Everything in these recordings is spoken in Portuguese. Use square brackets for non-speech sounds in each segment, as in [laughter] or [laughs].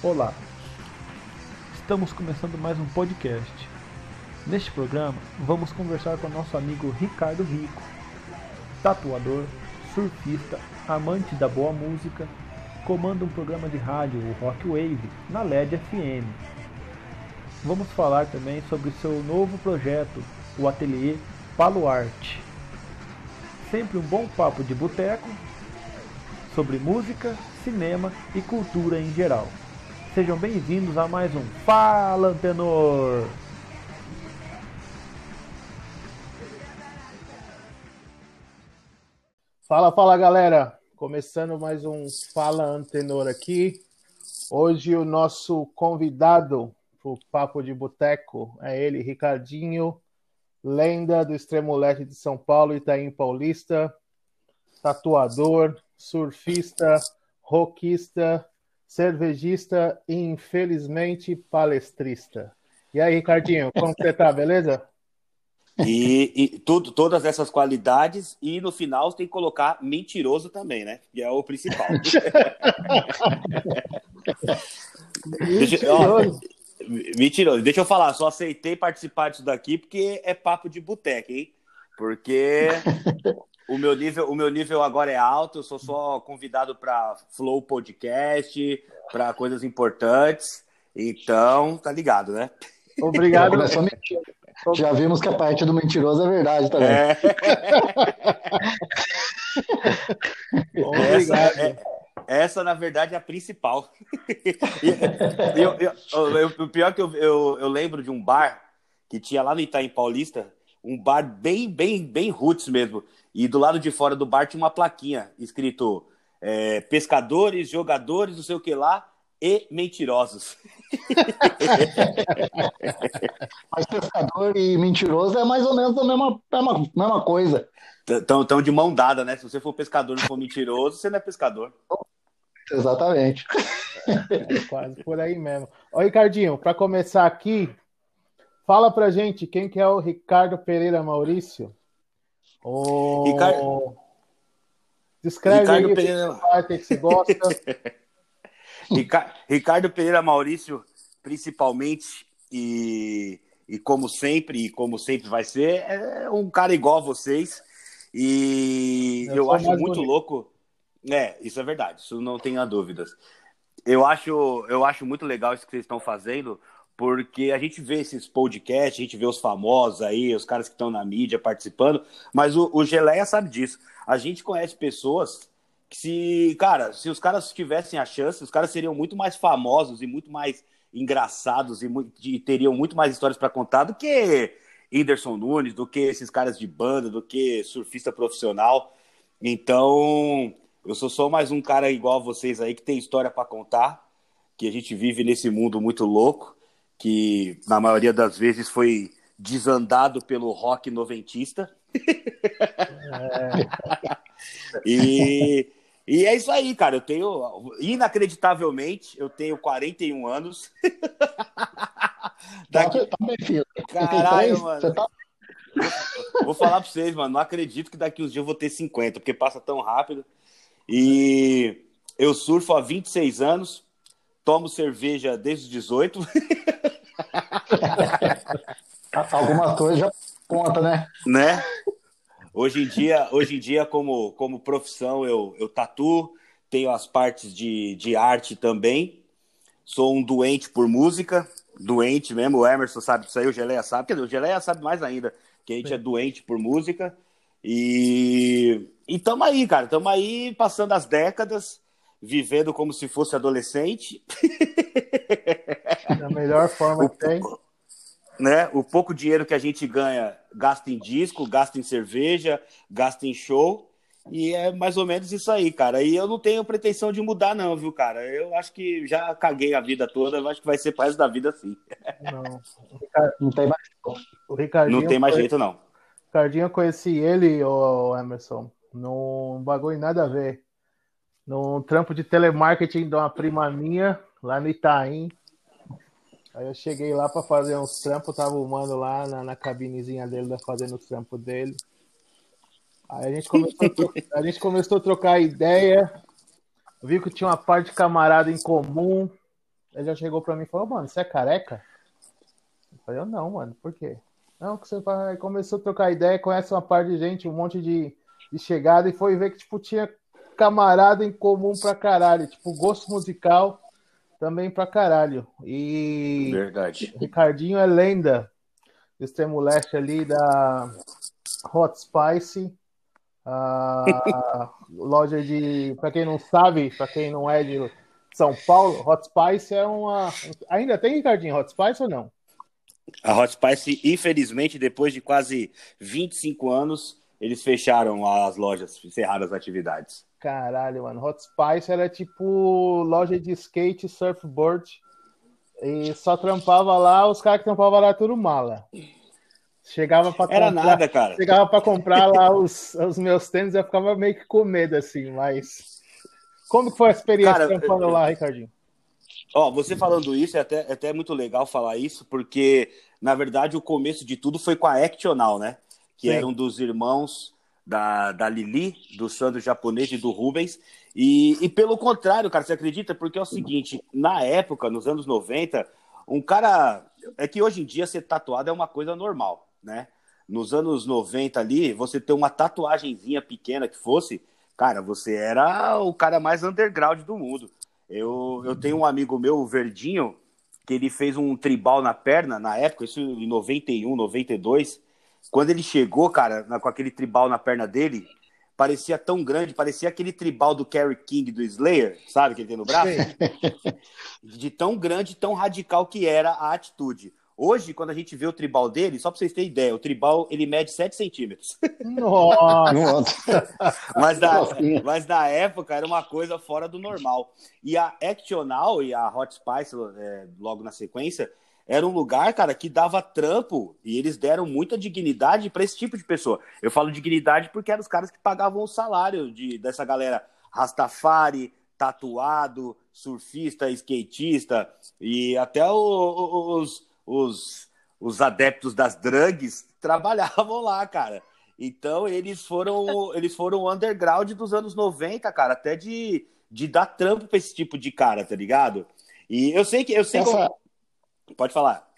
Olá, estamos começando mais um podcast. Neste programa, vamos conversar com nosso amigo Ricardo Rico, tatuador, surfista, amante da boa música, comanda um programa de rádio, o Rock Wave, na LED FM. Vamos falar também sobre seu novo projeto, o Ateliê Paluarte. Sempre um bom papo de boteco sobre música, cinema e cultura em geral. Sejam bem-vindos a mais um Fala Antenor! Fala, fala galera! Começando mais um Fala Antenor aqui. Hoje o nosso convidado para o Papo de Boteco é ele, Ricardinho, lenda do extremo leste de São Paulo, Itaim Paulista, tatuador, surfista, rockista, cervejista e, infelizmente, palestrista. E aí, Ricardinho, como você tá, beleza? E, e tudo, todas essas qualidades, e no final tem que colocar mentiroso também, né? Que é o principal. [laughs] Deixa, ó, mentiroso. Deixa eu falar, só aceitei participar disso daqui porque é papo de boteca, hein? Porque o meu nível, o meu nível agora é alto, eu sou só convidado para Flow Podcast, para coisas importantes. Então, tá ligado, né? Obrigado. Já vimos que a parte do mentiroso é verdade também. É. essa, é, essa, na verdade, é a principal. eu, eu, eu, o pior é que eu, eu, lembro de um bar que tinha lá no Itaim Paulista, um bar bem, bem, bem roots mesmo. E do lado de fora do bar tinha uma plaquinha escrito é, pescadores, jogadores, não sei o que lá, e mentirosos. [laughs] Mas pescador e mentiroso é mais ou menos a mesma, mesma, mesma coisa. Estão de mão dada, né? Se você for pescador e não for mentiroso, você não é pescador. Exatamente. É, quase por aí mesmo. Ô, Ricardinho, para começar aqui, fala pra gente quem que é o Ricardo Pereira Maurício. O... Ricardo... Descreve Ricardo aí Pereira... que você gosta. [laughs] Ricardo Pereira Maurício, principalmente, e, e como sempre, e como sempre vai ser, é um cara igual a vocês. E eu, eu acho muito bonito. louco. É, isso é verdade, isso não tenha dúvidas. Eu acho, eu acho muito legal isso que vocês estão fazendo, porque a gente vê esses podcasts, a gente vê os famosos aí, os caras que estão na mídia participando, mas o, o Geleia sabe disso. A gente conhece pessoas que se, cara, se os caras tivessem a chance, os caras seriam muito mais famosos e muito mais engraçados e, e teriam muito mais histórias para contar do que Whindersson Nunes, do que esses caras de banda, do que surfista profissional. Então, eu sou só mais um cara igual a vocês aí que tem história para contar, que a gente vive nesse mundo muito louco, que na maioria das vezes foi desandado pelo rock noventista. É. [laughs] e e é isso aí, cara. Eu tenho, inacreditavelmente, eu tenho 41 anos. [laughs] Daqui... Tá bem, filho. Caralho, mano. Você tá... Vou falar pra vocês, mano. Não acredito que daqui uns dias eu vou ter 50, porque passa tão rápido. E eu surfo há 26 anos, tomo cerveja desde os 18. [laughs] Alguma coisa já conta, né? Né? Hoje em dia, hoje em dia como, como profissão, eu, eu tatuo, tenho as partes de, de arte também. Sou um doente por música, doente mesmo. O Emerson sabe disso aí, o Geleia sabe. Quer dizer, o Geleia sabe mais ainda, que a gente é doente por música. E e tamo aí, cara. Tamo aí passando as décadas, vivendo como se fosse adolescente. [laughs] Da melhor forma o, que tem né? O pouco dinheiro que a gente ganha, gasta em disco, gasta em cerveja, gasta em show. E é mais ou menos isso aí, cara. E eu não tenho pretensão de mudar, não, viu, cara? Eu acho que já caguei a vida toda, eu acho que vai ser resto da vida assim. Não, não tem mais. O Ricardinho não tem mais jeito, não. Ricardinho, eu conheci ele, o Emerson, num bagulho nada a ver. Num trampo de telemarketing de uma prima minha, lá no Itaim. Aí eu cheguei lá para fazer uns trampos, tava o mano lá na, na cabinezinha dele, fazendo o trampo dele. Aí a gente começou a, trocar, [laughs] a gente começou a trocar ideia, viu que tinha uma parte de camarada em comum. ele já chegou pra mim e falou, mano, você é careca? Eu falei, eu não, mano, por quê? Não, que você vai... começou a trocar ideia, conhece uma par de gente, um monte de, de chegada, e foi ver que, tipo, tinha camarada em comum pra caralho, tipo, gosto musical também pra caralho. E. Verdade. Ricardinho é lenda extremo leste ali da Hot Spice. A [laughs] loja de. Pra quem não sabe, pra quem não é de São Paulo, Hot Spice é uma. Ainda tem, Ricardinho, Hot Spice ou não? A Hot Spice, infelizmente, depois de quase 25 anos, eles fecharam as lojas, encerraram as atividades. Caralho, mano. Hot Spice era tipo loja de skate surfboard. E só trampava lá, os caras que trampavam lá tudo mala. Chegava para Era nada, cara. Chegava para comprar lá os, os meus tênis, eu ficava meio que com medo, assim, mas. Como que foi a experiência cara, trampando eu... lá, Ricardinho? Ó, você falando isso, é até, é até muito legal falar isso, porque, na verdade, o começo de tudo foi com a Actional, né? Que Sim. era um dos irmãos da, da Lili, do Sandro japonês e do Rubens. E, e pelo contrário, cara, você acredita? Porque é o seguinte, na época, nos anos 90, um cara. É que hoje em dia ser tatuado é uma coisa normal, né? Nos anos 90 ali, você ter uma tatuagemzinha pequena que fosse, cara, você era o cara mais underground do mundo. Eu, eu tenho um amigo meu, o Verdinho, que ele fez um tribal na perna, na época, isso em 91, 92, quando ele chegou, cara, na, com aquele tribal na perna dele, parecia tão grande, parecia aquele tribal do Kerry King do Slayer, sabe, que ele tem no braço? [laughs] De tão grande, tão radical que era a atitude. Hoje, quando a gente vê o tribal dele, só para vocês terem ideia, o tribal ele mede 7 centímetros. Nossa! [laughs] mas, na, mas na época era uma coisa fora do normal. E a Actional e a Hot Spice, é, logo na sequência, era um lugar, cara, que dava trampo e eles deram muita dignidade para esse tipo de pessoa. Eu falo dignidade porque eram os caras que pagavam o salário de, dessa galera Rastafari, tatuado, surfista, skatista e até os, os, os adeptos das drugs [laughs] trabalhavam lá, cara. Então eles foram eles foram underground dos anos 90, cara, até de, de dar trampo para esse tipo de cara, tá ligado? E eu sei que eu sei Essa... como... Pode falar.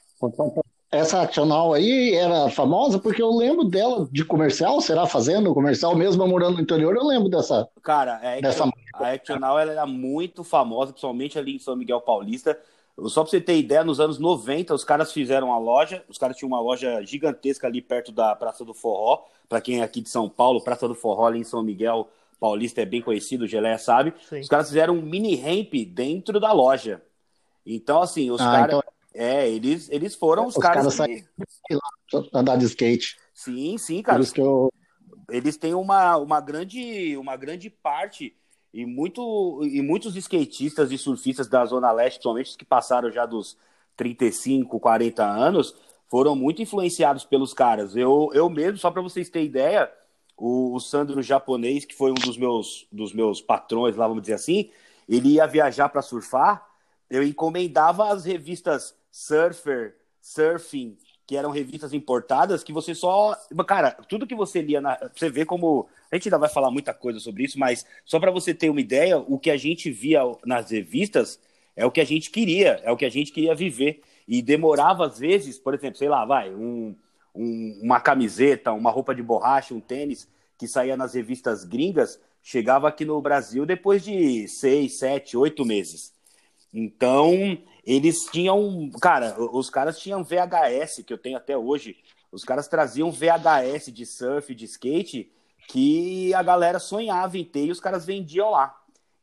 Essa Actional aí era famosa porque eu lembro dela de comercial, será fazendo comercial mesmo morando no interior, eu lembro dessa. Cara, a dessa... a Actional ela era muito famosa, principalmente ali em São Miguel Paulista. Só pra você ter ideia, nos anos 90, os caras fizeram a loja, os caras tinham uma loja gigantesca ali perto da Praça do Forró. Para quem é aqui de São Paulo, Praça do Forró ali em São Miguel Paulista é bem conhecido, o Geleia sabe. Sim. Os caras fizeram um mini ramp dentro da loja. Então, assim, os ah, caras. Então é, eles, eles foram os, os caras. caras andar de skate. Sim, sim, cara. Eu... Eles têm uma, uma, grande, uma grande parte e, muito, e muitos skatistas e surfistas da Zona Leste, principalmente os que passaram já dos 35, 40 anos, foram muito influenciados pelos caras. Eu, eu mesmo, só para vocês terem ideia, o, o Sandro japonês, que foi um dos meus, dos meus patrões lá, vamos dizer assim, ele ia viajar para surfar, eu encomendava as revistas Surfer, Surfing, que eram revistas importadas, que você só. Cara, tudo que você lia, na... você vê como. A gente ainda vai falar muita coisa sobre isso, mas só para você ter uma ideia, o que a gente via nas revistas é o que a gente queria, é o que a gente queria viver. E demorava, às vezes, por exemplo, sei lá, vai, um, um, uma camiseta, uma roupa de borracha, um tênis, que saía nas revistas gringas, chegava aqui no Brasil depois de seis, sete, oito meses. Então, eles tinham. Cara, os caras tinham VHS, que eu tenho até hoje. Os caras traziam VHS de surf, de skate, que a galera sonhava em ter e os caras vendiam lá.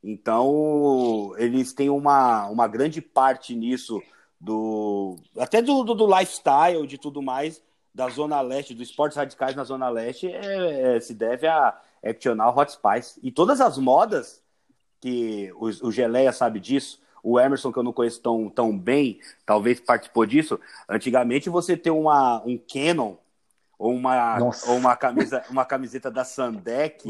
Então, eles têm uma, uma grande parte nisso, do até do, do, do lifestyle, de tudo mais, da Zona Leste, dos esportes radicais na Zona Leste, é, é, se deve a Actional Hot Spice. E todas as modas, que o, o Geleia sabe disso, o Emerson, que eu não conheço tão, tão bem, talvez participou disso. Antigamente você ter uma, um Canon ou uma, ou uma, camisa, uma camiseta da Sandec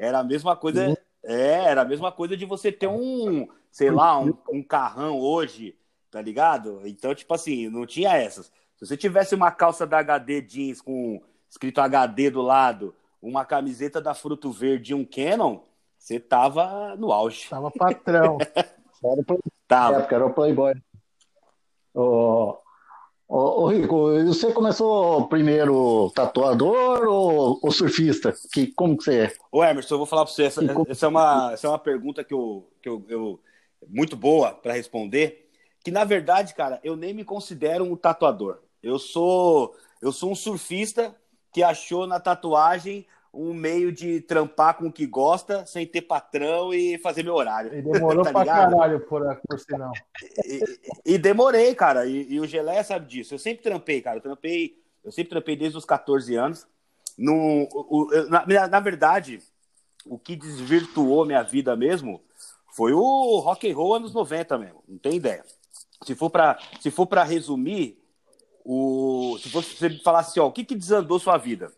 era a mesma coisa. É, era a mesma coisa de você ter um, sei lá, um, um carrão hoje, tá ligado? Então, tipo assim, não tinha essas. Se você tivesse uma calça da HD jeans com escrito HD do lado, uma camiseta da Fruto Verde e um Canon, você tava no auge. Tava patrão. [laughs] Tava. É, porque era o Playboy. Ô, ô, ô, Rico, você começou primeiro tatuador ou, ou, surfista? Que, como que você é? Ô, Emerson, eu vou falar para você. Essa, essa, é uma, essa é uma pergunta que eu, que eu, eu muito boa para responder. Que na verdade, cara, eu nem me considero um tatuador. Eu sou, eu sou um surfista que achou na tatuagem um meio de trampar com o que gosta, sem ter patrão e fazer meu horário. E demorou [laughs] tá pra caralho, por, por sinal. E, e, demorei, cara. E, e, o Gelé sabe disso. Eu sempre trampei, cara. Eu trampei, eu sempre trampei desde os 14 anos. No, o, na, na verdade, o que desvirtuou minha vida mesmo foi o rock and roll anos 90 mesmo. Não tem ideia. Se for para se for para resumir, o se você falasse assim, ó, o que, que desandou sua vida?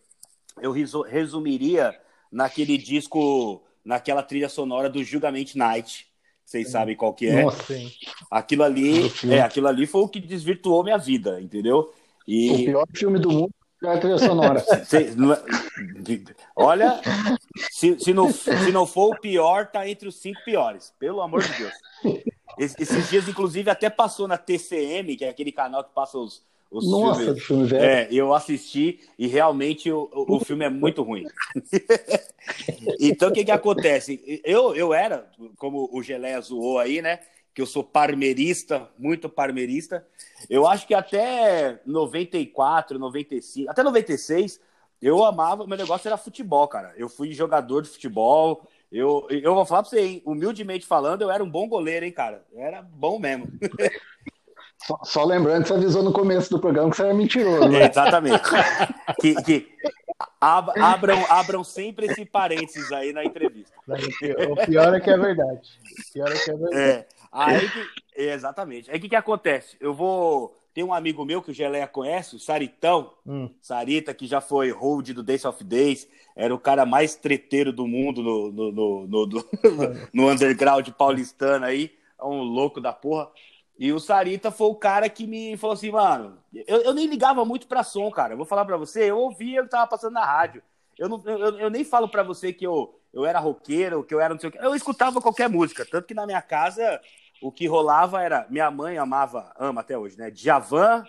Eu resumiria naquele disco, naquela trilha sonora do Julgamento Night. Vocês sim. sabem qual que é? Nossa, sim. Aquilo ali, é, aquilo ali foi o que desvirtuou minha vida, entendeu? E... O pior filme do mundo é a trilha sonora. [laughs] olha, se, se, não, se não for o pior, tá entre os cinco piores. Pelo amor de Deus. Esses dias, inclusive, até passou na TCM, que é aquele canal que passa os, os Nossa, filmes. filme velho. É, eu assisti e realmente o, o filme é muito ruim. [laughs] então, o que que acontece? Eu, eu era, como o Geleia zoou aí, né? Que eu sou parmerista, muito parmerista. Eu acho que até 94, 95, até 96, eu amava, meu negócio era futebol, cara. Eu fui jogador de futebol. Eu, eu vou falar pra você, hein? humildemente falando, eu era um bom goleiro, hein, cara? Eu era bom mesmo. [laughs] Só, só, lembrando que você avisou no começo do programa que você era mentiroso. Né? [laughs] exatamente. que, que ab, abram, abram sempre esse parênteses aí na entrevista. O pior é que é verdade. O pior é que é verdade. É, aí que, exatamente. Aí o que, que acontece? Eu vou. Tem um amigo meu que o Geleia conhece, o Saritão. Hum. Sarita, que já foi hold do Days of Days. Era o cara mais treteiro do mundo no, no, no, no, no, [laughs] no underground paulistano aí. É um louco da porra. E o Sarita foi o cara que me falou assim, mano, eu, eu nem ligava muito pra som, cara. Eu vou falar pra você, eu ouvia o que tava passando na rádio. Eu, não, eu, eu nem falo pra você que eu, eu era roqueiro, que eu era não sei o que. Eu escutava qualquer música. Tanto que na minha casa o que rolava era. Minha mãe amava, ama até hoje, né? Djavan,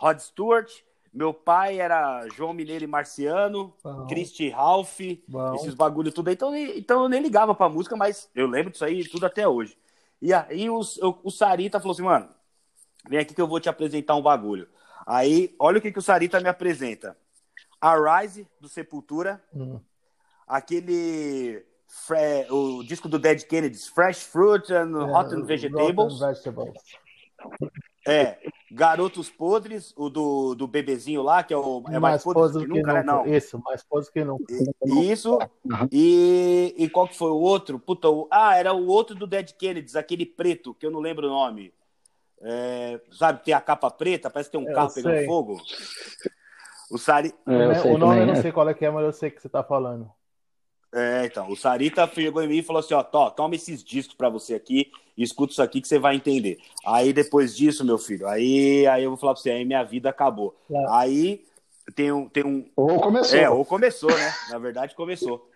Rod Stewart. Meu pai era João Mineiro e Marciano, Bom. Christy Ralph, Bom. esses bagulho tudo aí. Então, então eu nem ligava pra música, mas eu lembro disso aí tudo até hoje. E aí o, o, o Sarita falou assim, mano, vem aqui que eu vou te apresentar um bagulho. Aí, olha o que, que o Sarita me apresenta. A Rise, do Sepultura. Uhum. Aquele... o disco do Dead Kennedys, Fresh Fruit and é, Hot and Vegetables. Vegetables. É, Garotos Podres, o do, do bebezinho lá, que é o é mais, mais podre que, que nunca, né? Não. Isso, mais podre que nunca. Isso. E, e qual que foi o outro? Puta, o, ah, era o outro do Dead Kennedys, aquele preto, que eu não lembro o nome. É, sabe, tem a capa preta, parece que tem um carro pegando fogo. O Sari... É, o nome eu não sei qual é que é, mas eu sei que você tá falando. É, então, o Sarita chegou em mim e falou assim, ó, toma esses discos para você aqui, escuta isso aqui que você vai entender. Aí depois disso, meu filho, aí, aí eu vou falar pra você, aí minha vida acabou. É. Aí tem um, tem um... Ou começou. É, ou começou, né? Na verdade, começou.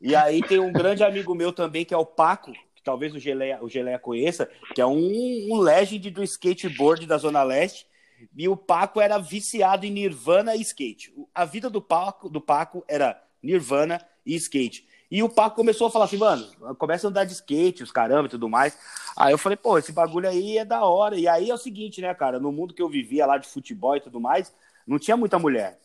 E aí tem um grande amigo meu também, que é o Paco, que talvez o Geleia, o Geleia conheça, que é um, um legend do skateboard da Zona Leste, e o Paco era viciado em Nirvana e skate. A vida do Paco, do Paco era Nirvana e skate. E o Paco começou a falar assim, mano, começa a andar de skate, os caramba e tudo mais. Aí eu falei, pô, esse bagulho aí é da hora. E aí é o seguinte, né, cara, no mundo que eu vivia lá de futebol e tudo mais, não tinha muita mulher.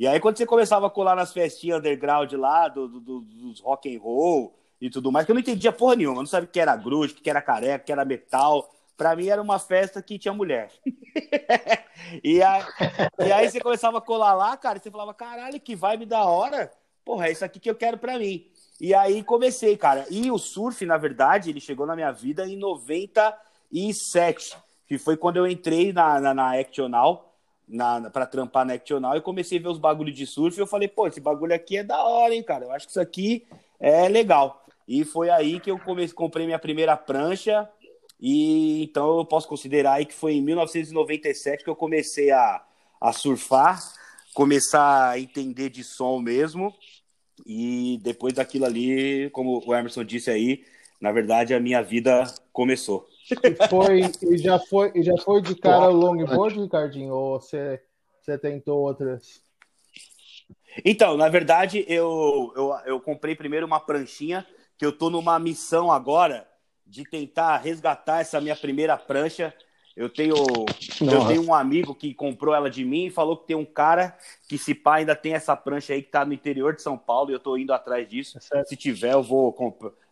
E aí quando você começava a colar nas festinhas underground lá, do, do, dos rock and roll e tudo mais, que eu não entendia porra nenhuma, eu não sabia o que era grunge, o que era careca, o que era metal. Pra mim era uma festa que tinha mulher. [laughs] e, aí, e aí você começava a colar lá, cara, e você falava, caralho, que vibe da hora porra, é isso aqui que eu quero para mim. E aí comecei, cara. E o surf, na verdade, ele chegou na minha vida em 97, que foi quando eu entrei na, na, na Actional, na, para trampar na Actional, e comecei a ver os bagulhos de surf. E eu falei, pô, esse bagulho aqui é da hora, hein, cara. Eu acho que isso aqui é legal. E foi aí que eu comecei, comprei minha primeira prancha. E então eu posso considerar aí que foi em 1997 que eu comecei a, a surfar começar a entender de som mesmo. E depois daquilo ali, como o Emerson disse aí, na verdade a minha vida começou. E, foi, e, já foi, e já foi de cara o longboard, Ricardinho? Ou você, você tentou outras? Então, na verdade, eu, eu, eu comprei primeiro uma pranchinha, que eu tô numa missão agora de tentar resgatar essa minha primeira prancha. Eu tenho, eu tenho um amigo que comprou ela de mim e falou que tem um cara que, se pá, ainda tem essa prancha aí que tá no interior de São Paulo e eu tô indo atrás disso. É se tiver, eu vou,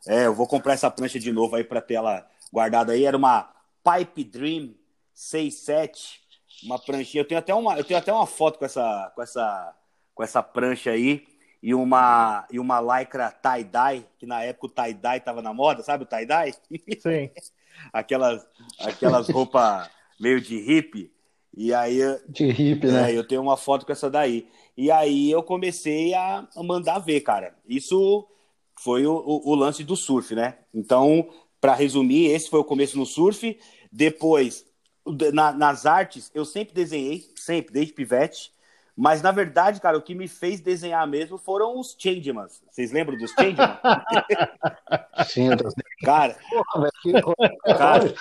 é, eu vou comprar essa prancha de novo aí para ter ela guardada aí. Era uma Pipe Dream 67, uma pranchinha. Eu tenho até uma, eu tenho até uma foto com essa, com essa, com essa prancha aí e uma e uma lycra tie-dye, que na época o tie-dye tava na moda, sabe o tie-dye? Sim. [laughs] aquelas aquelas roupas meio de hippie. E aí de hippie, né? É, eu tenho uma foto com essa daí. E aí eu comecei a mandar ver, cara. Isso foi o, o, o lance do surf, né? Então, para resumir, esse foi o começo no surf. Depois, na, nas artes, eu sempre desenhei, sempre, desde pivete. Mas, na verdade, cara, o que me fez desenhar mesmo foram os Changemans. Vocês lembram dos Changemans? [laughs] Sim, eu [laughs] Cara, cara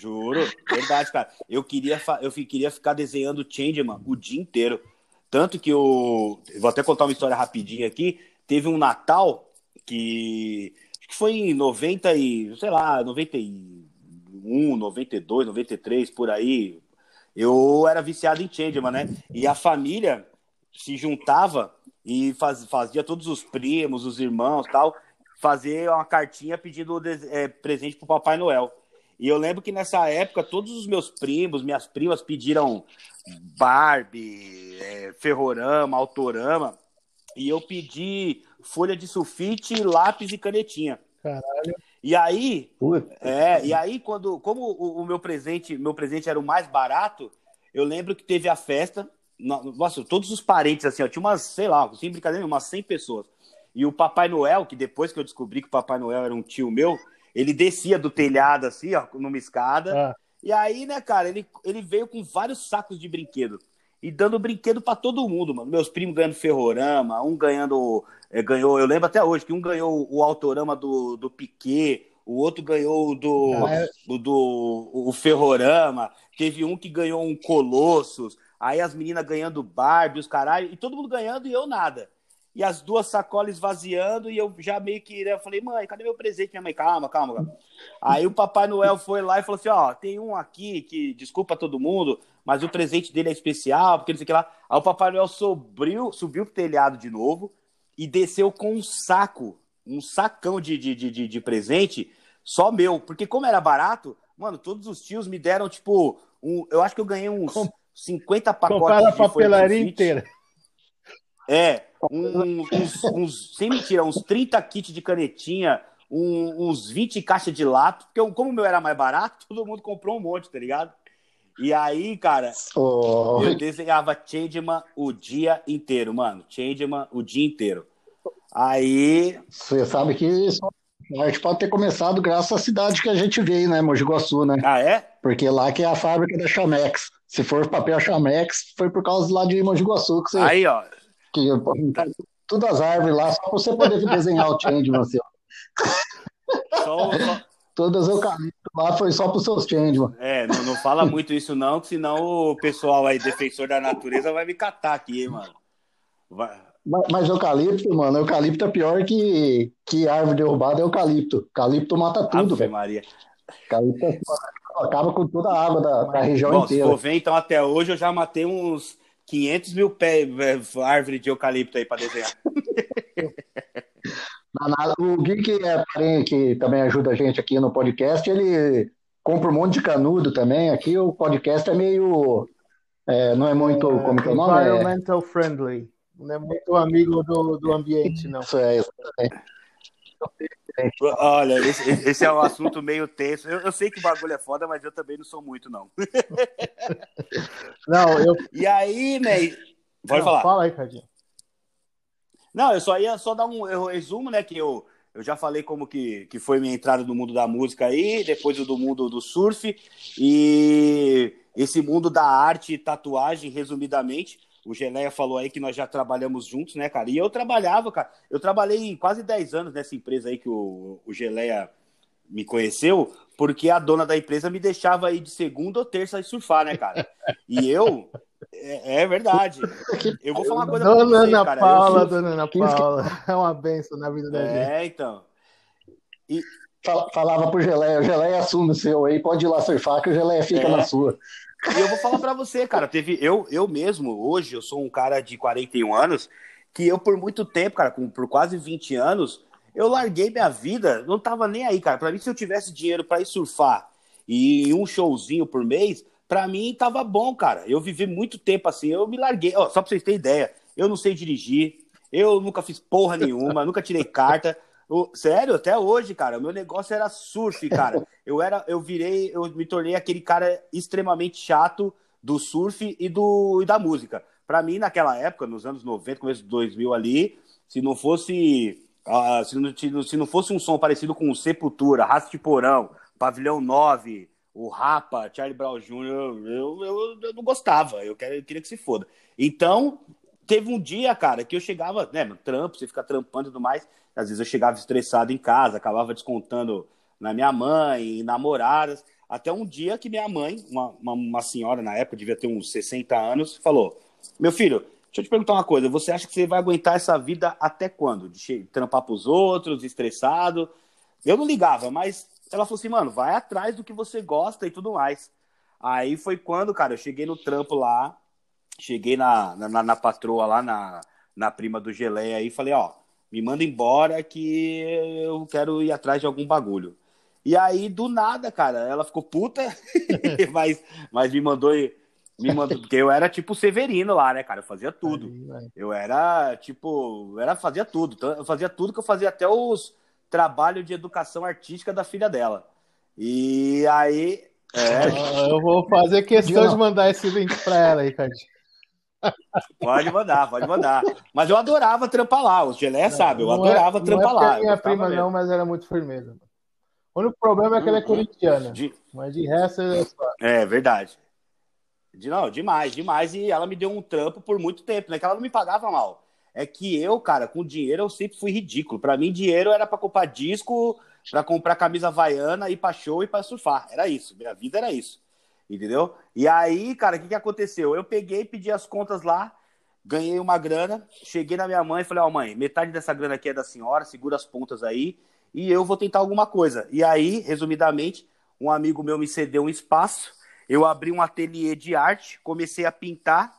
juro, verdade, cara. Eu queria, eu queria ficar desenhando Changeman o dia inteiro. Tanto que eu. Vou até contar uma história rapidinha aqui. Teve um Natal que. Acho que foi em 90 e. sei lá, 91, 92, 93, por aí eu era viciado em Changeman, né? E a família se juntava e faz, fazia todos os primos, os irmãos tal, fazer uma cartinha pedindo é, presente pro Papai Noel. E eu lembro que nessa época todos os meus primos, minhas primas pediram Barbie, é, Ferrorama, Autorama, e eu pedi folha de sulfite, lápis e canetinha. Caralho. E aí, é, e aí quando, como o, o, meu presente, meu presente era o mais barato, eu lembro que teve a festa, nossa, todos os parentes assim, ó, tinha umas, sei lá, sem brincadeira, umas 100 pessoas. E o Papai Noel, que depois que eu descobri que o Papai Noel era um tio meu, ele descia do telhado assim, ó, numa escada. Ah. E aí, né, cara, ele, ele veio com vários sacos de brinquedo e dando brinquedo para todo mundo, mano. Meus primos ganhando ferrorama, um ganhando. É, ganhou, eu lembro até hoje que um ganhou o autorama do, do Piquet, o outro ganhou do, é... do, do o ferrorama, teve um que ganhou um Colossus, aí as meninas ganhando Barbie, os caralho, e todo mundo ganhando e eu nada. E as duas sacolas esvaziando, e eu já meio que né, eu falei, mãe, cadê meu presente? Minha mãe, calma, calma, calma. Aí o Papai Noel foi lá e falou assim: ó, tem um aqui que desculpa todo mundo, mas o presente dele é especial, porque não sei o que lá. Aí o Papai Noel subiu, subiu pro telhado de novo e desceu com um saco, um sacão de, de, de, de presente só meu. Porque como era barato, mano, todos os tios me deram, tipo, um, eu acho que eu ganhei uns Com... 50 pacotes Compara a papelaria inteira. É, um, uns, uns, sem mentira, uns 30 kits de canetinha, um, uns 20 caixas de lápis, porque como o meu era mais barato, [laughs] todo mundo comprou um monte, tá ligado? E aí, cara, oh. eu desenhava Changeman o dia inteiro, mano. Changeman o dia inteiro. Aí. Você sabe que isso, a gente pode ter começado graças à cidade que a gente veio, né? Mogi Guaçu, né? Ah, é? Porque lá que é a fábrica da Chamex. Se for papel Chamex, foi por causa lá de Mogi Guaçu que você. Aí, ó. Que, todas as árvores lá, só pra você poder desenhar o Changeman, assim, ó. Só, só... Todas eucalipto lá foi só para os seus change, É, não, não fala muito isso não, que senão o pessoal aí, defensor da natureza, vai me catar aqui, hein, mano. Vai... Mas, mas, eucalipto, mano, eucalipto é pior que, que árvore derrubada é eucalipto. Eucalipto mata tudo, velho. Maria. Eucalipto é acaba com toda a água da, da região Bom, inteira. Se for ver, então até hoje eu já matei uns 500 mil pés, árvore de eucalipto aí para desenhar. O Gui, que é que também ajuda a gente aqui no podcast, ele compra um monte de canudo também. Aqui o podcast é meio. É, não é muito. Como que é o nome? Environmental é... friendly. Não é muito amigo do, do ambiente, não. Isso é, exatamente. Olha, [laughs] esse, esse, é um assunto meio tenso. Eu, eu, sei que o bagulho é foda, mas eu também não sou muito, não. [laughs] Não, eu. E aí, Ney. Pode não, falar. Fala aí, Cadinho. Não, eu só ia só dar um resumo, né? Que eu, eu já falei como que, que foi minha entrada no mundo da música aí, depois do mundo do surf, e esse mundo da arte e tatuagem, resumidamente. O Geleia falou aí que nós já trabalhamos juntos, né, cara? E eu trabalhava, cara. Eu trabalhei quase 10 anos nessa empresa aí que o, o Geleia me conheceu porque a dona da empresa me deixava ir de segunda ou terça surfar, né, cara? E eu. É, é verdade. Eu vou falar uma coisa dona pra você, Ana cara. Paula, eu... Dona Ana Paula. É uma benção na vida da é, gente. É, então. E... Falava pro Geleia, o Geleia assume o seu aí, pode ir lá surfar que o Geleia fica é. na sua. E eu vou falar para você, cara, teve eu, eu mesmo, hoje, eu sou um cara de 41 anos, que eu por muito tempo, cara, com, por quase 20 anos, eu larguei minha vida, não tava nem aí, cara. Para mim, se eu tivesse dinheiro para ir surfar e um showzinho por mês, para mim tava bom, cara. Eu vivi muito tempo assim, eu me larguei. Ó, só pra vocês terem ideia, eu não sei dirigir, eu nunca fiz porra nenhuma, [laughs] nunca tirei carta. O, sério, até hoje, cara, o meu negócio era surf, cara. [laughs] Eu era, eu virei, eu me tornei aquele cara extremamente chato do surf e do e da música. Para mim, naquela época, nos anos 90, começo de 2000 ali, se não fosse uh, se, não, se não fosse um som parecido com Sepultura, Raça de Porão, Pavilhão 9, o Rapa, Charlie Brown Jr., eu, eu, eu não gostava, eu, quero, eu queria que se foda. Então, teve um dia, cara, que eu chegava, né, no trampo, você fica trampando e tudo mais, às vezes eu chegava estressado em casa, acabava descontando na minha mãe, namoradas. Até um dia que minha mãe, uma, uma, uma, senhora na época, devia ter uns 60 anos, falou: Meu filho, deixa eu te perguntar uma coisa. Você acha que você vai aguentar essa vida até quando? De trampar pros outros, estressado? Eu não ligava, mas ela falou assim: Mano, vai atrás do que você gosta e tudo mais. Aí foi quando, cara, eu cheguei no trampo lá, cheguei na, na, na patroa lá, na, na prima do Geleia aí, falei: Ó me manda embora que eu quero ir atrás de algum bagulho. E aí, do nada, cara, ela ficou puta, [laughs] mas, mas me mandou. Me mandou, porque eu era tipo Severino lá, né, cara? Eu fazia tudo. Eu era, tipo, eu era, fazia tudo. Eu fazia tudo que eu fazia até os trabalhos de educação artística da filha dela. E aí. É... Eu vou fazer questão de mandar esse link pra ela, Ricardinho. Pode mandar, pode mandar. Mas eu adorava trampar lá, os Gelé sabe, eu adorava é, trampar não é lá. minha prima mesmo. não, mas era muito firmeza. O único problema é que ela é uhum. corintiana. De... Mas de resto é só. É verdade. De, não, demais, demais. E ela me deu um trampo por muito tempo, né? Que ela não me pagava mal. É que eu, cara, com dinheiro eu sempre fui ridículo. Para mim, dinheiro era para comprar disco, para comprar camisa havaiana, ir pra show e para surfar. Era isso. Minha vida era isso. Entendeu? E aí, cara, o que, que aconteceu? Eu peguei, pedi as contas lá, ganhei uma grana, cheguei na minha mãe e falei, ó, oh, mãe, metade dessa grana aqui é da senhora, segura as pontas aí, e eu vou tentar alguma coisa. E aí, resumidamente, um amigo meu me cedeu um espaço, eu abri um ateliê de arte, comecei a pintar,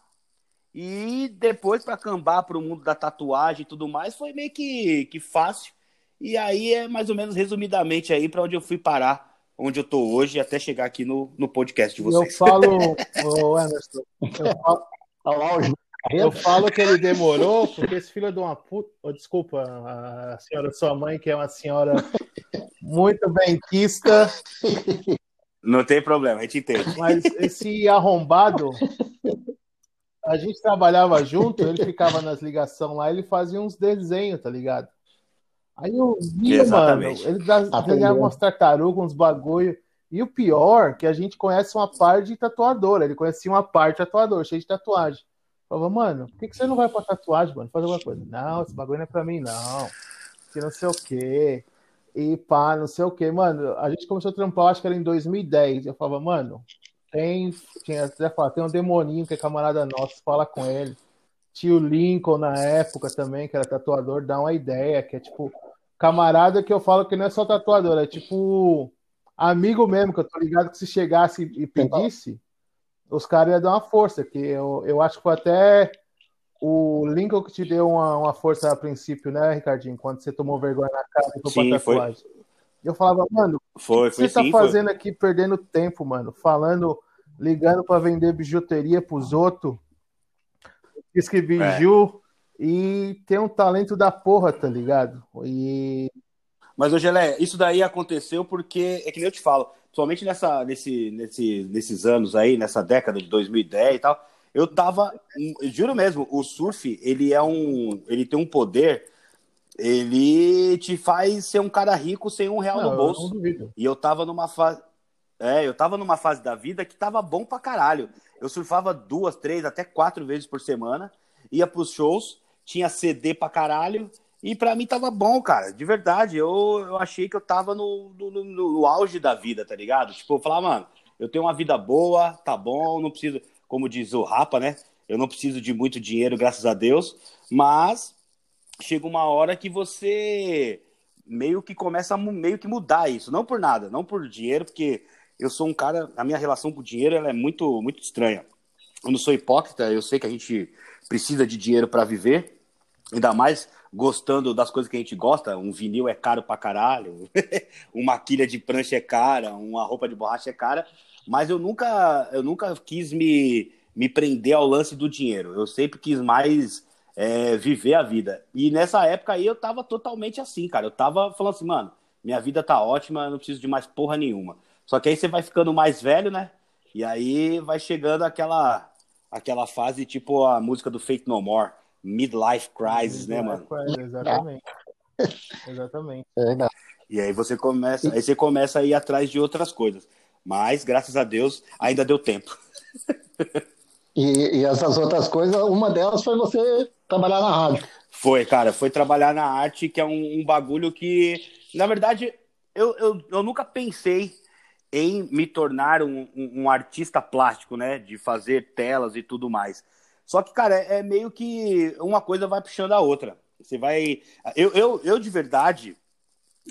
e depois para cambar para o mundo da tatuagem e tudo mais, foi meio que, que fácil. E aí é mais ou menos resumidamente aí para onde eu fui parar onde eu tô hoje até chegar aqui no, no podcast de vocês. Eu falo, [laughs] oh, Emerson, eu falo, eu falo que ele demorou porque esse filho de uma puta. Oh, desculpa, a senhora sua mãe, que é uma senhora muito benquista. Não tem problema, a gente entende. Mas esse arrombado, a gente trabalhava junto, ele ficava nas ligações lá, ele fazia uns desenhos, tá ligado? Aí eu vi, Exatamente. mano, ele desenhava umas tartarugas, uns bagulho. E o pior, que a gente conhece uma parte de tatuador. Ele conhecia uma parte de tatuador, cheio de tatuagem. Falava, mano, por que, que você não vai pra tatuagem, mano? Fazer alguma coisa. Não, esse bagulho não é pra mim, não. Que não sei o quê. E pá, não sei o quê. Mano, a gente começou a trampar, acho que era em 2010. Eu falava, mano, tem. Tinha até falar, tem um demoninho que é camarada nosso, fala com ele. Tio Lincoln na época também, que era tatuador, dá uma ideia, que é tipo camarada que eu falo que não é só tatuador, é tipo amigo mesmo, que eu tô ligado que se chegasse e pedisse, os caras iam dar uma força, que eu, eu acho que foi até o Lincoln que te deu uma, uma força a princípio, né, Ricardinho? Quando você tomou vergonha na cara e foi pra tatuagem. Foi. Eu falava, mano, foi, o que você tá fazendo foi. aqui perdendo tempo, mano? Falando, ligando para vender bijuteria pros outros. Diz que biju, é e tem um talento da porra, tá ligado? E... Mas, ô Gelé, isso daí aconteceu porque, é que nem eu te falo, somente nessa, nesse, nesse, nesses anos aí, nessa década de 2010 e tal, eu tava, juro mesmo, o surf, ele é um, ele tem um poder, ele te faz ser um cara rico sem um real não, no bolso. Eu e eu tava numa fase, é, eu tava numa fase da vida que tava bom pra caralho. Eu surfava duas, três, até quatro vezes por semana, ia pros shows, tinha CD pra caralho E para mim tava bom, cara, de verdade. Eu, eu achei que eu tava no, no, no, no auge da vida, tá ligado? Tipo, eu falava, mano, eu tenho uma vida boa, tá bom, não preciso, como diz o Rapa, né? Eu não preciso de muito dinheiro, graças a Deus, mas chega uma hora que você meio que começa a meio que mudar isso, não por nada, não por dinheiro, porque eu sou um cara, a minha relação com o dinheiro ela é muito muito estranha. Eu não sou hipócrita, eu sei que a gente precisa de dinheiro para viver, ainda mais gostando das coisas que a gente gosta. Um vinil é caro pra caralho, [laughs] uma quilha de prancha é cara, uma roupa de borracha é cara, mas eu nunca, eu nunca quis me, me prender ao lance do dinheiro. Eu sempre quis mais é, viver a vida. E nessa época aí eu tava totalmente assim, cara. Eu tava falando assim, mano, minha vida tá ótima, eu não preciso de mais porra nenhuma. Só que aí você vai ficando mais velho, né? E aí vai chegando aquela aquela fase tipo a música do Fate No More midlife crisis, né, mano? Exatamente. [laughs] Exatamente. É e aí você começa, aí você começa a ir atrás de outras coisas. Mas, graças a Deus, ainda deu tempo. E, e essas outras coisas, uma delas foi você trabalhar na rádio. Foi, cara, foi trabalhar na arte, que é um, um bagulho que, na verdade, eu, eu, eu nunca pensei em me tornar um, um, um, artista plástico, né? De fazer telas e tudo mais. Só que, cara, é, é meio que uma coisa vai puxando a outra. Você vai. Eu, eu, eu de verdade,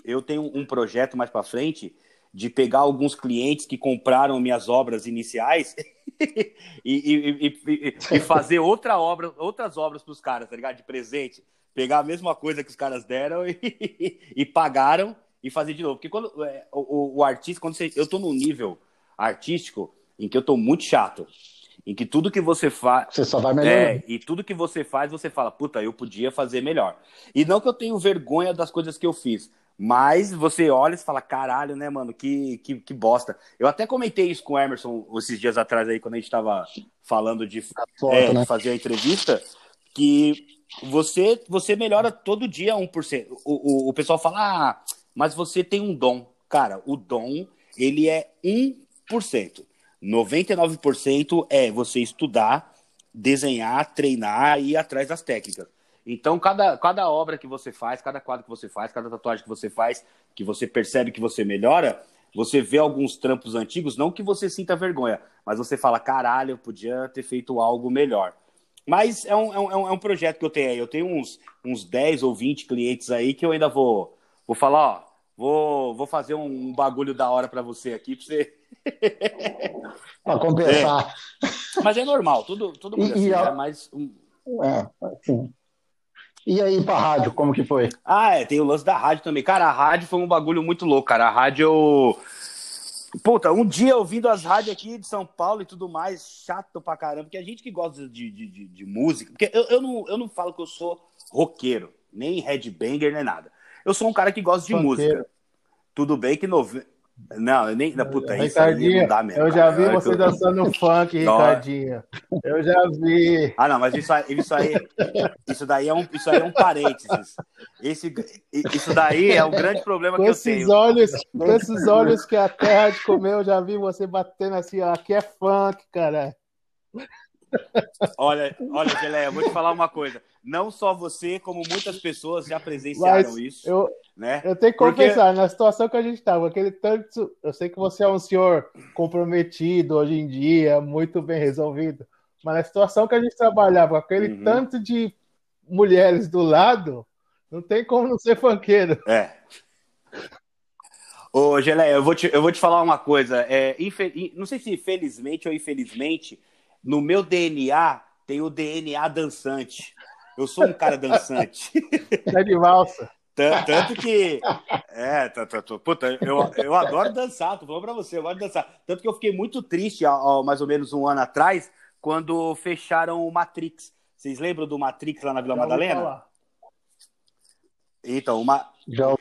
eu tenho um projeto mais para frente de pegar alguns clientes que compraram minhas obras iniciais [laughs] e, e, e, e, [laughs] fazer outra obra, outras obras para os caras, tá ligado? De presente. Pegar a mesma coisa que os caras deram e, [laughs] pagaram e fazer de novo. Porque quando é, o, o, artista, quando você, eu tô num nível artístico em que eu tô muito chato em que tudo que você faz. Você só vai melhorar. É, e tudo que você faz, você fala, puta, eu podia fazer melhor. E não que eu tenho vergonha das coisas que eu fiz, mas você olha e fala, caralho, né, mano, que, que, que bosta. Eu até comentei isso com o Emerson esses dias atrás aí, quando a gente tava falando de, foto, é, né? de fazer a entrevista, que você, você melhora todo dia 1%. O, o, o pessoal fala, ah, mas você tem um dom. Cara, o dom, ele é 1%. 99% é você estudar, desenhar, treinar e ir atrás das técnicas. Então, cada, cada obra que você faz, cada quadro que você faz, cada tatuagem que você faz, que você percebe que você melhora, você vê alguns trampos antigos, não que você sinta vergonha, mas você fala, caralho, eu podia ter feito algo melhor. Mas é um, é um, é um projeto que eu tenho aí. Eu tenho uns, uns 10 ou 20 clientes aí que eu ainda vou, vou falar, ó, vou, vou fazer um bagulho da hora para você aqui, pra você [laughs] para compensar. É. Mas é normal, tudo, tudo mundo assim, a... é mais. É, assim. E aí pra rádio, como que foi? Ah, é, tem o lance da rádio também. Cara, a rádio foi um bagulho muito louco, cara. A rádio. Puta, um dia ouvindo as rádios aqui de São Paulo e tudo mais, chato pra caramba, porque a gente que gosta de, de, de, de música, porque eu, eu, não, eu não falo que eu sou roqueiro, nem headbanger, nem nada. Eu sou um cara que gosta de música. Tudo bem que nove... Não, eu nem. Puta, isso aí não dá mesmo. Eu já vi cara. você dançando funk, [laughs] Ricardinho. Eu já vi. Ah, não, mas isso aí, isso aí, isso daí é um, isso aí é um parênteses. Esse, isso daí é o grande problema com que eu tenho. Olhos, com esses olhos que a terra de comer, eu já vi você batendo assim, ó, aqui é funk, cara. Olha, olha, Geleia, eu vou te falar uma coisa. Não só você, como muitas pessoas já presenciaram Mas isso. Eu, né? eu tenho que Porque... confessar, na situação que a gente estava, aquele tanto. Eu sei que você é um senhor comprometido hoje em dia, muito bem resolvido. Mas na situação que a gente trabalhava, aquele uhum. tanto de mulheres do lado, não tem como não ser funkeiro. É. Ô, Geleia, eu vou te, eu vou te falar uma coisa. É, infel... Não sei se felizmente ou infelizmente, no meu DNA tem o DNA dançante. Eu sou um cara dançante. É [laughs] de valsa. Tanto que. É, puta, eu, eu adoro dançar, tô falando pra você, eu de dançar. Tanto que eu fiquei muito triste há, mais ou menos um ano atrás, quando fecharam o Matrix. Vocês lembram do Matrix lá na Vila Já Madalena? Então, uma,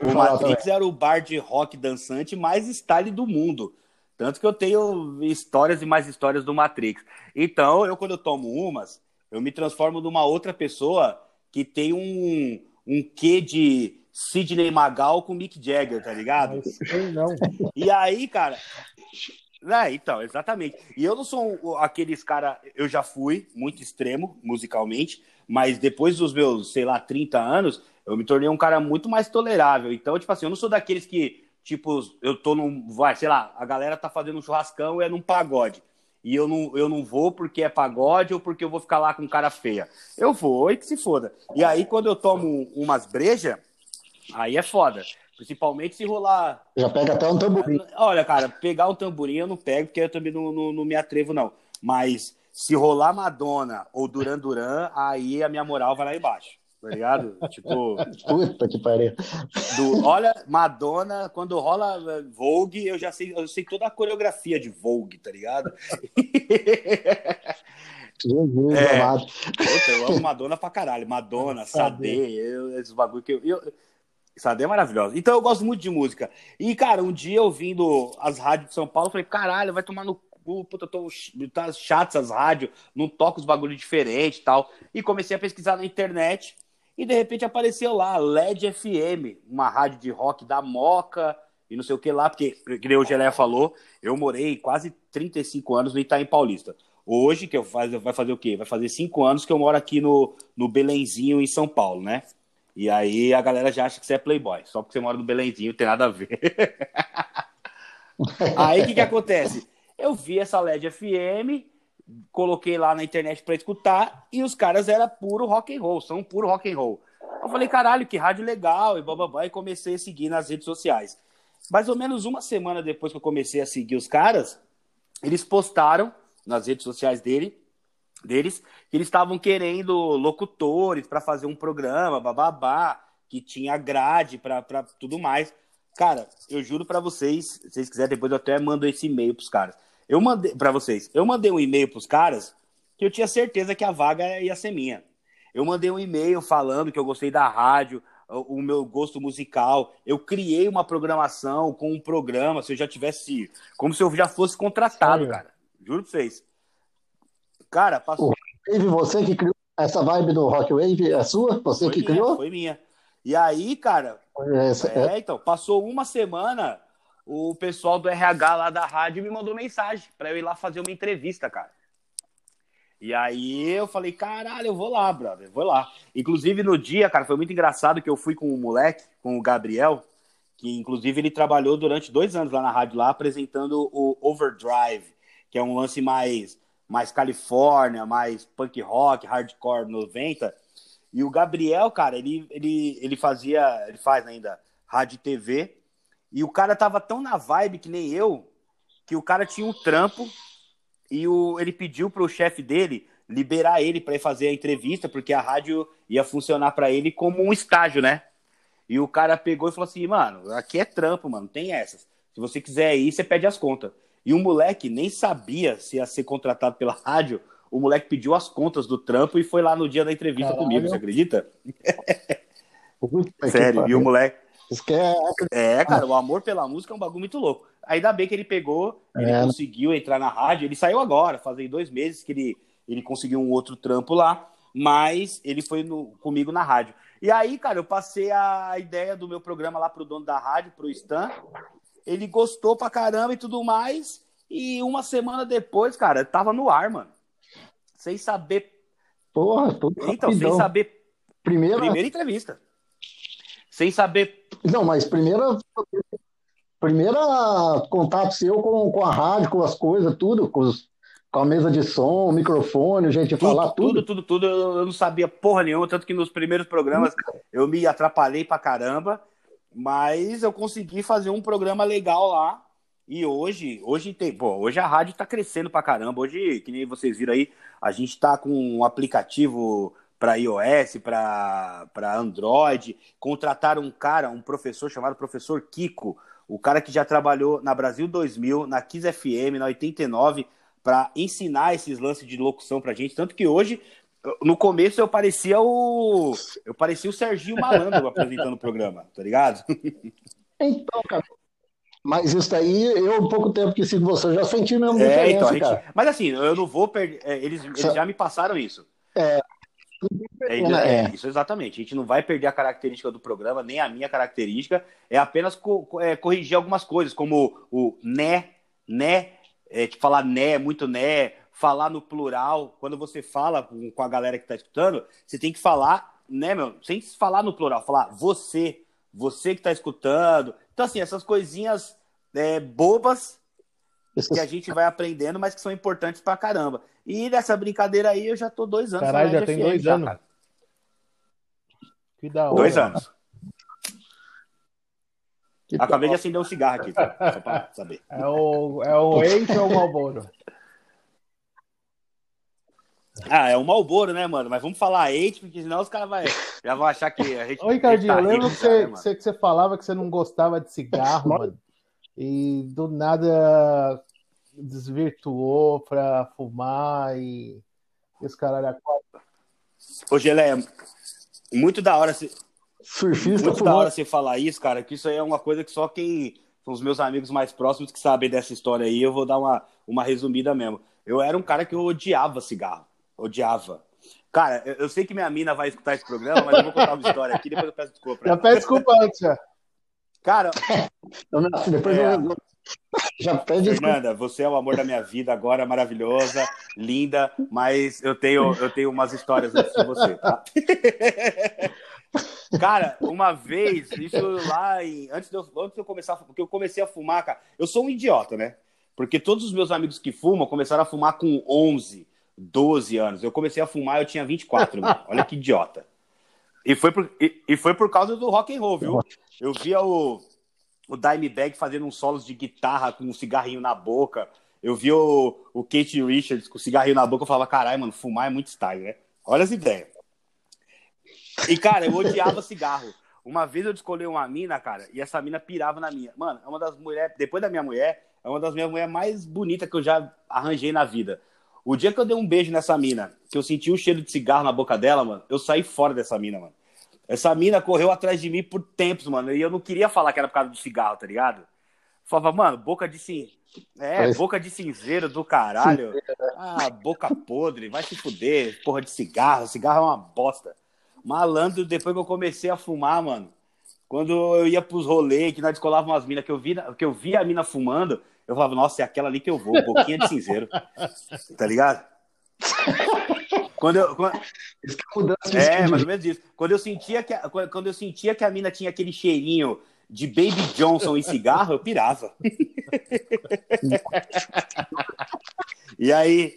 o Matrix também. era o bar de rock dançante mais style do mundo. Tanto que eu tenho histórias e mais histórias do Matrix. Então, eu quando eu tomo umas, eu me transformo numa outra pessoa que tem um, um quê de Sidney Magal com Mick Jagger, tá ligado? Não, não. E aí, cara, É, então, exatamente. E eu não sou aqueles cara, eu já fui muito extremo musicalmente, mas depois dos meus, sei lá, 30 anos, eu me tornei um cara muito mais tolerável. Então, tipo assim, eu não sou daqueles que, tipo, eu tô num, vai, sei lá, a galera tá fazendo um churrascão e é num pagode. E eu não, eu não vou porque é pagode ou porque eu vou ficar lá com cara feia. Eu vou e que se foda. E aí, quando eu tomo umas brejas, aí é foda. Principalmente se rolar. Já pega até um tamborim. Olha, cara, pegar um tamborim eu não pego, porque eu também não, não, não me atrevo, não. Mas se rolar Madonna ou Duran Duran, aí a minha moral vai lá embaixo. Tá ligado? [laughs] tipo. Puta que pariu. Do, olha, Madonna, quando rola eh, Vogue, eu já sei, eu sei toda a coreografia de Vogue, tá ligado? [laughs] Jesus, é, amado. Puta, eu amo Madonna pra caralho. Madonna, Sade, eu, esses bagulho que eu, eu Sade é maravilhosa. Então eu gosto muito de música. E, cara, um dia eu vindo as rádios de São Paulo, eu falei, caralho, vai tomar no cu, puta, tô, tá chato essas rádios, não toca os bagulhos diferentes e tal. E comecei a pesquisar na internet e de repente apareceu lá, LED FM, uma rádio de rock da Moca e não sei o que lá, porque, que o Geleia falou, eu morei quase 35 anos no Itaim Paulista. Hoje, que eu faz, vai fazer o quê? Vai fazer cinco anos que eu moro aqui no, no Belenzinho, em São Paulo, né? E aí a galera já acha que você é playboy, só porque você mora no Belenzinho, tem nada a ver. [laughs] aí o que, que acontece? Eu vi essa LED FM, coloquei lá na internet para escutar e os caras eram puro rock and roll, são puro rock and roll. Eu falei, caralho, que rádio legal, e bababá, e comecei a seguir nas redes sociais. Mais ou menos uma semana depois que eu comecei a seguir os caras, eles postaram nas redes sociais dele deles, que eles estavam querendo locutores para fazer um programa, bababá, que tinha grade para tudo mais. Cara, eu juro para vocês, se vocês quiserem, depois eu até mando esse e-mail pros caras. Eu mandei para vocês, eu mandei um e-mail pros caras que eu tinha certeza que a vaga ia ser minha. Eu mandei um e-mail falando que eu gostei da rádio, o meu gosto musical. Eu criei uma programação com um programa, se eu já tivesse, como se eu já fosse contratado, Sério? cara. Juro pra vocês. Cara, passou. Wave, você que criou essa vibe do Rock Wave, é sua? Você foi que minha, criou? Foi minha. E aí, cara, Essa, é, é, então, passou uma semana, o pessoal do RH lá da rádio me mandou mensagem para eu ir lá fazer uma entrevista, cara. E aí eu falei, caralho, eu vou lá, brother, vou lá. Inclusive no dia, cara, foi muito engraçado que eu fui com o moleque, com o Gabriel, que inclusive ele trabalhou durante dois anos lá na rádio lá, apresentando o Overdrive, que é um lance mais mais Califórnia, mais punk rock, hardcore 90. E o Gabriel, cara, ele, ele, ele fazia, ele faz ainda rádio e TV. E o cara tava tão na vibe que nem eu, que o cara tinha um trampo e o, ele pediu pro chefe dele liberar ele para ir fazer a entrevista, porque a rádio ia funcionar para ele como um estágio, né? E o cara pegou e falou assim: mano, aqui é trampo, mano, tem essas. Se você quiser ir, você pede as contas. E o moleque nem sabia se ia ser contratado pela rádio. O moleque pediu as contas do trampo e foi lá no dia da entrevista Caralho. comigo, você acredita? Sério, e o moleque. É, cara, o amor pela música é um bagulho muito louco. Ainda bem que ele pegou, ele é. conseguiu entrar na rádio. Ele saiu agora, fazem dois meses que ele, ele conseguiu um outro trampo lá, mas ele foi no, comigo na rádio. E aí, cara, eu passei a ideia do meu programa lá pro dono da rádio, pro Stan, ele gostou pra caramba e tudo mais. E uma semana depois, cara, tava no ar, mano. Sem saber. Porra, tudo Então, rapidão. sem saber. Primeira... primeira entrevista. Sem saber. Não, mas primeira. Primeira contato seu com, com a rádio, com as coisas, tudo, com, os, com a mesa de som, microfone, gente tudo, falar tudo. Tudo, tudo, tudo. Eu não sabia porra nenhuma, tanto que nos primeiros programas eu me atrapalhei pra caramba. Mas eu consegui fazer um programa legal lá. E hoje, hoje tem, pô, hoje a rádio tá crescendo pra caramba. Hoje, que nem vocês viram aí, a gente tá com um aplicativo para iOS, para Android. Contrataram um cara, um professor chamado professor Kiko, o cara que já trabalhou na Brasil 2000, na Kiss FM, na 89, para ensinar esses lances de locução pra gente. Tanto que hoje no começo eu parecia o. Eu parecia o Serginho Malandro [laughs] apresentando o programa, tá ligado? Então, cara. Mas isso aí, eu, pouco tempo que sigo você, já senti mesmo é, então, gente... Mas assim, eu não vou perder. É, eles, eles já me passaram isso. É. É, é, é, isso exatamente. A gente não vai perder a característica do programa, nem a minha característica. É apenas co é, corrigir algumas coisas, como o né, né, é, tipo, falar né, muito né, falar no plural. Quando você fala com, com a galera que está escutando, você tem que falar, né, meu, sem falar no plural, falar você, você que está escutando. Então, assim, essas coisinhas é, bobas que a gente vai aprendendo, mas que são importantes pra caramba. E nessa brincadeira aí, eu já tô dois anos. Caralho, já tem dois já, anos. Cara. Que da hora. Dois anos. Que Acabei de acender um cigarro aqui, tá? só pra saber. É o, é o ou o Malboro? Ah, é o Malboro, né, mano? Mas vamos falar Eight, porque senão os caras vai, já vão achar que a gente. Ô, Ricardinho, tá eu lembro que, você, né, você, que você falava que você não gostava de cigarro, mano. E do nada desvirtuou pra fumar e, e os caralho a quatro. Ô, Gelé, muito da hora. Se Surfista Muito da hora você falar isso, cara, que isso aí é uma coisa que só quem são os meus amigos mais próximos que sabem dessa história aí, eu vou dar uma, uma resumida mesmo. Eu era um cara que eu odiava cigarro. Odiava. Cara, eu, eu sei que minha mina vai escutar esse programa, mas eu vou contar uma história aqui, depois eu peço desculpa. Já peço desculpa antes, já. Cara. [laughs] depois é... eu... Já pede Fernanda, você é o amor da minha vida agora, maravilhosa, linda, mas eu tenho, eu tenho umas histórias antes de você, tá? Cara, uma vez, isso lá em, antes, de eu, antes de eu começar, porque eu comecei a fumar, cara, eu sou um idiota, né? Porque todos os meus amigos que fumam começaram a fumar com 11, 12 anos. Eu comecei a fumar, eu tinha 24, mano. Olha que idiota. E foi por, e, e, foi por causa do rock and roll, viu? Eu via o, o Dimebag fazendo uns solos de guitarra com um cigarrinho na boca. Eu vi o, o Kate Richards com o cigarrinho na boca. Eu falava, caralho, mano, fumar é muito style, né? Olha as ideias. E, cara, eu odiava cigarro. Uma vez eu escolhi uma mina, cara, e essa mina pirava na minha. Mano, é uma das mulheres, depois da minha mulher, é uma das minhas mulheres mais bonitas que eu já arranjei na vida. O dia que eu dei um beijo nessa mina, que eu senti um cheiro de cigarro na boca dela, mano, eu saí fora dessa mina, mano. Essa mina correu atrás de mim por tempos, mano, e eu não queria falar que era por causa do cigarro, tá ligado? Falava, mano, boca de sim. É, boca de cinzeiro do caralho. Ah, boca podre, vai se fuder, porra de cigarro. Cigarro é uma bosta. Malandro, depois que eu comecei a fumar, mano, quando eu ia pros rolês, que nós descolávamos umas minas, que eu, vi, que eu via a mina fumando, eu falava, nossa, é aquela ali que eu vou, boquinha de cinzeiro. [laughs] tá ligado? Quando eu, quando... É, mais ou menos isso. Quando eu sentia que a, quando eu sentia que a mina tinha aquele cheirinho de Baby Johnson e cigarro, eu pirava. [laughs] e aí,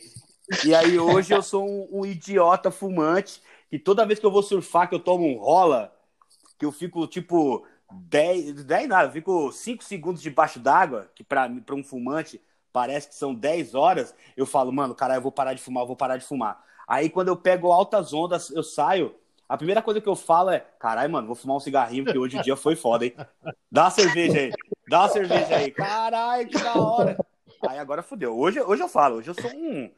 e aí hoje eu sou um, um idiota fumante que toda vez que eu vou surfar, que eu tomo um rola, que eu fico tipo 10, 10 nada, eu fico 5 segundos debaixo d'água, que para um fumante parece que são 10 horas, eu falo, mano, cara, eu vou parar de fumar, eu vou parar de fumar. Aí quando eu pego altas ondas, eu saio, a primeira coisa que eu falo é, caralho, mano, vou fumar um cigarrinho, porque hoje o dia foi foda, hein? Dá uma cerveja aí, dá uma cerveja aí, caralho, que da hora. Aí agora fodeu. Hoje, hoje eu falo, hoje eu sou um.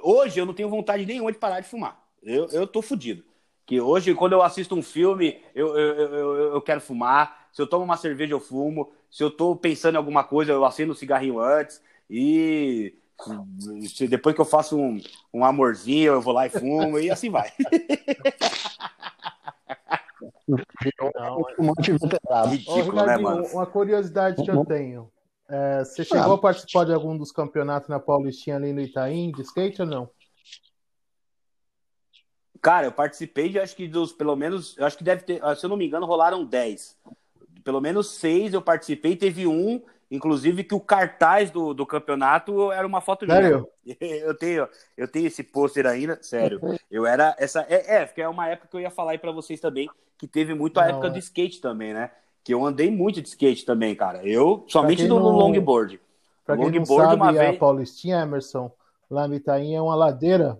Hoje eu não tenho vontade nenhuma de parar de fumar. Eu, eu tô fudido. Que hoje, quando eu assisto um filme, eu, eu, eu, eu quero fumar. Se eu tomo uma cerveja, eu fumo. Se eu tô pensando em alguma coisa, eu acendo um cigarrinho antes. E depois que eu faço um, um amorzinho, eu vou lá e fumo. e assim vai. Não, é... Ridículo, Ô, né, mano? Uma curiosidade que eu tenho. É, você chegou ah. a participar de algum dos campeonatos na Paulistinha ali no Itaim, de skate ou não? Cara, eu participei de acho que dos, pelo menos, eu acho que deve ter, se eu não me engano, rolaram 10. Pelo menos seis eu participei, teve um, inclusive, que o cartaz do, do campeonato era uma foto sério? minha. [laughs] Eu tenho, eu tenho esse pôster ainda, sério. Eu era essa. É, é, porque é uma época que eu ia falar aí pra vocês também, que teve muito a não, época é. do skate também, né? Que eu andei muito de skate também, cara. Eu, somente no, não, longboard. Pra quem longboard, não sabe, uma vez... a Paulistinha, Emerson, lá no Itaim é uma ladeira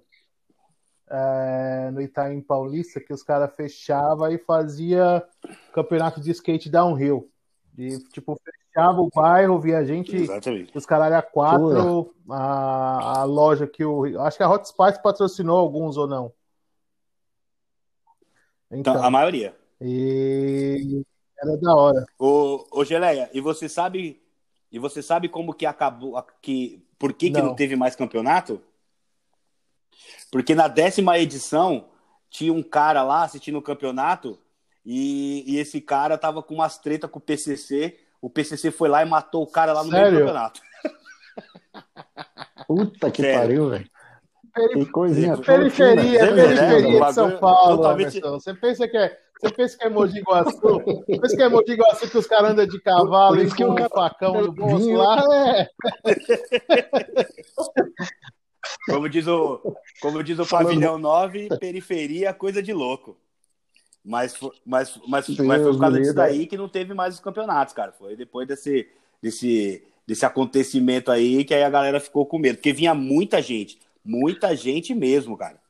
é, no Itaim Paulista que os caras fechavam e fazia campeonato de skate downhill. E, tipo, fechava o bairro, via a gente, Exatamente. os caralho a quatro, a, a, loja que o. Acho que a Hot Spice patrocinou alguns ou não. Então, então a maioria. E era da hora. Ô, ô Geleia, e você sabe. E você sabe como que acabou. Que, por que, não. que não teve mais campeonato? Porque na décima edição tinha um cara lá assistindo o campeonato e, e esse cara tava com umas treta com o PCC. O PCC foi lá e matou o cara lá no Sério? meio do campeonato. [laughs] Puta que Sério. pariu, velho. Que coisinha. Periferia, né? periferia de São Paulo, totalmente... Você pensa que é. Você pensa que é Mogi Guaçu? Você pensa que é Mogi Guaçu que os caras andam de cavalo e com o facão no bolso lá? É. Como diz o, como diz o Pavilhão 9, periferia é coisa de louco. Mas, mas, mas, mas foi por causa disso daí que não teve mais os campeonatos, cara. Foi depois desse, desse, desse acontecimento aí que aí a galera ficou com medo. Porque vinha muita gente. Muita gente mesmo, cara.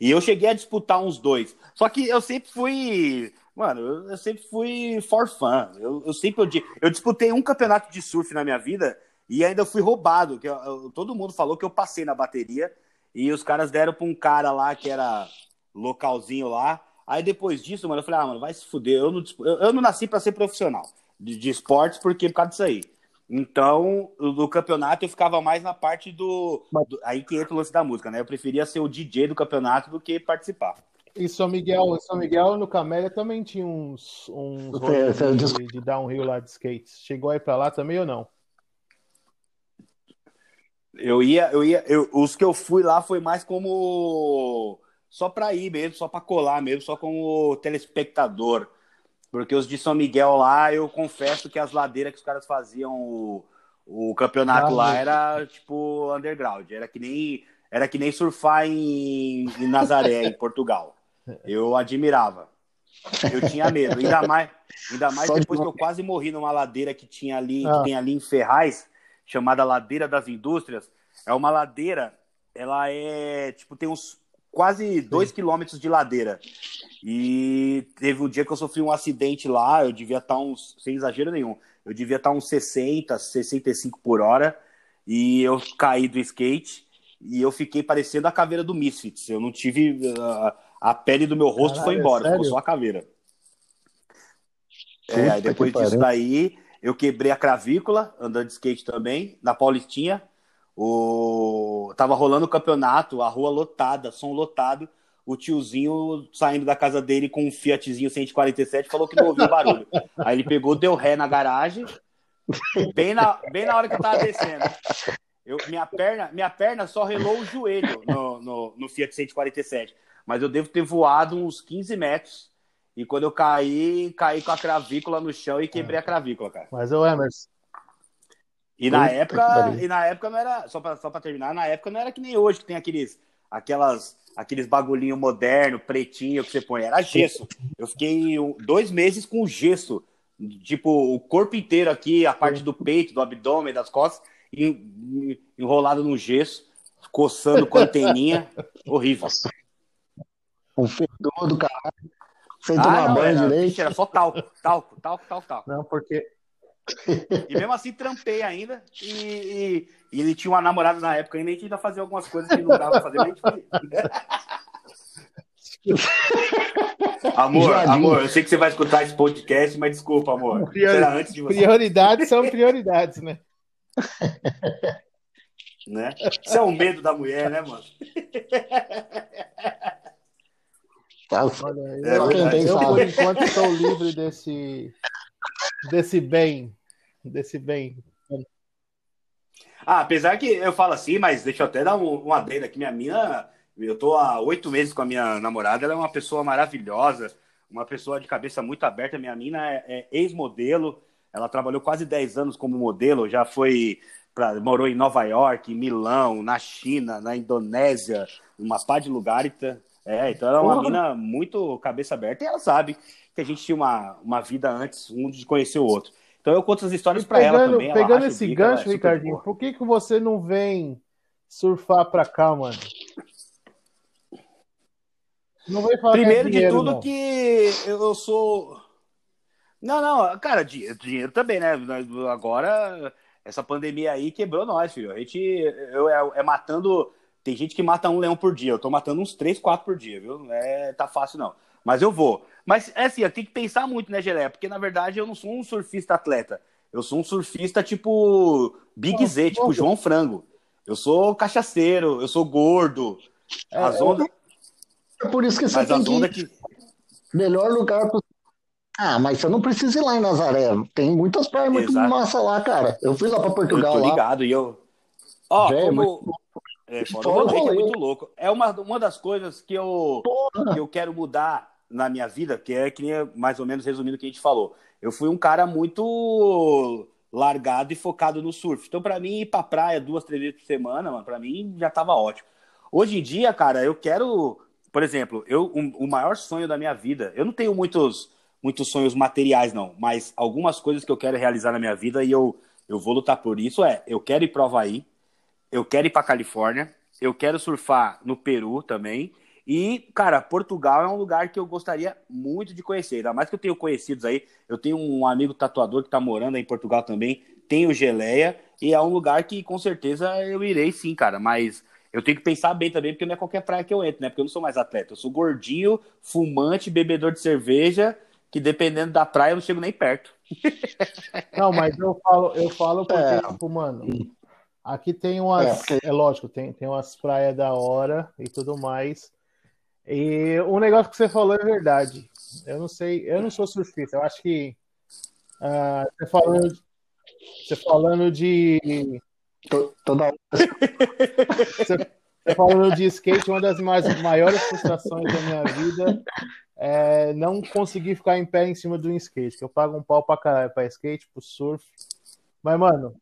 E eu cheguei a disputar uns dois. Só que eu sempre fui. Mano, eu sempre fui for fun. Eu, eu sempre. Eu, eu disputei um campeonato de surf na minha vida e ainda fui roubado. Que eu, eu, todo mundo falou que eu passei na bateria. E os caras deram pra um cara lá que era localzinho lá. Aí depois disso, mano, eu falei, ah, mano, vai se fuder. Eu não, eu, eu não nasci para ser profissional de, de esportes, porque por causa disso aí. Então, do campeonato eu ficava mais na parte do, do, Aí que entra o lance da música, né? Eu preferia ser o DJ do campeonato do que participar. E São Miguel, São Miguel no Camélia também tinha uns, uns de, de downhill lá de skates. Chegou aí pra lá também ou não? Eu ia, eu ia, eu, os que eu fui lá foi mais como só para ir mesmo, só para colar mesmo, só como telespectador. Porque os de São Miguel lá, eu confesso que as ladeiras que os caras faziam o, o campeonato ah, lá era tipo underground, era que nem era que nem surfar em, em Nazaré, em Portugal. Eu admirava. Eu tinha medo, ainda mais, ainda mais depois que eu quase morri numa ladeira que tinha ali, ah. que tem ali em Ferraz, chamada Ladeira das Indústrias. É uma ladeira, ela é tipo tem uns quase dois quilômetros de ladeira. E teve um dia que eu sofri um acidente lá, eu devia estar uns, sem exagero nenhum, eu devia estar uns 60, 65 por hora, e eu caí do skate e eu fiquei parecendo a caveira do Misfits. Eu não tive. Uh, a pele do meu rosto Caralho, foi embora, ficou só a caveira. É, aí depois disso daí, eu quebrei a cravícula, andando de skate também, na Paulistinha. O... Tava rolando o campeonato, a rua lotada, som lotado. O tiozinho saindo da casa dele com um Fiatzinho 147 falou que não ouviu barulho. Aí ele pegou, deu ré na garagem, bem na, bem na hora que eu tava descendo. Eu, minha, perna, minha perna só relou o joelho no, no, no Fiat 147. Mas eu devo ter voado uns 15 metros. E quando eu caí, caí com a cravícula no chão e quebrei a cravícula, cara. Mas o Emerson, e na época, e na época não era, só para só pra terminar, na época não era que nem hoje, que tem aqueles, aquelas, aqueles bagulhinho moderno, pretinho que você põe, era gesso. Eu fiquei dois meses com gesso, tipo, o corpo inteiro aqui, a parte do peito, do abdômen, das costas, enrolado no gesso, coçando com a anteninha, [laughs] horrível. Um fedor do caralho. Sem ah, tomar banho era, direito. Era só talco, talco, talco, talco, talco. Não, porque e mesmo assim trampei ainda. E, e, e, ele tinha uma namorada na época ainda, a gente ainda fazia algumas coisas que não dava pra fazer, mas [laughs] Amor, Jardim. amor, eu sei que você vai escutar esse podcast, mas desculpa, amor. Priori... antes de você. Prioridades são prioridades, né? né? Isso é o medo da mulher, né, mano? Olha, eu, é eu, por enquanto, estou livre desse, desse bem, desse bem. Ah, apesar que eu falo assim, mas deixa eu até dar um, um adendo aqui. Minha mina, eu tô há oito meses com a minha namorada, ela é uma pessoa maravilhosa, uma pessoa de cabeça muito aberta. Minha mina é, é ex-modelo, ela trabalhou quase dez anos como modelo, já foi pra, morou em Nova York, em Milão, na China, na Indonésia, uma pá de lugar. É, então ela é uma mina muito cabeça aberta e ela sabe que a gente tinha uma, uma vida antes, um de conhecer o outro. Então eu conto as histórias para ela também. Pegando esse bica, gancho, é Ricardinho, por que, que você não vem surfar para cá, mano? Não vem falar Primeiro de, dinheiro, tudo não. que eu sou. Não, não, cara, dinheiro, dinheiro também, né? Agora, essa pandemia aí quebrou nós, filho. A gente eu, é, é matando. Tem gente que mata um leão por dia. Eu tô matando uns três, quatro por dia, viu? Não é, tá fácil, não. Mas eu vou. Mas, é assim, eu tenho que pensar muito, né, Gelé? Porque, na verdade, eu não sou um surfista atleta. Eu sou um surfista tipo Big Z, tipo João Frango. Eu sou cachaceiro, eu sou gordo. É, as ondas... É por isso que você mas tem que... que... Melhor lugar pro... Ah, mas você não precisa ir lá em Nazaré. Tem muitas praias muito massa lá, cara. Eu fui lá para Portugal. Eu tô ligado, lá. e eu... Ó, oh, como... é, muito... é, é muito louco. É uma, uma das coisas que eu, que eu quero mudar na minha vida, que é que nem mais ou menos resumindo o que a gente falou. Eu fui um cara muito largado e focado no surf. Então, para mim, ir pra praia duas, três vezes por semana, mano, pra mim já tava ótimo. Hoje em dia, cara, eu quero, por exemplo, eu um, o maior sonho da minha vida, eu não tenho muitos muitos sonhos materiais não, mas algumas coisas que eu quero realizar na minha vida e eu eu vou lutar por isso é, eu quero ir pro Havaí, eu quero ir para Califórnia, eu quero surfar no Peru também. E, cara, Portugal é um lugar que eu gostaria muito de conhecer. Ainda mais que eu tenho conhecidos aí. Eu tenho um amigo tatuador que tá morando aí em Portugal também. Tenho Geleia. E é um lugar que com certeza eu irei sim, cara. Mas eu tenho que pensar bem também, porque não é qualquer praia que eu entro, né? Porque eu não sou mais atleta. Eu sou gordinho, fumante, bebedor de cerveja, que dependendo da praia eu não chego nem perto. [laughs] Não, mas eu falo, eu falo porque, é. tipo, mano, aqui tem umas. É, porque... é lógico, tem, tem umas praias da hora e tudo mais. E o negócio que você falou é verdade. Eu não sei, eu não sou surfista. Eu acho que uh, você falando, você falando de toda hora. [laughs] você, falando de skate, uma das mais, maiores frustrações da minha vida é não conseguir ficar em pé em cima do skate. Que eu pago um pau pra caralho pra skate, pro surf. Mas, mano,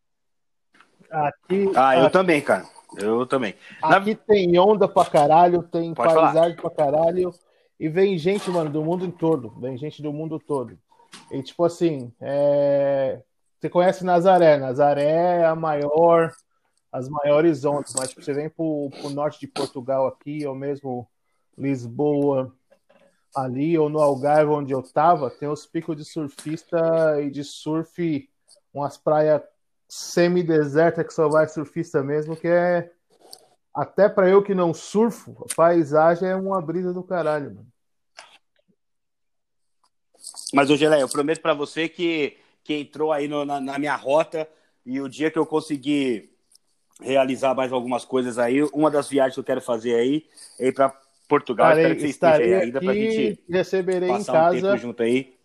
aqui. Ah, eu aqui, também, cara. Eu também. Aqui Na... tem onda pra caralho, tem Pode paisagem falar. pra caralho. E vem gente, mano, do mundo todo. Vem gente do mundo todo. E tipo assim, é... você conhece Nazaré. Nazaré é a maior, as maiores ondas. Mas tipo, você vem pro, pro norte de Portugal aqui, ou mesmo Lisboa, ali, ou no Algarve, onde eu tava, tem os picos de surfista e de surf, umas praias semi-deserta que só vai surfista mesmo, que é até para eu que não surfo, a paisagem é uma brisa do caralho, mano. Mas, ô Gelé, eu prometo para você que, que entrou aí no, na, na, minha rota e o dia que eu conseguir realizar mais algumas coisas aí, uma das viagens que eu quero fazer aí é ir para Portugal. Estarei, espero que você esteja aí ainda pra gente receberei em casa, um junto aí.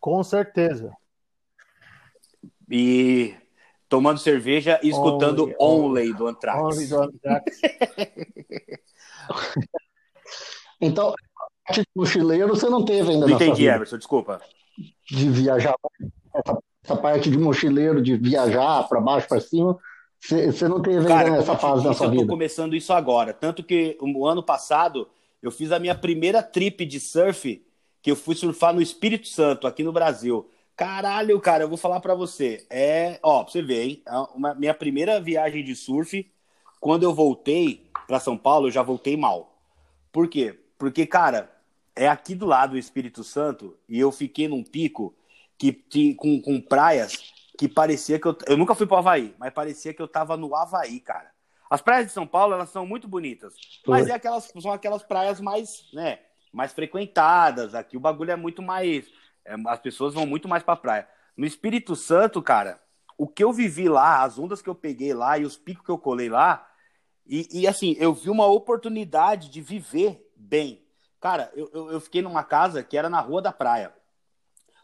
Com certeza. E tomando cerveja e escutando Only, Only do Anthrax. Only do Anthrax. [laughs] então, parte de mochileiro você não teve ainda não entendi, Emerson, desculpa. De viajar, essa, essa, parte de mochileiro, de viajar para baixo, para cima, você, você não teve Cara, ainda nessa fase da sua vida. Eu tô começando isso agora, tanto que o ano passado eu fiz a minha primeira trip de surf, que eu fui surfar no Espírito Santo, aqui no Brasil. Caralho, cara, eu vou falar para você. É, ó, pra você ver, hein? É uma, minha primeira viagem de surf, quando eu voltei para São Paulo, eu já voltei mal. Por quê? Porque, cara, é aqui do lado do Espírito Santo e eu fiquei num pico que com, com praias que parecia que eu. Eu nunca fui pro Havaí, mas parecia que eu tava no Havaí, cara. As praias de São Paulo, elas são muito bonitas, mas é aquelas, são aquelas praias mais, né, mais frequentadas. Aqui o bagulho é muito mais as pessoas vão muito mais pra praia. No Espírito Santo, cara, o que eu vivi lá, as ondas que eu peguei lá e os picos que eu colei lá, e, e assim, eu vi uma oportunidade de viver bem. Cara, eu, eu, eu fiquei numa casa que era na Rua da Praia.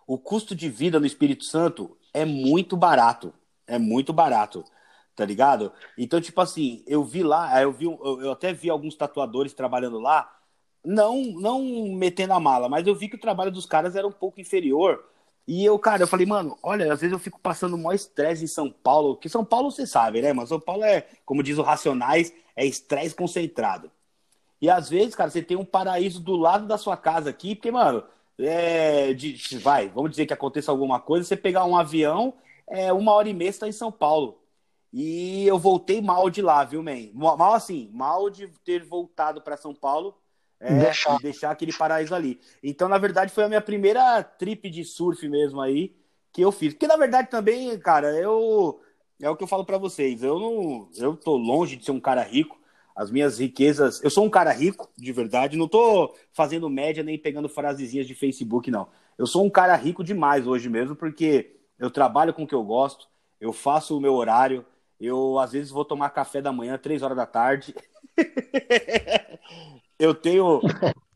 O custo de vida no Espírito Santo é muito barato. É muito barato tá ligado? Então, tipo assim, eu vi lá, eu vi, eu até vi alguns tatuadores trabalhando lá, não, não metendo a mala, mas eu vi que o trabalho dos caras era um pouco inferior. E eu, cara, eu falei, mano, olha, às vezes eu fico passando maior estresse em São Paulo, que São Paulo você sabe, né, mas São Paulo é, como diz o Racionais, é estresse concentrado. E às vezes, cara, você tem um paraíso do lado da sua casa aqui, porque, mano, é, de, vai, vamos dizer que aconteça alguma coisa, você pegar um avião, é, uma hora e meia está em São Paulo. E eu voltei mal de lá, viu, man? Mal assim, mal de ter voltado para São Paulo é, deixar. deixar aquele paraíso ali. Então, na verdade, foi a minha primeira trip de surf mesmo aí que eu fiz. Porque, na verdade, também, cara, eu. É o que eu falo para vocês. Eu não. Eu tô longe de ser um cara rico. As minhas riquezas. Eu sou um cara rico, de verdade. Não tô fazendo média nem pegando frasezinhas de Facebook, não. Eu sou um cara rico demais hoje mesmo, porque eu trabalho com o que eu gosto, eu faço o meu horário, eu às vezes vou tomar café da manhã, três horas da tarde. [laughs] eu tenho,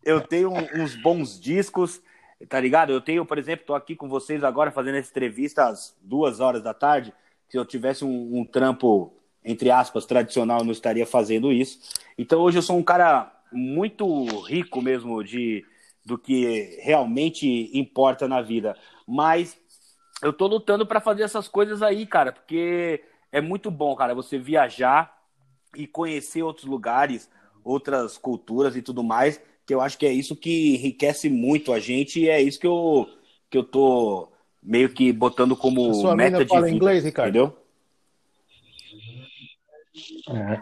eu tenho uns bons discos, tá ligado? Eu tenho, por exemplo, tô aqui com vocês agora fazendo essa entrevista às duas horas da tarde. Se eu tivesse um, um trampo entre aspas, tradicional, não estaria fazendo isso. Então hoje eu sou um cara muito rico mesmo de do que realmente importa na vida. Mas eu tô lutando para fazer essas coisas aí, cara, porque é muito bom, cara, você viajar e conhecer outros lugares, outras culturas e tudo mais, que eu acho que é isso que enriquece muito a gente e é isso que eu, que eu tô meio que botando como sua meta de fala vida, inglês, Ricardo? entendeu? É.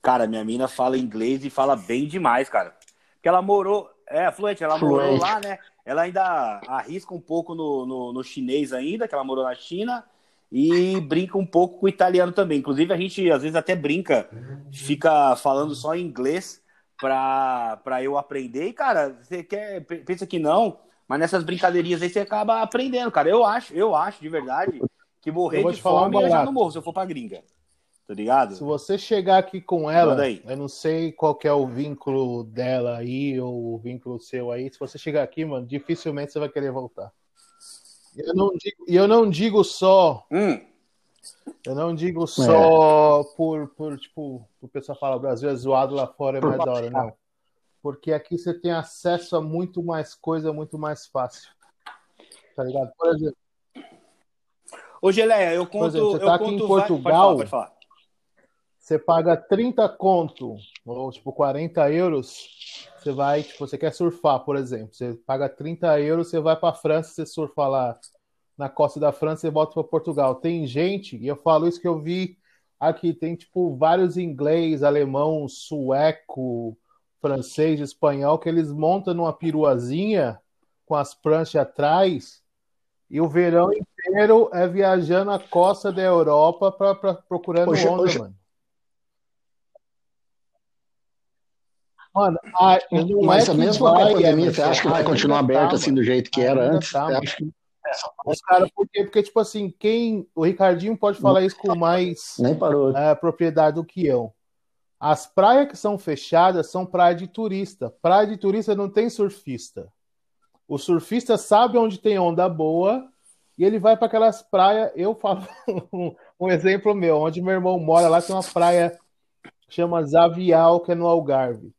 Cara, minha mina fala inglês e fala bem demais, cara. Porque ela morou, é, fluente, ela fluente. morou lá, né? Ela ainda arrisca um pouco no, no, no, chinês ainda, que ela morou na China, e brinca um pouco com o italiano também. Inclusive, a gente às vezes até brinca, fica falando só em inglês pra eu aprender. E, cara, você quer, pensa que não, mas nessas brincadeirinhas aí você acaba aprendendo, cara. Eu acho, eu acho, de verdade, que morrer de fome um eu já não morro se eu for pra gringa. Tá ligado? Se você chegar aqui com ela, eu não sei qual é o vínculo dela aí, ou o vínculo seu aí. Se você chegar aqui, mano, dificilmente você vai querer voltar. Eu não digo, eu não digo só. Hum. Eu não digo só é. por, por, tipo, o pessoal fala, o Brasil é zoado lá fora, é mais da hora, não. Porque aqui você tem acesso a muito mais coisa, muito mais fácil. Tá ligado? Por exemplo. Ô, Geleia, eu conto. Por exemplo, você tá aqui em Portugal. Vai, pode falar, pode falar você paga 30 conto, ou tipo 40 euros, você vai, tipo, você quer surfar, por exemplo, você paga 30 euros, você vai para França, você surfa lá na costa da França e volta para Portugal. Tem gente, e eu falo isso que eu vi aqui, tem tipo vários inglês, alemão, sueco, francês, espanhol, que eles montam numa peruazinha com as pranchas atrás e o verão inteiro é viajando a costa da Europa para procurando hoje, onda, hoje, mano. Mano, a, mas é com a pandemia, você acha que vai continuar aberto tá, assim do jeito que era antes? Tá, acho que... Os caras, porque, porque, tipo assim, quem. O Ricardinho pode falar isso com mais. É, propriedade do que eu. As praias que são fechadas são praias de turista. Praia de turista não tem surfista. O surfista sabe onde tem onda boa e ele vai para aquelas praias. Eu falo [laughs] um exemplo meu, onde meu irmão mora, lá tem uma praia chama Zavial, que é no Algarve.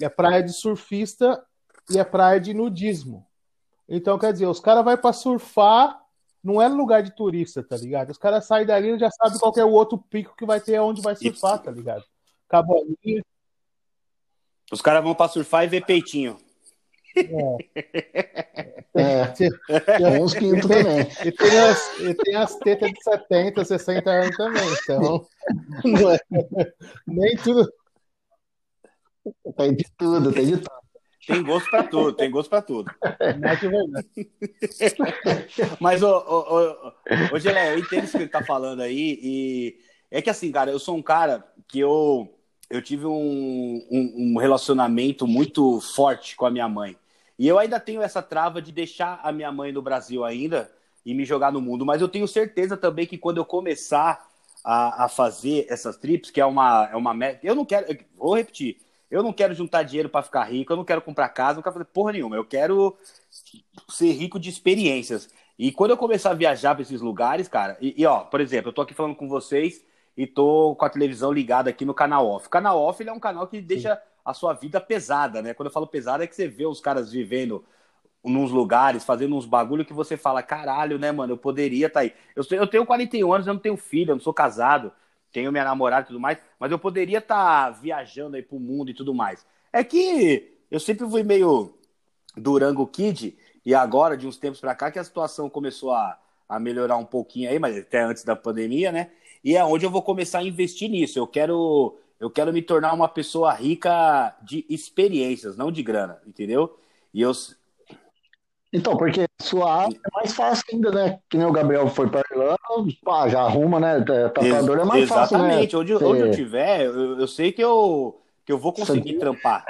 É praia de surfista e é praia de nudismo. Então, quer dizer, os caras vão para surfar, não é lugar de turista, tá ligado? Os caras saem dali e já sabem qual é o outro pico que vai ter onde vai surfar, tá ligado? Cabolinha. Os caras vão para surfar e ver peitinho. É. é. uns pintos também. E tem, as, e tem as tetas de 70, 60 anos também. Então, é, [laughs] nem tudo. Tem de tudo, tem de tudo. Tem gosto para tudo, tem gosto para tudo. [laughs] Mas, ô, ô, ô, ô Gelé, eu entendo isso que ele tá falando aí, e é que assim, cara, eu sou um cara que eu, eu tive um, um, um relacionamento muito forte com a minha mãe. E eu ainda tenho essa trava de deixar a minha mãe no Brasil ainda e me jogar no mundo, mas eu tenho certeza também que quando eu começar a, a fazer essas trips, que é uma, é uma meta, eu não quero, eu vou repetir, eu não quero juntar dinheiro para ficar rico, eu não quero comprar casa, não quero fazer porra nenhuma. Eu quero ser rico de experiências. E quando eu começar a viajar para esses lugares, cara, e, e, ó, por exemplo, eu tô aqui falando com vocês e tô com a televisão ligada aqui no canal off. O canal off ele é um canal que deixa a sua vida pesada, né? Quando eu falo pesada é que você vê os caras vivendo nos lugares, fazendo uns bagulho que você fala, caralho, né, mano, eu poderia estar tá aí. Eu, eu tenho 41 anos, eu não tenho filho, eu não sou casado tenho minha namorada e tudo mais, mas eu poderia estar tá viajando aí pro mundo e tudo mais. É que eu sempre fui meio Durango Kid, e agora, de uns tempos para cá, que a situação começou a, a melhorar um pouquinho aí, mas até antes da pandemia, né? E é onde eu vou começar a investir nisso. Eu quero, eu quero me tornar uma pessoa rica de experiências, não de grana, entendeu? E eu, então, porque sua área é mais fácil ainda, né? Que nem o Gabriel foi para Irlanda, pá, já arruma, né? Tatuador é mais fácil, né? Exatamente. Onde, onde eu tiver, eu, eu, sei que eu, que eu vou conseguir Sim. trampar.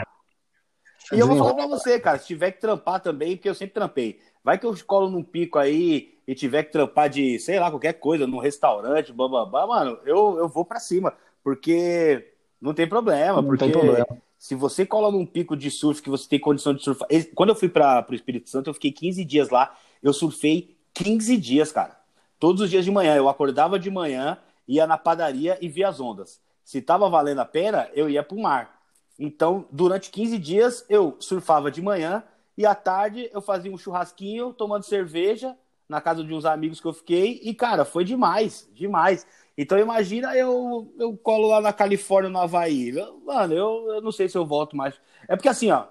E eu vou falar pra você, cara, se tiver que trampar também, porque eu sempre trampei. Vai que eu colo num pico aí e tiver que trampar de, sei lá, qualquer coisa, num restaurante, bababá, mano, eu, eu vou para cima. Porque não tem problema, não porque tem problema se você cola num pico de surf que você tem condição de surfar. Quando eu fui para o Espírito Santo, eu fiquei 15 dias lá. Eu surfei 15 dias, cara. Todos os dias de manhã. Eu acordava de manhã ia na padaria e via as ondas. Se tava valendo a pena, eu ia pro mar. Então, durante 15 dias, eu surfava de manhã e à tarde eu fazia um churrasquinho, tomando cerveja na casa de uns amigos que eu fiquei. E, cara, foi demais, demais. Então, imagina eu, eu colo lá na Califórnia, no Havaí. Mano, eu, eu não sei se eu volto mais. É porque, assim, ó,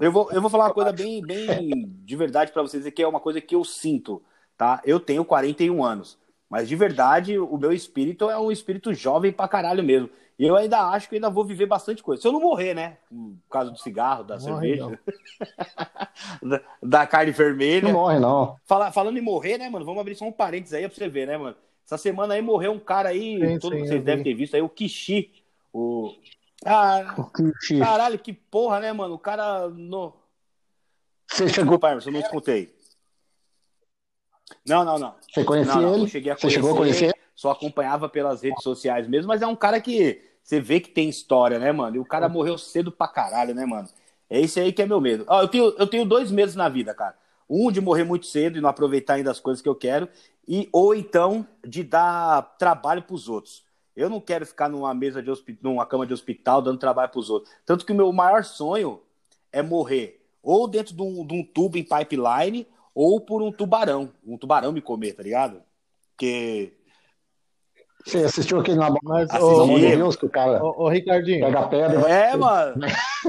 eu vou, eu vou falar uma coisa bem, bem de verdade para vocês, que é uma coisa que eu sinto, tá? Eu tenho 41 anos, mas de verdade o meu espírito é um espírito jovem pra caralho mesmo. E eu ainda acho que ainda vou viver bastante coisa. Se eu não morrer, né? Por causa do cigarro, da morre, cerveja, [laughs] da, da, carne vermelha. Não morre, não. Fala, falando em morrer, né, mano? Vamos abrir só um parênteses aí pra você ver, né, mano? Essa semana aí morreu um cara aí, sim, todos sim, vocês devem ter visto aí, o Kishi, o ah, caralho, que porra, né, mano? O cara. No... Você chegou. Desculpa, eu não escutei. Não, não, não. Você conhecia não, não, ele? Não cheguei a conhecer, Você chegou a conhecer? Só acompanhava pelas redes sociais mesmo, mas é um cara que você vê que tem história, né, mano? E o cara morreu cedo pra caralho, né, mano? É esse aí que é meu medo. Ó, eu, tenho, eu tenho dois medos na vida, cara. Um de morrer muito cedo e não aproveitar ainda as coisas que eu quero, e ou então de dar trabalho pros outros. Eu não quero ficar numa mesa de hospital, numa cama de hospital dando trabalho para os outros. Tanto que o meu maior sonho é morrer ou dentro de um, de um, tubo em pipeline ou por um tubarão. Um tubarão me comer, tá ligado? Porque. Você assistiu aquele na Mas, ô, Deus, que o cara. Ô, ô Ricardinho. Pega pedra. É, mano.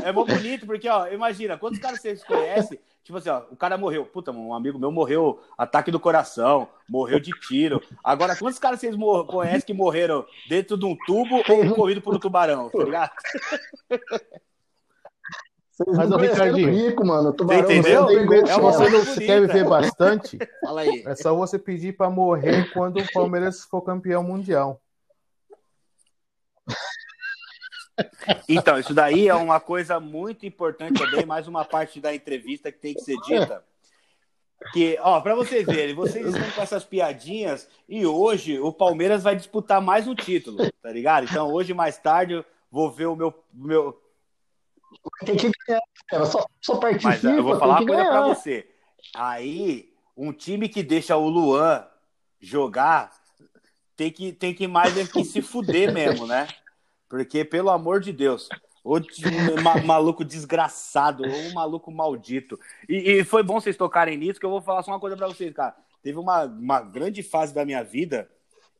É muito bonito, porque, ó, imagina, quantos caras vocês conhecem Tipo assim, ó, o cara morreu. Puta, um amigo meu morreu ataque do coração, morreu de tiro. Agora, quantos caras vocês conhecem que morreram dentro de um tubo ou corrido por um tubarão, tá ligado? [laughs] Mas o Ricardinho, rico, mano. Tubarão, você entendeu? é uma coisa que você quer viver bastante. Fala aí. É só você pedir para morrer quando o Palmeiras for campeão mundial. Então, isso daí é uma coisa muito importante também, mais uma parte da entrevista que tem que ser dita. Que, ó, para vocês verem, vocês estão com essas piadinhas e hoje o Palmeiras vai disputar mais um título, tá ligado? Então, hoje mais tarde vou ver o meu. meu... Tem que ganhar, cara. Só, só participa. Mas eu vou falar uma coisa para você. Aí, um time que deixa o Luan jogar tem que, tem que mais é que se fuder [laughs] mesmo, né? Porque, pelo amor de Deus, o maluco desgraçado, ou um maluco maldito. E, e, foi bom vocês tocarem nisso, que eu vou falar só uma coisa para vocês, cara. Teve uma, uma grande fase da minha vida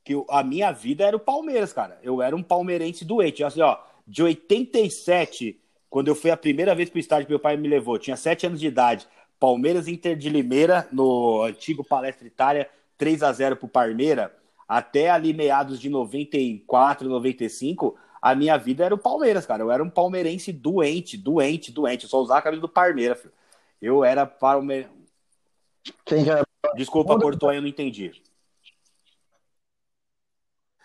que eu, a minha vida era o Palmeiras, cara. Eu era um palmeirense doente. Assim, ó, de 87, quando eu fui a primeira vez pro estádio que meu pai me levou, tinha 7 anos de idade. Palmeiras Inter de Limeira, no antigo Palestra Itália, 3 a 0 pro Palmeiras, até ali meados de 94, 95 a minha vida era o Palmeiras, cara. Eu era um palmeirense doente, doente, doente. Eu só usava a camisa do Palmeiras, filho. Eu era palmeirense. Desculpa, cortou aí, eu não entendi.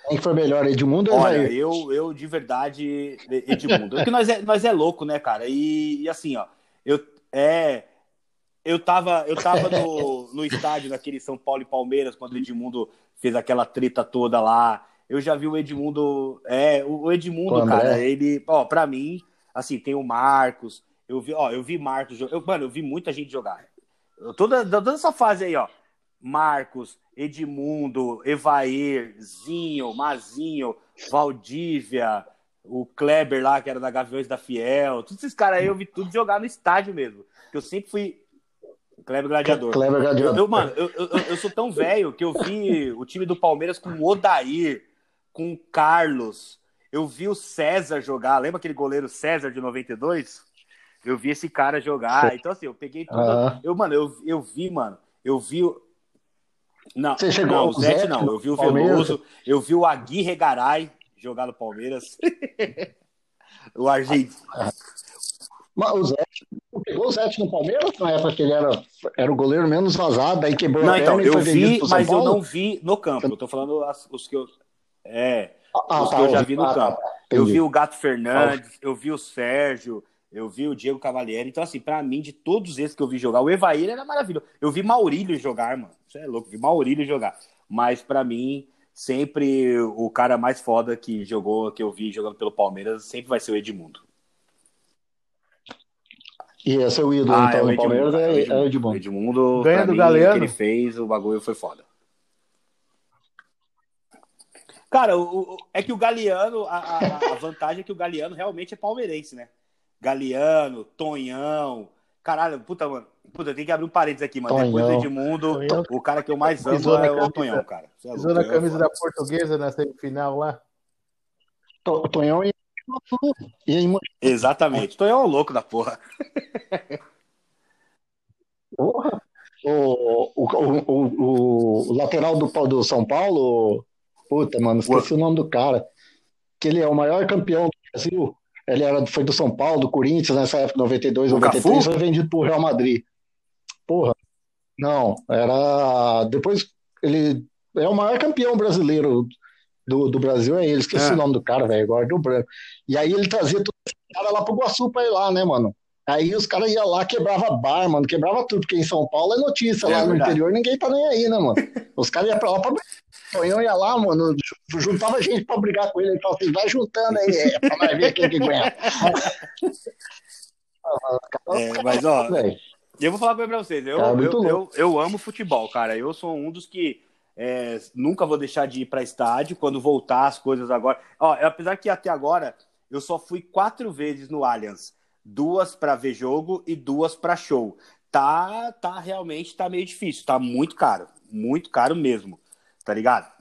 Quem foi melhor, Edmundo ou Olha, eu, eu de verdade, Edmundo. Porque nós é, nós é louco, né, cara? E, e assim, ó, eu, é, eu tava, eu tava no, no estádio daquele São Paulo e Palmeiras, quando o Edmundo fez aquela treta toda lá eu já vi o Edmundo. É, o Edmundo, Pô, cara, ele. Ó, pra mim, assim, tem o Marcos. Eu vi, ó, eu vi Marcos. Eu, mano, eu vi muita gente jogar. Toda, toda essa fase aí, ó. Marcos, Edmundo, Evair, Zinho, Mazinho, Valdívia, o Kleber lá, que era da Gaviões da Fiel. Todos esses caras aí eu vi tudo jogar no estádio mesmo. Que eu sempre fui. Kleber Gladiador. Kleber Gladiador. Eu, mano, eu, eu, eu, sou tão velho que eu vi o time do Palmeiras com o Odair, com o Carlos. Eu vi o César jogar. Lembra aquele goleiro César de 92? Eu vi esse cara jogar. Então, assim, eu peguei tudo. Eu, mano, eu, eu vi, mano. Eu vi. Não, Você chegou não, o Zete não. Eu vi o Veloso. Eu vi o Aguirre Garay jogar no Palmeiras. [laughs] o argentino. Mas o Zete, pegou o Zete no Palmeiras na época que ele era, era o goleiro menos vazado, aí quebrou não, a então, eu vi, mas eu não vi no campo. Eu tô falando as, os que eu. É, ah, os tá, que eu já vi no ah, campo. Tá, eu vi o Gato Fernandes, eu vi o Sérgio, eu vi o Diego Cavalieri. Então, assim, pra mim, de todos esses que eu vi jogar, o Evair era maravilhoso. Eu vi Maurílio jogar, mano. Você é louco, vi Maurílio jogar. Mas, pra mim, sempre o cara mais foda que jogou, que eu vi jogando pelo Palmeiras, sempre vai ser o Edmundo. E esse é o ídolo, ah, então, é o Palmeiras é, é o Edmundo. Edmundo, Ganha do mim, Galeano. que ele fez, o bagulho foi foda. Cara, o, o, é que o Galeano, a, a, a, vantagem é que o Galeano realmente é palmeirense, né? Galeano, Tonhão. Caralho, puta, mano. Puta, tem que abrir um parênteses aqui, mano. Tonhão. Depois do Edmundo, Tonhão. o cara que eu mais amo é o Tonhão, cara. É Pisou na camisa da portuguesa na semifinal lá. Tonhão e. Exatamente. Tonhão é o louco da porra. Porra. O, o, o, o, lateral do, do São Paulo, puta, mano, esqueci o nome do cara. Que ele é o maior campeão do Brasil. Ele era, foi do São Paulo, do Corinthians, nessa época, 92, o 93, Cafu? foi vendido pro Real Madrid. Porra. Não, era. Depois ele é o maior campeão brasileiro do, do Brasil, é ele. Esqueci é. o nome do cara, velho, agora do branco. E aí ele trazia todo esse cara lá pro Guaçu pra ir lá, né, mano? Aí os caras iam lá, quebrava bar, mano, quebrava tudo, porque em São Paulo é notícia, é lá verdade. no interior ninguém tá nem aí, né, mano? Os caras iam pra lá pra Tonhão ia lá, mano, juntava gente pra brigar com ele, ele falava assim, vai juntando aí, é, pra nós ver quem que aguenta. [laughs] é, mas, ó, eu vou falar pra vocês, eu, eu, eu, eu, amo futebol, cara, eu sou um dos que é, nunca vou deixar de ir pra estádio, quando voltar as coisas agora, ó, apesar que até agora eu só fui quatro vezes no Allianz, duas para ver jogo e duas para show. Tá, tá realmente tá meio difícil, tá muito caro, muito caro mesmo, tá ligado?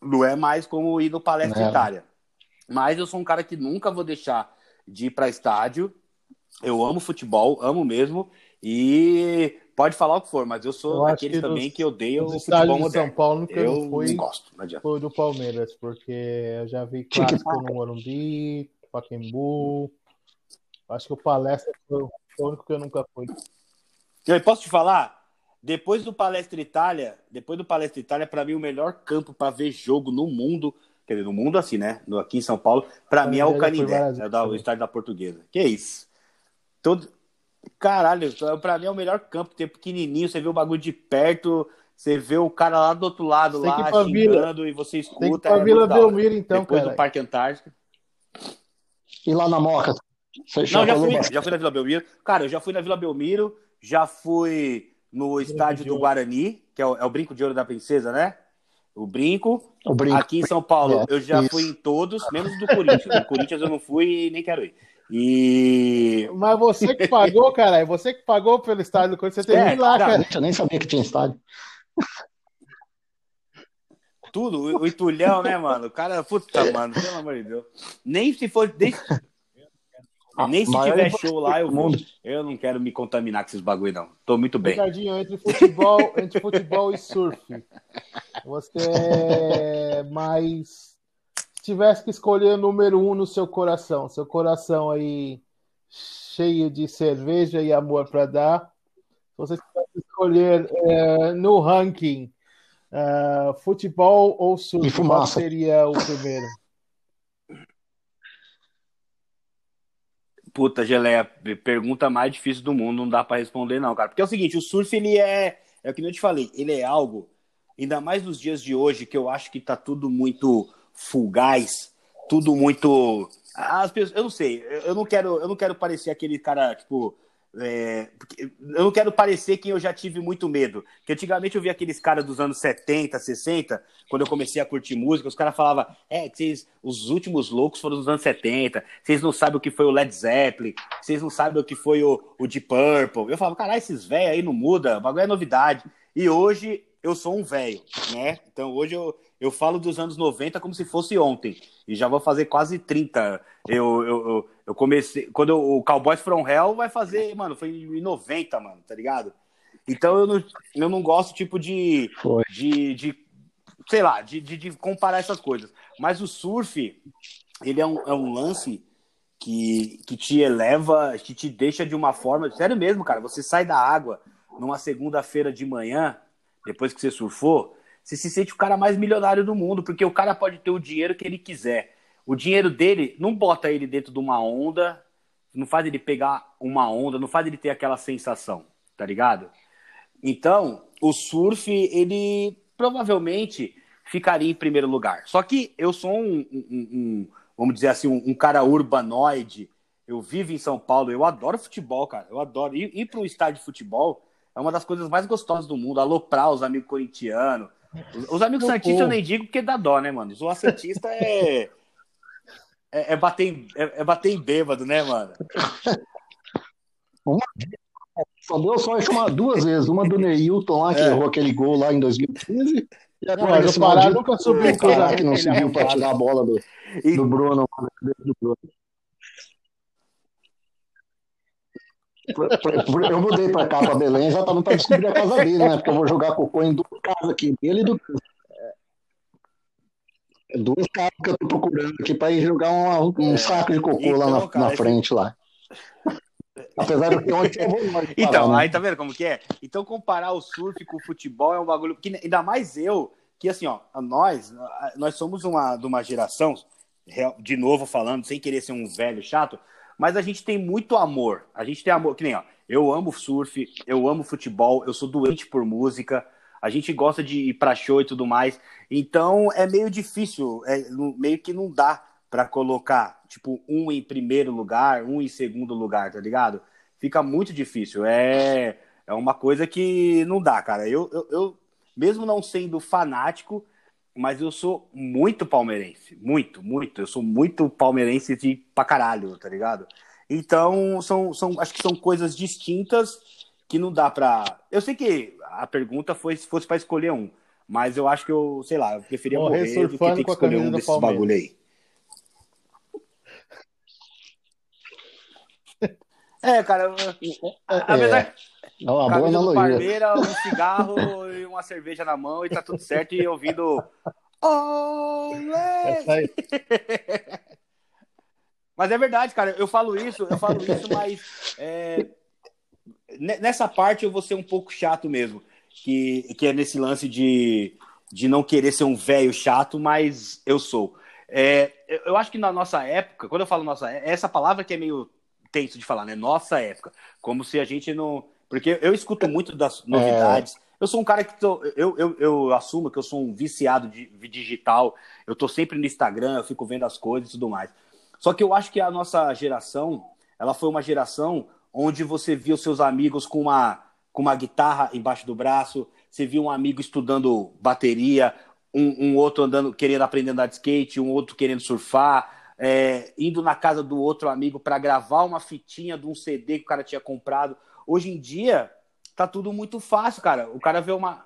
Não é mais como ir no Palestra é. Itália. Mas eu sou um cara que nunca vou deixar de ir para estádio. Eu amo futebol, amo mesmo. E pode falar o que for, mas eu sou eu daqueles que também que odeio o futebol moderno. São Paulo que eu não fui, não gosto, não foi do Palmeiras, porque eu já vi clássico no Morumbi, Pacaembu, Acho que o Palestra foi o único que eu nunca fui. Eu posso te falar? Depois do Palestra Itália, depois do Palestra Itália, para mim o melhor campo para ver jogo no mundo, quer dizer, no mundo assim, né? No, aqui em São Paulo, para mim é o Canindé, é da, o estádio da Portuguesa. Que é isso? Todo Caralho, para mim é o melhor campo, tem pequenininho, você vê o bagulho de perto, você vê o cara lá do outro lado, lá xingando, Vila. e você escuta. Tem que é Vila Belmiro, então, Depois cara. do Parque Antártico. E lá na Moca, não, já fui, já fui na Vila Belmiro. Cara, eu já fui na Vila Belmiro, já fui no estádio do Guarani, que é o, é o, Brinco de Ouro da Princesa, né? O Brinco. O Brinco. Aqui em São Paulo, é, eu já isso. fui em todos, menos do Corinthians. O Corinthians eu não fui e nem quero ir. E... Mas você que pagou, cara, é você que pagou pelo estádio do Corinthians, você tem é, que ir lá, cara. Eu nem sabia que tinha estádio. Tudo, o, o Itulhão, né, mano? O cara, puta, mano, pelo amor de Deus. Nem se for, ah, Nem se tiver show lá, eu vou. Eu não quero me contaminar com esses bagulho, não. Tô muito bem. Ricardinho, entre futebol, [laughs] entre futebol e surf, você é mais. Se tivesse que escolher o número um no seu coração, seu coração aí cheio de cerveja e amor para dar, se você tivesse que escolher é, no ranking uh, futebol ou surf, qual seria o primeiro? Puta, Geleia, pergunta mais difícil do mundo, não dá para responder não, cara. Porque é o seguinte, o surf, ele é, é o que eu te falei, ele é algo, ainda mais nos dias de hoje, que eu acho que tá tudo muito fugaz, tudo muito... As pessoas, eu não sei, eu não quero, eu não quero parecer aquele cara, tipo, é, eu não quero parecer que eu já tive muito medo. Porque antigamente eu via aqueles caras dos anos 70, 60, quando eu comecei a curtir música, os caras falavam, é, que vocês, os últimos loucos foram dos anos 70, vocês não sabem o que foi o Led Zeppelin, vocês não sabem o que foi o, o Deep Purple. Eu falava, caralho, esses velhos aí não muda, o bagulho é novidade. E hoje eu sou um velho, né? Então hoje eu, eu falo dos anos 90 como se fosse ontem. E já vou fazer quase 30. Eu, eu, eu, eu comecei. Quando eu, o Cowboys From Hell vai fazer, mano, foi em 90, mano, tá ligado? Então eu não, eu não gosto, tipo, de. de, de sei lá, de, de, de, comparar essas coisas. Mas o surf, ele é um, é um lance que, que te eleva, que te deixa de uma forma. Sério mesmo, cara. Você sai da água numa segunda-feira de manhã, depois que você surfou você se sente o cara mais milionário do mundo, porque o cara pode ter o dinheiro que ele quiser. O dinheiro dele não bota ele dentro de uma onda, não faz ele pegar uma onda, não faz ele ter aquela sensação, tá ligado? Então, o surf, ele provavelmente ficaria em primeiro lugar. Só que eu sou um, um, um vamos dizer assim, um, um, cara urbanoide. Eu vivo em São Paulo, eu adoro futebol, cara. Eu adoro ir, ir para um estádio de futebol. É uma das coisas mais gostosas do mundo. Aloprar os amigos corintianos, Os amigos Santistas eu nem digo porque dá dó, né, mano? Zoar Santista é. É, é, bater em, é, é, bater em bêbado, né, mano? Uma... Só deu sorte uma, duas vezes. Uma do Neilton lá, que é. errou aquele gol lá em 2015. E agora esse Pará nunca subiu o cara que não subiu para tirar a bola do, do Bruno. Do Bruno. Eu mudei para cá, para Belém, exatamente para descobrir a casa dele, né? Porque eu vou jogar cocô em duas casas aqui, dele e do. É duas casas que eu tô procurando aqui para ir jogar um, um é. saco de cocô então, lá na, cara, na frente lá. Apesar de ter onde eu vou Então, né? aí tá vendo como que é? Então comparar o surf com o futebol é um bagulho que ainda mais eu, que assim, ó, nós, nós somos uma de uma geração, de novo falando, sem querer ser um velho chato, mas a gente tem muito amor. A gente tem amor, que nem, ó, eu amo surf, eu amo futebol, eu sou doente por música, a gente gosta de ir pra show e tudo mais. Então é meio difícil, é, meio que não dá para colocar, tipo, um em primeiro lugar, um em segundo lugar, tá ligado? Fica muito difícil. É, é uma coisa que não dá, cara. Eu, eu, eu mesmo não sendo fanático, mas eu sou muito palmeirense. Muito, muito. Eu sou muito palmeirense de pra caralho, tá ligado? Então, são, são, acho que são coisas distintas que não dá pra. Eu sei que a pergunta foi se fosse para escolher um, mas eu acho que eu, sei lá, eu preferia morrer, morrer do que ter que escolher um desses bagulho aí. [laughs] É, cara, a, a é. É uma boa analogia. Parmeira, um cigarro e uma cerveja na mão e tá tudo certo e ouvindo. Olé! [laughs] mas é verdade, cara. Eu falo isso, eu falo isso, mas é, nessa parte eu vou ser um pouco chato mesmo. Que, que é nesse lance de, de não querer ser um velho chato, mas eu sou. É, eu acho que na nossa época, quando eu falo nossa, essa palavra que é meio tenso de falar, né? Nossa época. Como se a gente não porque eu escuto muito das novidades. É... Eu sou um cara que tô, eu, eu, eu assumo que eu sou um viciado de, de digital. Eu tô sempre no Instagram, eu fico vendo as coisas e tudo mais. Só que eu acho que a nossa geração, ela foi uma geração onde você via os seus amigos com uma, com uma guitarra embaixo do braço, você via um amigo estudando bateria, um, um outro andando, querendo aprender a andar de skate, um outro querendo surfar, é, indo na casa do outro amigo para gravar uma fitinha de um CD que o cara tinha comprado. Hoje em dia, tá tudo muito fácil, cara. O cara vê uma.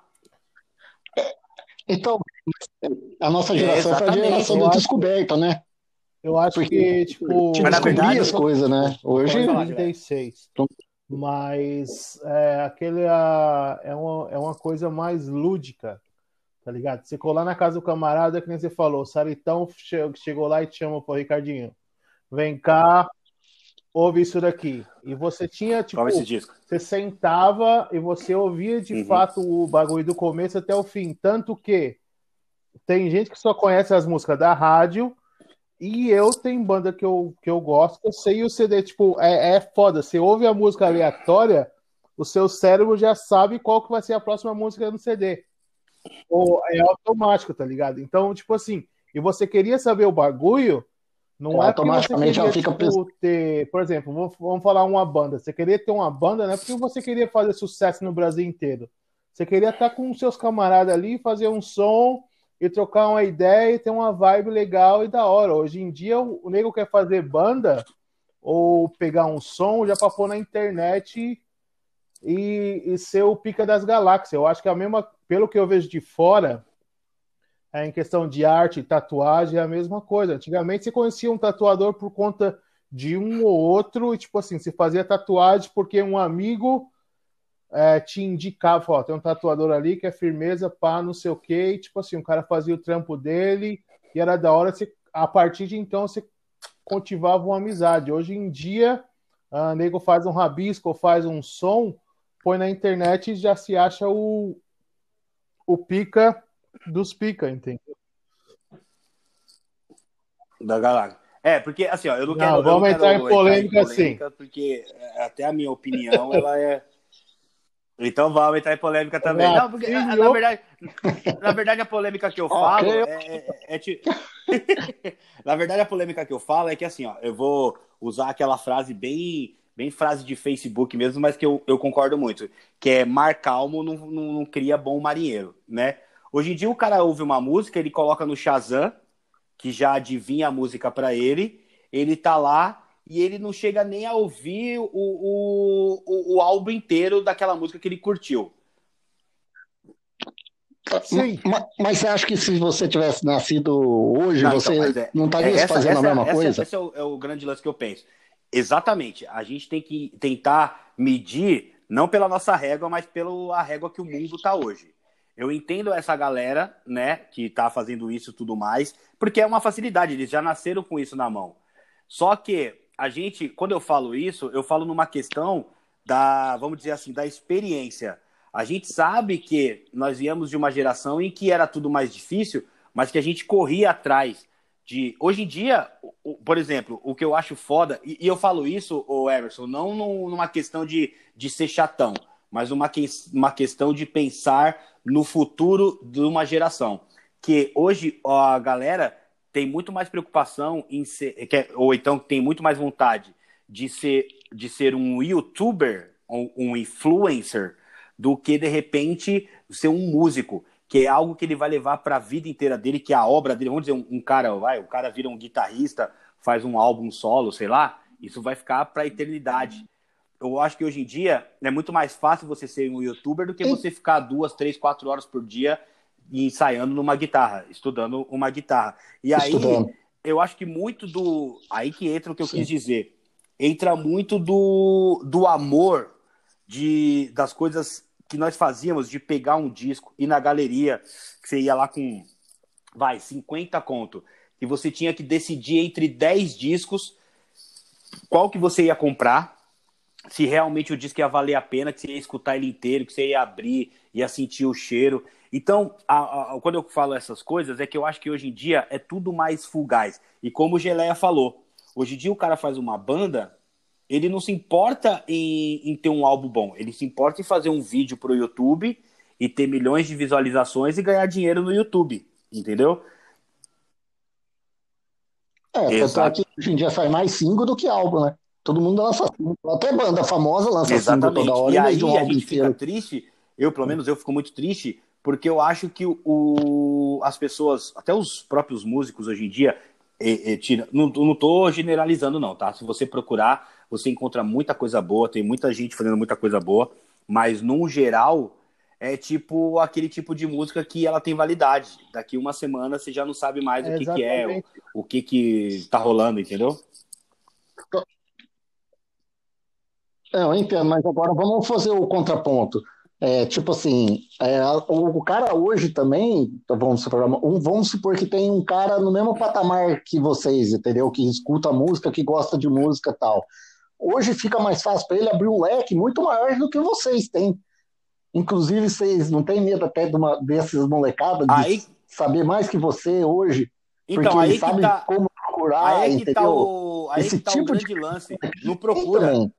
Então, a nossa geração é, foi a geração da descoberta, né? Eu acho Porque, que, tipo. Tinha verdade, as coisas, né? Hoje. 36. Mas é, aquele é, uma, é uma coisa mais lúdica, tá ligado? Você colar na casa do camarada, que nem você falou, o Saritão chegou lá e te chamou pro Ricardinho. Vem cá, ouve isso daqui. E você tinha, tipo, você sentava e você ouvia de uhum. fato o bagulho do começo até o fim. Tanto que tem gente que só conhece as músicas da rádio. E eu tenho banda que eu, que eu gosto, eu sei o CD, tipo, é, é foda. Você ouve a música aleatória, o seu cérebro já sabe qual que vai ser a próxima música no CD. Ou é automático, tá ligado? Então, tipo assim, e você queria saber o bagulho, não é automaticamente ela fica tipo, ter, por exemplo, vamos falar uma banda. Você queria ter uma banda, não é porque você queria fazer sucesso no Brasil inteiro. Você queria estar com seus camaradas ali, fazer um som e trocar uma ideia e ter uma vibe legal e da hora. Hoje em dia o, nego quer fazer banda ou pegar um som já para pôr na internet e, e ser o pica das galáxias. Eu acho que é a mesma, pelo que eu vejo de fora, é, em questão de arte, tatuagem, é a mesma coisa. Antigamente você conhecia um tatuador por conta de um ou outro, e tipo assim, você fazia tatuagem porque um amigo é, te indicava, ó, tem um tatuador ali que é firmeza, pá, não sei o quê, e tipo assim, o cara fazia o trampo dele, e era da hora, você, a partir de então você cultivava uma amizade. Hoje em dia, a nego faz um rabisco, faz um som, põe na internet e já se acha o, o pica dos pica, entendeu? Da galera. É, porque assim, ó, eu não, não quero. Vamos não entrar, em polêmica, sim. Porque é, até a minha opinião, [laughs] ela é. Então vamos entrar em polêmica também. Não, porque na, na, verdade, [laughs] na verdade a polêmica que eu falo okay. [laughs] é, é, é, é Na verdade a polêmica que eu falo é que assim, ó, eu vou usar aquela frase bem bem frase de Facebook mesmo, mas que eu, eu concordo muito, que é mar calmo não, não, não cria bom marinheiro, né? Hoje em dia o cara ouve uma música, ele coloca no Shazam, que já adivinha a música para ele, ele tá lá e ele não chega nem a ouvir o, o, o, o álbum inteiro daquela música que ele curtiu. Sim. Mas, mas, você acha que se você tivesse nascido hoje, não, você então, é, não estaria é, fazendo essa, a mesma essa, coisa? Esse é o, é o, grande lance que eu penso. Exatamente. A gente tem que tentar medir, não pela nossa régua, mas pela régua que o mundo está hoje. Eu entendo essa galera, né, que está fazendo isso e tudo mais, porque é uma facilidade, eles já nasceram com isso na mão. Só que a gente, quando eu falo isso, eu falo numa questão da, vamos dizer assim, da experiência. A gente sabe que nós viemos de uma geração em que era tudo mais difícil, mas que a gente corria atrás de. Hoje em dia, por exemplo, o que eu acho foda, e, eu falo isso, o Emerson, não numa questão de, de ser chatão, mas uma, uma questão de pensar no futuro de uma geração. Que hoje a galera tem muito mais preocupação em ser, ou então tem muito mais vontade de ser, de ser um youtuber, um, um influencer, do que de repente ser um músico, que é algo que ele vai levar para a vida inteira dele, que é a obra dele. Vamos dizer, um, um, cara, vai, o cara vira um guitarrista, faz um álbum solo, sei lá, isso vai ficar para a eternidade. Eu acho que hoje em dia é muito mais fácil você ser um youtuber do que você ficar duas, três, quatro horas por dia ensaiando numa guitarra, estudando uma guitarra. E aí, estudando. eu acho que muito do. Aí que entra o que eu Sim. quis dizer. Entra muito do, do amor de, das coisas que nós fazíamos de pegar um disco e na galeria, que você ia lá com, vai, 50 conto, e você tinha que decidir entre 10 discos qual que você ia comprar, se realmente o disco ia valer a pena, que você ia escutar ele inteiro, que você ia abrir, ia sentir o cheiro. Então, a, a, quando eu falo essas coisas, é que eu acho que hoje em dia é tudo mais fugaz. E como o Geleia falou, hoje em dia o cara faz uma banda ele não se importa em, em ter um álbum bom, ele se importa em fazer um vídeo para o YouTube e ter milhões de visualizações e ganhar dinheiro no YouTube, entendeu? É, Exato. que hoje em dia sai mais single do que álbum, né? Todo mundo lança single. Até banda famosa lança Exatamente. single toda hora. E aí um a gente inteiro. fica triste, eu pelo menos eu fico muito triste, porque eu acho que o, as pessoas, até os próprios músicos hoje em dia, e, e, tira, não, não tô generalizando não, tá? Se você procurar, você encontra muita coisa boa, tem muita gente fazendo muita coisa boa, mas no geral é tipo aquele tipo de música que ela tem validade. Daqui uma semana você já não sabe mais é, o que, que é, o, o, que que tá rolando, entendeu? É, eu entendo, mas agora vamos fazer o contraponto. É, tipo assim, é, o, cara hoje também, vamos supor, um, vamos supor que tem um cara no mesmo patamar que vocês, entendeu? Que escuta música, que gosta de música e tal hoje fica mais fácil para ele abrir um leque muito maior do que vocês têm. Inclusive, vocês não têm medo até de uma, desses molecadas de aí... saber mais que você hoje? Então, porque aí sabe tá... como procurar, aí é que tá entendeu? Tá o... Aí Esse tá tipo o grande de... lance. Não procura.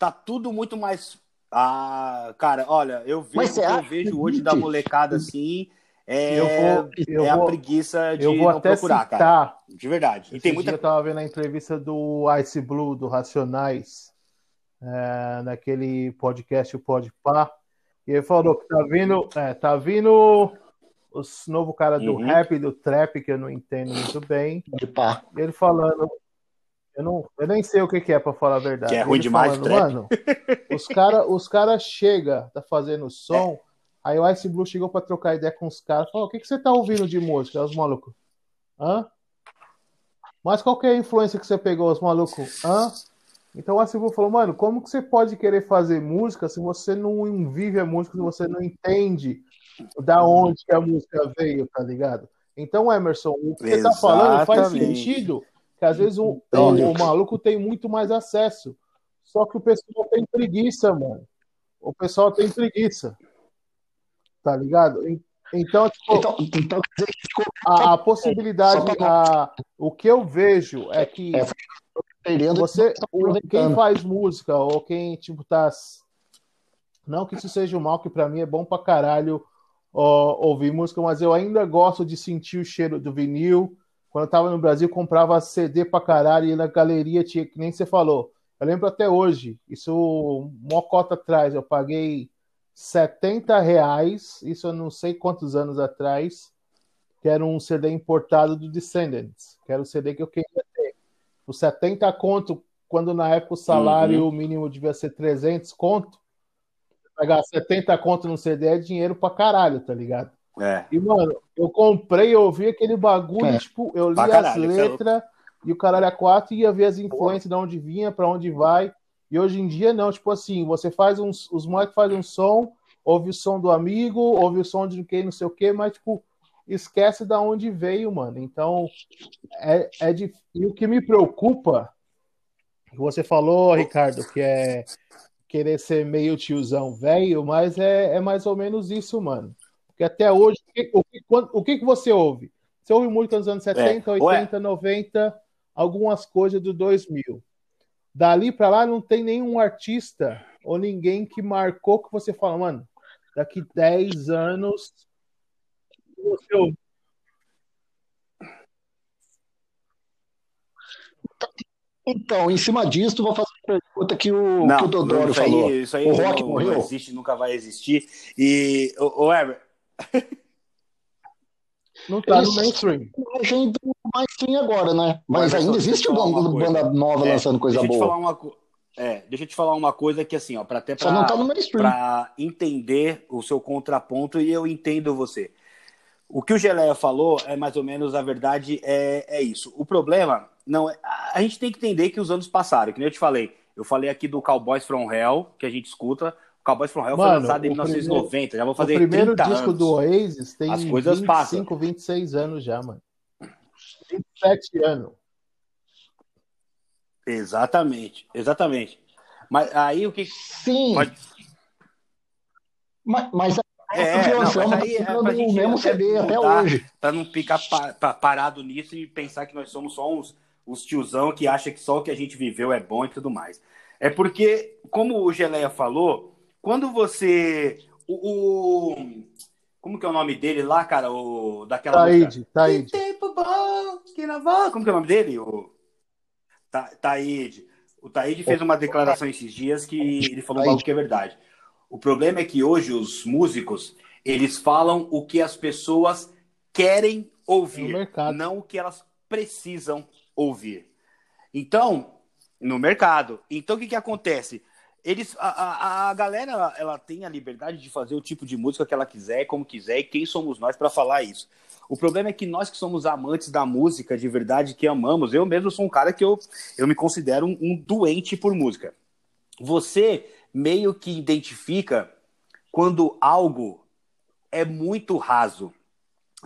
Tá tudo muito mais... Ah, cara, olha, eu vejo, eu vejo hoje da molecada assim é, eu vou, eu é vou, a preguiça de eu vou até procurar, citar, cara. De verdade. E tem muita... Eu tava vendo a entrevista do Ice Blue, do Racionais, é, naquele podcast, o Podpah, e ele falou que tá vindo, é, tá vindo os novo cara do uhum. rap, do trap, que eu não entendo muito bem. Ele falando, eu, não, eu nem sei o que, que é para falar a verdade. Que é ruim ele demais, falando, Mano, os caras os cara chega, tá fazendo som, é Aí o Ice Blue chegou pra trocar ideia com os caras. Falou: o que, que você tá ouvindo de música? Os malucos. Hã? Mas qual que é a influência que você pegou, os malucos? Hã? Então o Ice Blue falou: mano, como que você pode querer fazer música se você não vive a música, se você não entende da onde que a música veio, tá ligado? Então, Emerson, o que Exatamente. você tá falando faz sentido. Que às vezes o, o, o maluco tem muito mais acesso. Só que o pessoal tem preguiça, mano. O pessoal tem preguiça. Tá ligado? Então, tipo, então, então a, a, possibilidade, a, o que eu vejo é que é, você, o, quem faz música ou quem tipo tá, não que isso seja um mal, que para mim é bom pra caralho ó, ouvir música, mas eu ainda gosto de sentir o cheiro do vinil. Quando eu tava no Brasil, comprava CD pra caralho e na galeria tinha, que nem você falou. Eu lembro até hoje, isso mocota atrás, eu paguei 70 reais, isso eu não sei quantos anos atrás, que era um CD importado do Descendants, que era o CD que eu queria ter. O 70 conto, quando na época o salário uhum. mínimo devia ser 300 conto, pagar 70 conto no CD é dinheiro pra caralho, tá ligado? É. E, mano, eu comprei, eu ouvi aquele bagulho, é. tipo, eu li caralho, as é letras e o caralho a quatro ia ver as influências de onde vinha, para onde vai. E hoje em dia, não, tipo assim, você faz uns. Os moleques fazem um som, ouve o som do amigo, ouve o som de quem não sei o quê, mas, tipo, esquece da onde veio, mano. Então, é, é de... E o que me preocupa, você falou, Ricardo, que é querer ser meio tiozão velho, mas é, é mais ou menos isso, mano. Porque até hoje, o que, o que, que você ouve? Você ouve muito nos anos 70, é. 80, Ué. 90, algumas coisas do 2000. Dali para lá não tem nenhum artista ou ninguém que marcou que você fala, mano, daqui 10 anos você ouve. Então, em cima disso, vou fazer uma pergunta que o, não, que o Dodoro isso falou. Aí, isso aí o rock não, morreu? não existe, nunca vai existir. E, o, o Ever... Não tá no mainstream. Margem do mainstream agora, né? Mas, Mas ainda existe uma banda nova é, lançando coisa deixa boa. Uma, é, deixa eu te falar uma coisa que assim, ó, para até para tá entender o seu contraponto e eu entendo você. O que o Geleia falou é mais ou menos a verdade, é, é isso. O problema não é. A gente tem que entender que os anos passaram, que nem eu te falei. Eu falei aqui do Cowboys from Hell, que a gente escuta. Cowboys from Hell Mano, foi lançado em 1990, primeiro, já vou fazer 30 anos. O primeiro disco do Oasis tem As coisas 25, passam. 26 anos já, mano. 27 anos. Exatamente, exatamente. Mas aí o que. Sim. Pode... Mas, mas é, não, mas aí é pra gente mesmo CD até hoje. Pra não ficar pa parado nisso e pensar que nós somos só uns, uns tiozão que acha que só o que a gente viveu é bom e tudo mais. É porque, como o Geleia falou, quando você. O, o, como que é o nome dele lá, cara? O, daquela Taíde, Taíde. tempo bom, que não Como que é o nome dele? O Ta, Taíde. O Taíde fez uma declaração esses dias que ele falou algo que é verdade. O problema é que hoje os músicos, eles falam o que as pessoas querem ouvir, não o que elas precisam ouvir. Então, no mercado. Então, o que, que acontece? Eles a, a, a, galera ela tem a liberdade de fazer o tipo de música que ela quiser, como quiser, e quem somos nós para falar isso? O problema é que nós que somos amantes da música de verdade, que amamos, eu mesmo sou um cara que eu, eu me considero um, um doente por música. Você meio que identifica quando algo é muito raso.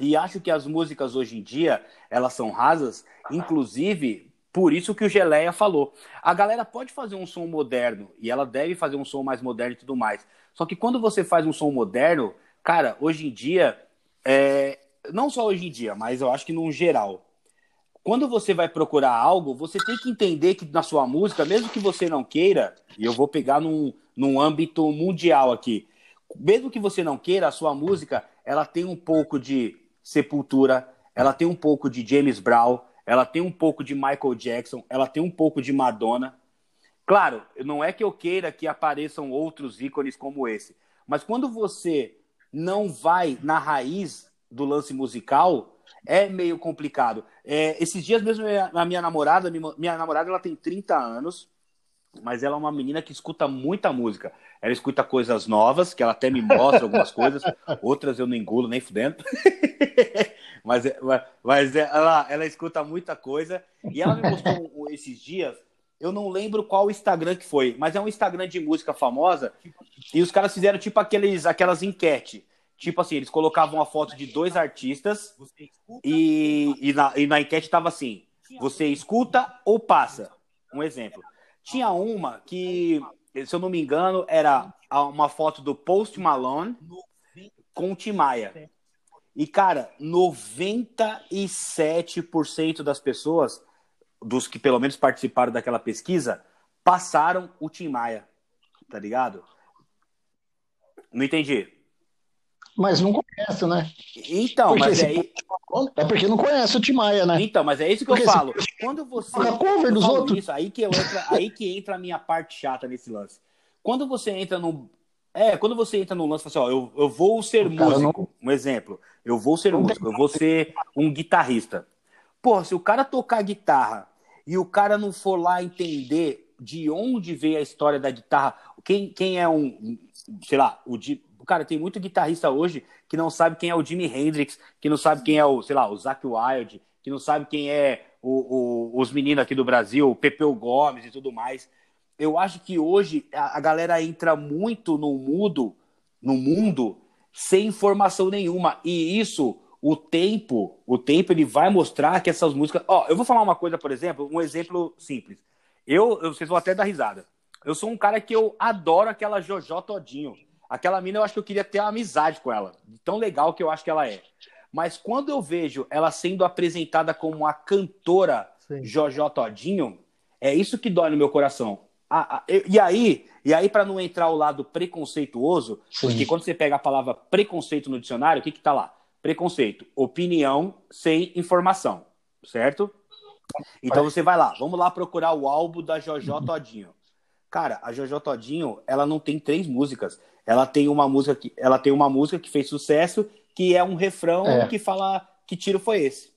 E acho que as músicas hoje em dia, elas são rasas, inclusive por isso que o Geleia falou. A galera pode fazer um som moderno e ela deve fazer um som mais moderno e tudo mais. Só que quando você faz um som moderno, cara, hoje em dia, é... não só hoje em dia, mas eu acho que no geral, quando você vai procurar algo, você tem que entender que na sua música, mesmo que você não queira, e eu vou pegar num, num âmbito mundial aqui, mesmo que você não queira, a sua música, ela tem um pouco de Sepultura, ela tem um pouco de James Brown, ela tem um pouco de Michael Jackson, ela tem um pouco de Madonna. Claro, não é que eu queira que apareçam outros ícones como esse, mas quando você não vai na raiz do lance musical, é meio complicado. É, esses dias mesmo, a minha namorada, minha namorada ela tem 30 anos, mas ela é uma menina que escuta muita música. Ela escuta coisas novas, que ela até me mostra algumas coisas, [laughs] outras eu não engulo nem fudendo. [laughs] Mas, é, mas é, ela, ela escuta muita coisa. E ela me mostrou esses dias. Eu não lembro qual Instagram que foi, mas é um Instagram de música famosa. E os caras fizeram tipo aqueles, aquelas enquetes. Tipo assim, eles colocavam a foto de dois artistas e, e, na, e na enquete tava assim: você escuta ou passa? Um exemplo. Tinha uma que, se eu não me engano, era uma foto do Post Malone com o Tim Maia. E, cara, 97% das pessoas, dos que pelo menos participaram daquela pesquisa, passaram o Tim Maia. Tá ligado? Não entendi. Mas não conhece, né? Então, porque mas é... é porque não conhece o Tim Maia, né? Então, mas é isso que porque eu falo. Quando você a cover dos outros. Isso, aí que eu entra, aí que entra a minha parte chata nesse lance. Quando você entra num É, quando você entra no lance, você fala assim, ó, eu, eu vou ser músico, não... um exemplo. Eu vou ser músico, eu vou ser um guitarrista. Pô, se o cara tocar guitarra e o cara não for lá entender de onde veio a história da guitarra, quem, quem é um, sei lá, o, cara, tem muito guitarrista hoje que não sabe quem é o Jimi Hendrix, que não sabe quem é o, sei lá, o Zac Wild, que não sabe quem é o, o, os meninos aqui do Brasil, o Pepeu Gomes e tudo mais eu acho que hoje a, a galera entra muito no mundo, no mundo, sem informação nenhuma. E isso, o tempo, o tempo ele vai mostrar que essas músicas. Ó, eu vou falar uma coisa, por exemplo, um exemplo simples. Eu, eu vocês vão até dar risada. Eu sou um cara que eu adoro aquela Jojo Todinho. Aquela mina, eu acho que eu queria ter uma amizade com ela. Tão legal que eu acho que ela é. Mas quando eu vejo ela sendo apresentada como a cantora Sim. Jojo Todinho, é isso que dói no meu coração e aí, e aí para não entrar o lado preconceituoso, Sim. porque quando você pega a palavra preconceito no dicionário, o que que tá lá? Preconceito, opinião sem informação, certo? Então você vai lá, vamos lá procurar o álbum da Jojo Todinho. Cara, a Jojo Todinho, ela não tem três músicas. Ela tem uma música que, ela tem uma música que fez sucesso, que é um refrão é. que fala que tiro foi esse.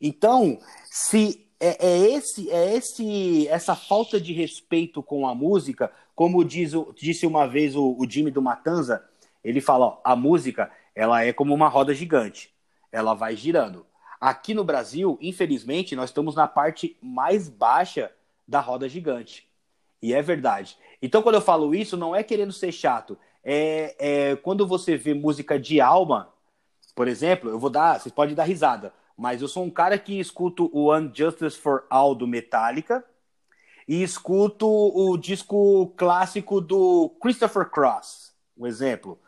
Então, se é, é, esse, é esse, essa falta de respeito com a música, como diz, disse uma vez o, o Jimmy do Matanza, ele fala, ó, a música ela é como uma roda gigante, ela vai girando. Aqui no Brasil, infelizmente, nós estamos na parte mais baixa da roda gigante. E é verdade. Então, quando eu falo isso, não é querendo ser chato. É, é quando você vê música de alma, por exemplo, eu vou dar, vocês podem dar risada. Mas eu sou um cara que escuto o Unjustice for All do Metallica e escuto o disco clássico do Christopher Cross, um exemplo.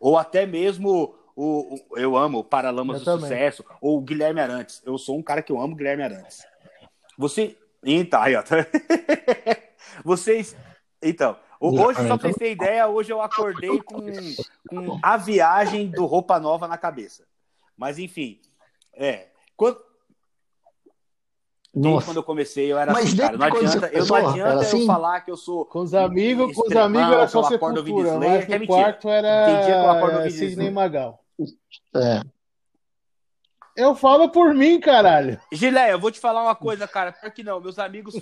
Ou até mesmo o, o eu amo o Paralamas eu do também. Sucesso, ou o Guilherme Arantes. Eu sou um cara que eu amo Guilherme Arantes. Você. Então, aí, ó. [laughs] Vocês. Então, hoje, só pra vocês terem ideia, hoje eu acordei com, com a viagem do Roupa Nova na cabeça. Mas, enfim, é. Quando... Desde quando eu comecei, eu era Mas assim, cara. Não adianta, eu, não adianta assim? eu falar que eu sou. Com os amigos, com os amigos era só sepultura, mas no é quarto era Sidney Magal. É. Eu falo por mim, caralho. Gileia, eu vou te falar uma coisa, cara. Por que não? Meus amigos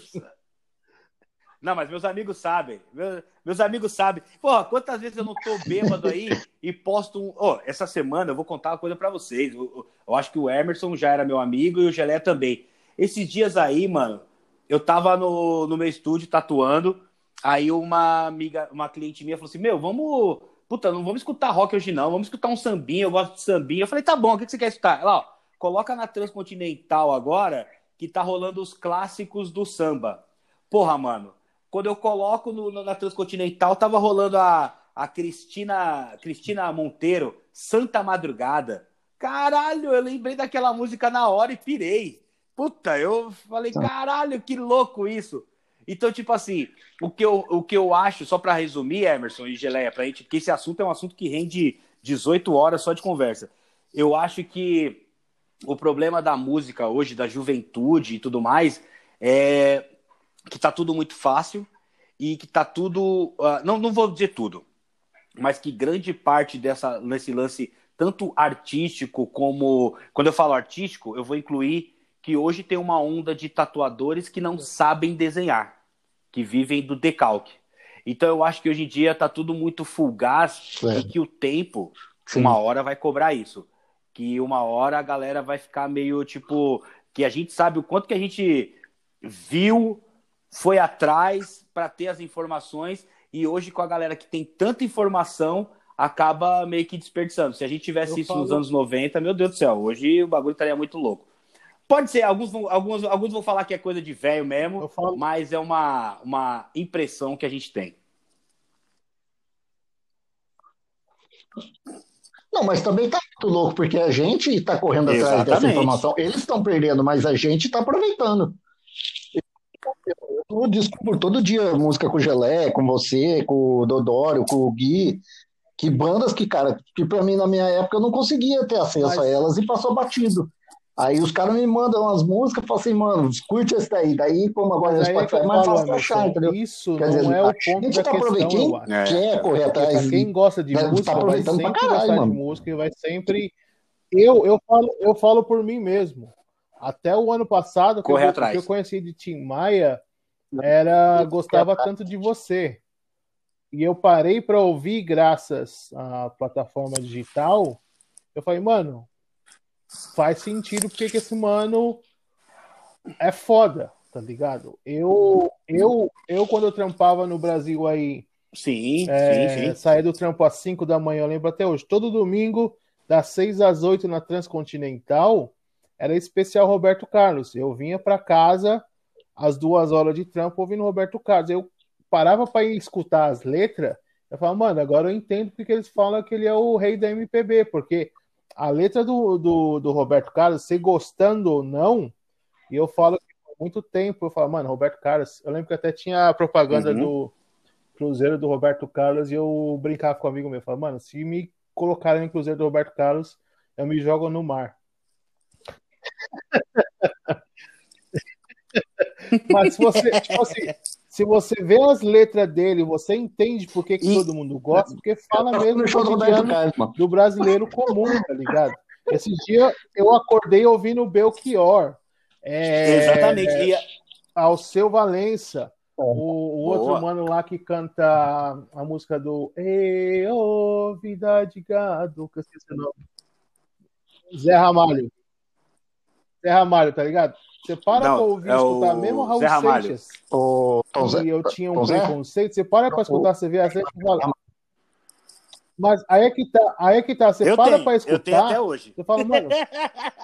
não, mas meus amigos sabem. Meus, meus amigos sabem. Porra, quantas vezes eu não tô bêbado aí e posto um. Oh, essa semana eu vou contar uma coisa para vocês. Eu, eu, acho que o Emerson já era meu amigo e o Gelé também. Esses dias aí, mano, eu tava no, no meu estúdio tatuando. Aí uma amiga, uma cliente minha falou assim: Meu, vamos. Puta, não vamos escutar rock hoje não, vamos escutar um sambinha, eu gosto de sambinha. Eu falei: Tá bom, o que você quer escutar? Ela, ó, coloca na Transcontinental agora, que tá rolando os clássicos do samba. Porra, mano quando eu coloco no, na Transcontinental, tava rolando a, a Cristina, Cristina Monteiro, Santa Madrugada. Caralho, eu lembrei daquela música na hora e pirei. Puta, eu falei, caralho, que louco isso. Então, tipo assim, o que eu, o que eu acho, só para resumir, Emerson e Geleia, pra gente, porque esse assunto é um assunto que rende 18 horas só de conversa. Eu acho que o problema da música hoje, da juventude e tudo mais, é que tá tudo muito fácil e que tá tudo. Uh, não, não vou dizer tudo, mas que grande parte dessa, nesse lance, tanto artístico como. Quando eu falo artístico, eu vou incluir que hoje tem uma onda de tatuadores que não sabem desenhar, que vivem do decalque. Então eu acho que hoje em dia tá tudo muito fugaz é. e que o tempo, Sim. uma hora, vai cobrar isso. Que uma hora a galera vai ficar meio tipo. Que a gente sabe o quanto que a gente viu foi atrás para ter as informações e hoje com a galera que tem tanta informação acaba meio que desperdiçando. Se a gente tivesse eu isso falo... nos anos 90, meu Deus do céu, hoje o bagulho estaria muito louco. Pode ser, alguns vão, alguns, alguns vão falar que é coisa de velho mesmo, falo... mas é uma, uma impressão que a gente tem. Não, mas também tá muito louco, porque a gente está correndo atrás Exatamente. dessa informação. Eles estão perdendo, mas a gente está aproveitando. Eu descubro todo dia música com o Gelé, com você, com o Dodório, com o Gui. Que bandas que, cara, que pra mim na minha época eu não conseguia ter acesso Mas... a elas e passou batido. Aí os caras me mandam umas músicas e falam assim, mano, curte esse daí. Daí, como agora no Spotify, é mais fácil achar, entendeu? Isso Quer não dizer, é o ponto da tá questão, quem quer correr atrás. Quem gosta de né, música tá vai sempre caralho, gostar mano. de música e vai sempre... Eu, eu, falo, eu falo por mim mesmo. Até o ano passado, que, eu, que eu conheci de Tim Maia, era gostava tanto de você. E eu parei para ouvir graças à plataforma digital. Eu falei, mano, faz sentido porque que esse mano é foda, tá ligado? Eu, eu, eu quando eu trampava no Brasil aí, sim, é, sim, sim. saí do trampo às 5 da manhã, eu lembro até hoje, todo domingo, das 6 às 8 na Transcontinental, era especial Roberto Carlos. Eu vinha para casa às duas horas de trampo ouvindo Roberto Carlos. Eu parava para escutar as letras, eu falava, mano, agora eu entendo porque eles falam que ele é o rei da MPB, porque a letra do, do, do Roberto Carlos, se gostando ou não, e eu falo que há muito tempo, eu falo, mano, Roberto Carlos, eu lembro que até tinha a propaganda uhum. do Cruzeiro do Roberto Carlos e eu brincava com um amigo meu, eu falava, mano, se me colocarem no Cruzeiro do Roberto Carlos, eu me jogo no mar. Mas se você, tipo assim, se você vê as letras dele, você entende por que, que e... todo mundo gosta, porque fala mesmo do, do brasileiro comum, tá ligado? Esse dia eu acordei ouvindo o Belchior. É, Exatamente. É, ao seu Valença. O, o outro mano lá que canta a música do Ei, oh, vida de gado, que eu esqueci o nome. Zé Ramalho. Zé Ramalho, tá ligado? Você para não, pra ouvir é escutar o... mesmo Raul Zé Seixas. O... E eu tinha um preconceito. Você para pra escutar, você vê a gente fala. Mas aí é que tá, aí é que tá. Você eu para tenho, pra escutar. Eu tenho até hoje. Você fala, mano,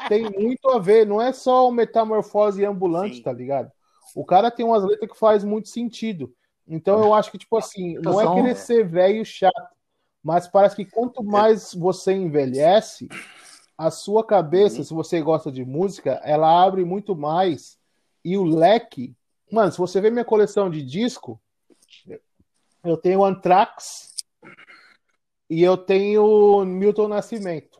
tem muito a ver. Não é só o metamorfose ambulante, Sim. tá ligado? O cara tem umas letras que faz muito sentido. Então eu acho que, tipo assim, não é querer ser velho chato, mas parece que quanto mais você envelhece, a sua cabeça, uhum. se você gosta de música, ela abre muito mais. E o leque. Mano, se você ver minha coleção de disco, eu tenho Anthrax e eu tenho Milton Nascimento.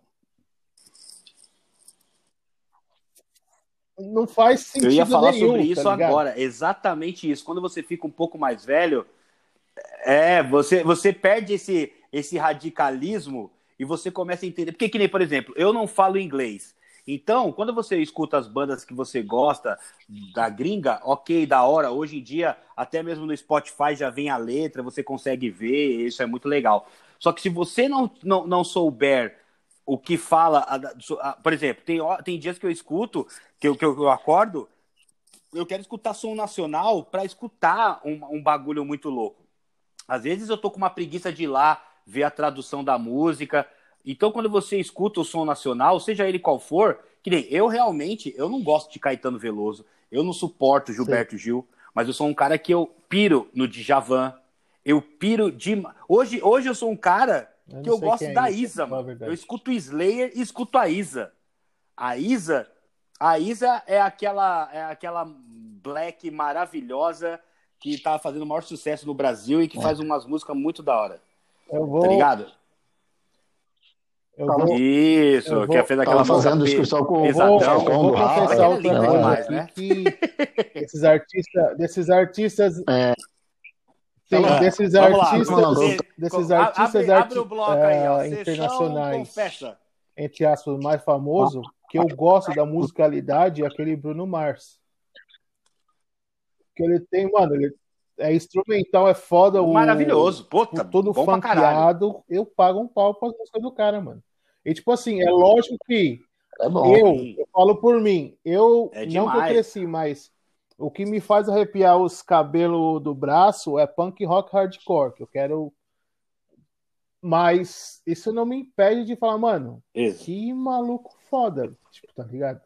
Não faz sentido Eu ia falar nenhum, sobre isso tá agora, exatamente isso. Quando você fica um pouco mais velho, é, você, você perde esse, esse radicalismo e você começa a entender. Porque, que nem, por exemplo, eu não falo inglês. Então, quando você escuta as bandas que você gosta da gringa, ok, da hora. Hoje em dia, até mesmo no Spotify já vem a letra, você consegue ver, isso é muito legal. Só que se você não, não, não souber o que fala, por exemplo, tem, tem dias que eu escuto, que eu, que eu acordo, eu quero escutar som nacional para escutar um, um bagulho muito louco. Às vezes eu tô com uma preguiça de ir lá ver a tradução da música. Então, quando você escuta o som nacional, seja ele qual for, que nem eu realmente, eu não gosto de Caetano Veloso, eu não suporto Gilberto Sim. Gil, mas eu sou um cara que eu piro no Djavan, eu piro de... Hoje, hoje eu sou um cara eu que eu gosto é da Isa, mano. Eu escuto o Slayer e escuto a Isa. A Isa, a Isa é aquela, é aquela black maravilhosa que tá fazendo o maior sucesso no Brasil e que é. faz umas músicas muito da hora. Eu vou... Tá ligado? Eu vou... Isso, eu vou... que fez aquela fazendo discussão com o vou, eu vou confessar outra coisa demais, né? que esses artistas, desses artistas é. Tem, então, desses artistas, lá, desses artistas abre, abre bloco aí, ó, é, internacionais, entre aspas, mais famoso, que eu gosto da musicalidade, é aquele Bruno Mars. Que ele tem, mano, ele é instrumental, é foda. Maravilhoso, puta, todo funkeado, eu pago um pau pra música do cara, mano. E tipo assim, é lógico que é eu, eu falo por mim, eu é não que eu cresci, mas o que me faz arrepiar os cabelos do braço é punk rock hardcore, que eu quero. Mas isso não me impede de falar, mano, isso. que maluco foda, tipo, tá ligado?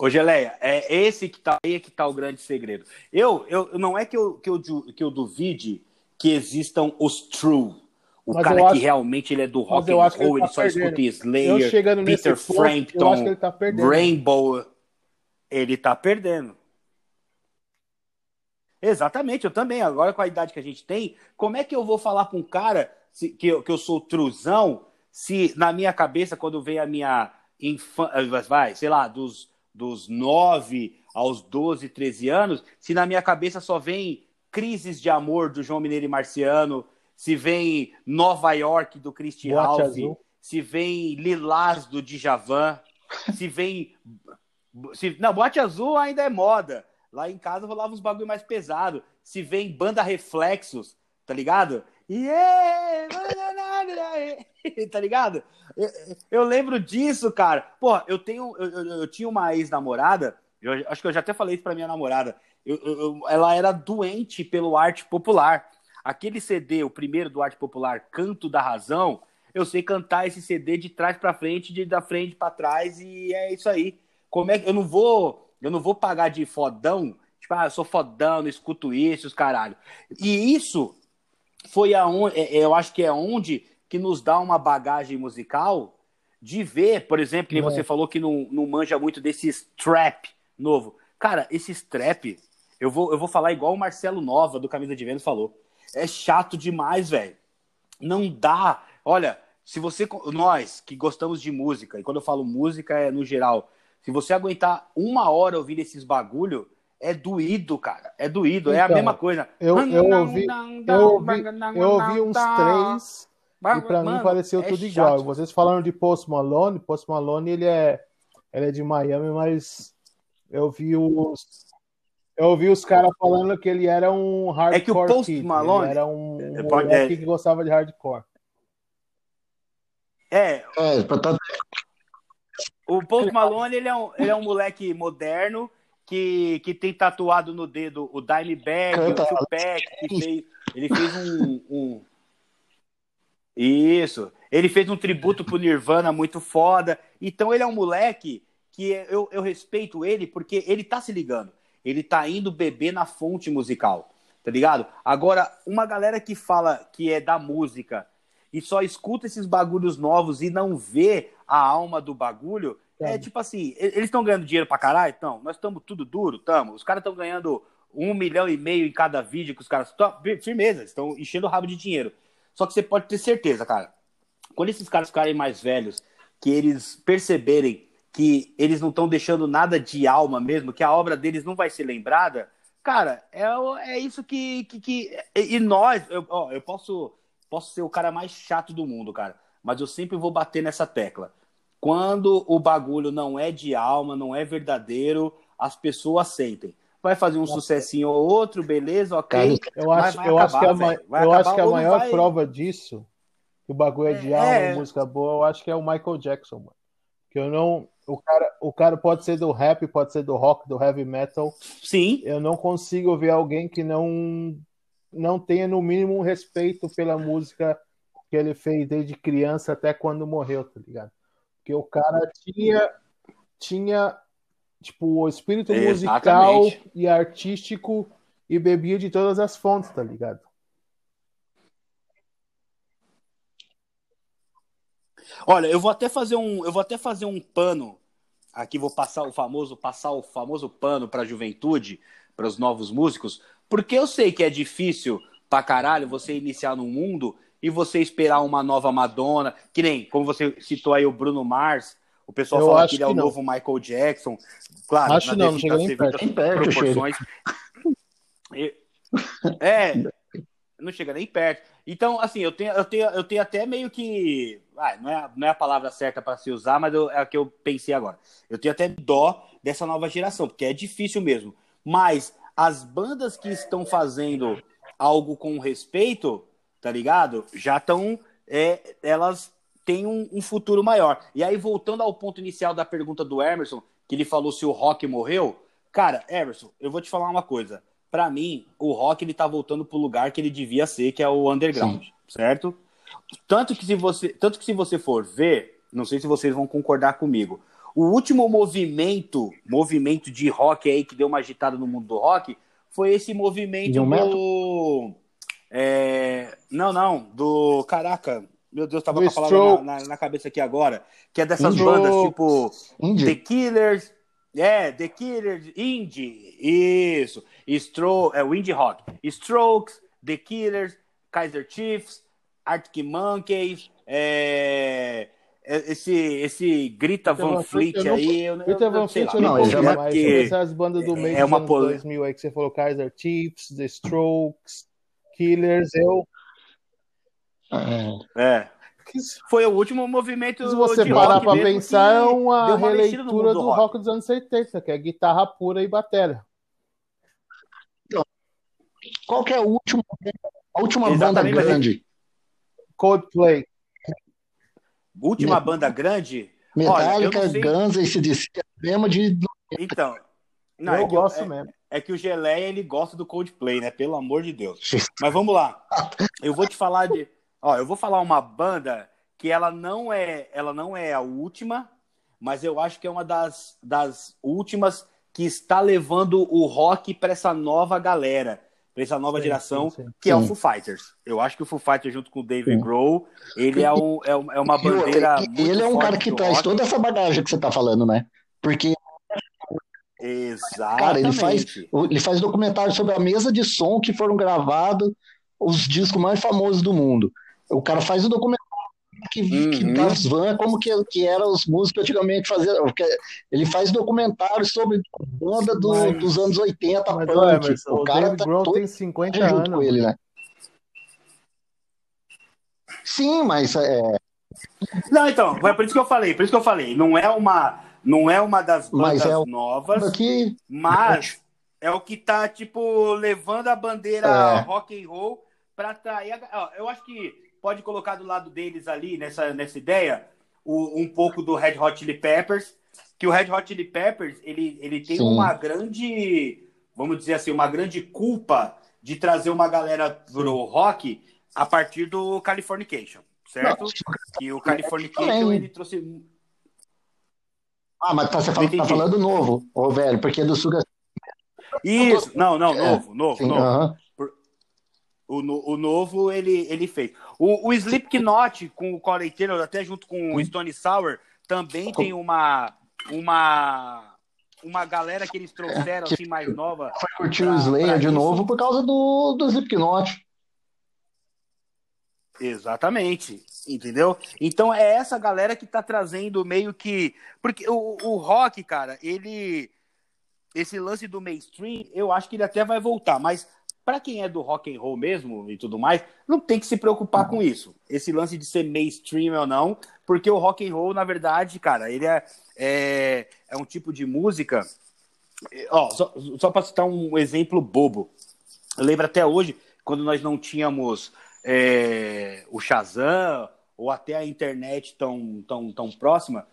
Ô, Geleia, é esse que tá aí que tá o grande segredo. Eu, eu não é que eu, que eu, que eu duvide que existam os true. O mas cara que acho, realmente ele é do rock and roll, ele, ele tá só perdendo. escuta Slayer, Peter Frampton, ele tá Rainbow. Ele tá perdendo. Exatamente, eu também. Agora com a idade que a gente tem, como é que eu vou falar para um cara que eu, que eu sou truzão se na minha cabeça, quando vem a minha infância, vai, sei lá, dos, dos 9 aos 12, 13 anos, se na minha cabeça só vem Crises de Amor do João Mineiro e Marciano, se vem Nova York do Christy Ralph, se vem Lilás do Djavan, se vem. Se... Não, Boate Azul ainda é moda. Lá em casa rolava uns bagulho mais pesado. Se vem Banda Reflexos, tá ligado? Yeah! [laughs] tá ligado? Eu, eu, lembro disso, cara. Pô, eu tenho. Eu, eu, eu tinha uma ex-namorada, acho que eu já até falei isso pra minha namorada. ela era doente pelo arte popular. Aquele CD, o primeiro do arte popular, Canto da Razão, eu sei cantar esse CD de trás para frente, de da frente para trás e é isso aí. Como é que eu não vou, eu não vou pagar de fodão, tipo, ah, eu sou fodão, não escuto isso, os caralho. E isso foi aonde, é, é, eu acho que é onde que nos dá uma bagagem musical de ver, por exemplo, que é. você falou que não, não manja muito desses trap novo. Cara, esses trap, eu vou, eu vou falar igual o Marcelo Nova do Camisa de Vênus falou. É chato demais, velho. Não dá Olha, se você. Nós que gostamos de música, e quando eu falo música é no geral, se você aguentar uma hora ouvir esses bagulho, é doído, cara. É doído, então, é a então, mesma coisa. Eu, eu, ouvi, eu, ouvi, eu ouvi uns três e pra Mano, mim pareceu é tudo chato. igual. Vocês falaram de Post Malone, Post Malone ele é, ele é de Miami, mas eu vi os. Eu ouvi os caras falando que ele era um hardcore. É que o Post Malone ele era um, um é, que gostava de hardcore. É. é tá... O Post Malone, ele é, um, ele é um moleque moderno que, que tem tatuado no dedo o Dimebag, Canta. o Tupac, que fez, ele fez um, um... Isso. Ele fez um tributo pro Nirvana muito foda. Então ele é um moleque que eu, eu respeito ele porque ele tá se ligando. Ele tá indo beber na fonte musical, tá ligado? Agora, uma galera que fala que é da música e só escuta esses bagulhos novos e não vê a alma do bagulho, é, tipo assim, eles estão ganhando dinheiro pra caralho? Então, nós estamos tudo duro, estamos. Os caras estão ganhando um milhão e meio em cada vídeo que os caras. Firmeza, estão enchendo o rabo de dinheiro. Só que você pode ter certeza, cara. Quando esses caras ficarem mais velhos, que eles perceberem que eles não estão deixando nada de alma mesmo, que a obra deles não vai ser lembrada, cara, é, é isso que. que, que e nós, eu, ó, eu posso Posso ser o cara mais chato do mundo, cara, mas eu sempre vou bater nessa tecla. Quando o bagulho não é de alma, não é verdadeiro, as pessoas sentem. Vai fazer um sucessinho ou outro, beleza, ok. Eu acho, vai, vai eu acabar, acho que a, eu acho que a maior vai... prova disso, que o bagulho é de alma é... música boa, eu acho que é o Michael Jackson, mano. Que eu não. O cara, o cara pode ser do rap, pode ser do rock, do heavy metal. Sim. Eu não consigo ver alguém que não não tenha no mínimo um respeito pela música que ele fez desde criança até quando morreu, tá ligado? Porque o cara tinha tinha tipo o espírito musical e artístico e bebia de todas as fontes, tá ligado? Olha, eu vou até fazer um, eu vou até fazer um pano aqui, vou passar o famoso passar o famoso pano para a juventude, para os novos músicos, porque eu sei que é difícil pra caralho você iniciar no mundo e você esperar uma nova Madonna, que nem, como você citou aí o Bruno Mars, o pessoal eu fala que ele é o não. novo Michael Jackson. Claro, acho não, não chega nem perto. proporções. é, não chega nem perto. Então, assim, eu tenho, eu tenho, eu tenho até meio que. Ah, não, é, não é a palavra certa para se usar, mas eu, é a que eu pensei agora. Eu tenho até dó dessa nova geração, porque é difícil mesmo. Mas as bandas que estão fazendo algo com respeito, tá ligado? Já estão. É, elas têm um, um, futuro maior. E aí, voltando ao ponto inicial da pergunta do Emerson, que ele falou se o rock morreu. Cara, Emerson, eu vou te falar uma coisa. Para mim, o rock ele tá voltando pro lugar que ele devia ser, que é o underground, Sim. certo? Tanto que se você, tanto que se você for ver, não sei se vocês vão concordar comigo, o último movimento, movimento de rock aí que deu uma agitada no mundo do rock, foi esse movimento do. É... Não, não, do. Caraca, meu Deus, tava com a palavra na, na, na, cabeça aqui agora. Que é dessas Indie. bandas tipo Indie. The Killers. É, The Killers, Indie. Isso. Stro é o Indie Rock. Strokes, The Killers, Kaiser Chiefs, Arctic Monkeys, é, é, esse, esse Grita Van Fleet aí. Eu, Grita Van Fleet eu não, não já mais. Essas bandas do meio é uma pol... 2000 aí que você falou, Kaiser Chiefs, The Strokes, Killers, eu... É. Foi o último movimento. Se você parar para pensar, é uma, uma releitura do, do rock. rock dos anos 70, que é guitarra pura e bateria. Então, qual que é a última, a última banda grande? Coldplay. Última Met... banda grande? Metallica, Olha, Guns, esse de mesmo de. Então. Não, eu é gosto eu, é, mesmo. É que o Geleia ele gosta do Coldplay, né? Pelo amor de Deus. Mas vamos lá. Eu vou te falar de. Ó, eu vou falar uma banda que ela não é, ela não é a última, mas eu acho que é uma das, das últimas que está levando o rock para essa nova galera, para essa nova sim, geração, sim, sim. que é o Foo Fighters. Eu acho que o Foo Fighters, junto com o David Grohl, ele é, um, é, é uma bandeira. E, ele é um cara que traz rock. toda essa bagagem que você está falando, né? Porque Exatamente. Cara, ele faz, ele faz documentário sobre a mesa de som que foram gravados os discos mais famosos do mundo. O cara faz o documentário que, uhum. que das van, como que, que eram os músicos antigamente faziam. Ele faz documentários sobre a banda do, mas, dos anos 80, mas, punk. Emerson, o, cara tá todo tem 50 junto anos. com ele, né? Sim, mas é... Não, então, é por isso que eu falei, por isso que eu falei, não é uma, não é uma das bandas é novas, que... mas é o que tá, tipo, levando a bandeira é. rock and roll para atrair. Eu acho que pode colocar do lado deles ali, nessa, nessa ideia, o, um pouco do Red Hot Chili Peppers, que o Red Hot Chili Peppers, ele, ele tem Sim. uma grande, vamos dizer assim, uma grande culpa de trazer uma galera pro rock a partir do Californication, certo? Não, que o Californication, ele trouxe... Ah, mas tá, você fala, tá falando novo, ô velho, porque é do Suga... Isso, não, não, novo, novo, Sim, novo. Uh -huh. O, o novo ele, ele fez. O, o Slipknot com o Corey Taylor, até junto com o Stone Sour, também tem uma uma uma galera que eles trouxeram assim mais nova. Foi curtir o Slayer de isso. novo por causa do, do Slipknot. Exatamente, entendeu? Então é essa galera que tá trazendo meio que. Porque o, o rock, cara, ele. Esse lance do mainstream, eu acho que ele até vai voltar, mas para quem é do rock and roll mesmo e tudo mais, não tem que se preocupar com isso. Esse lance de ser mainstream ou não, porque o rock and roll, na verdade, cara, ele é, é, é um tipo de música. Ó, só, só para citar um exemplo bobo. Eu lembro até hoje, quando nós não tínhamos é, o Shazam ou até a internet tão, tão, tão próxima,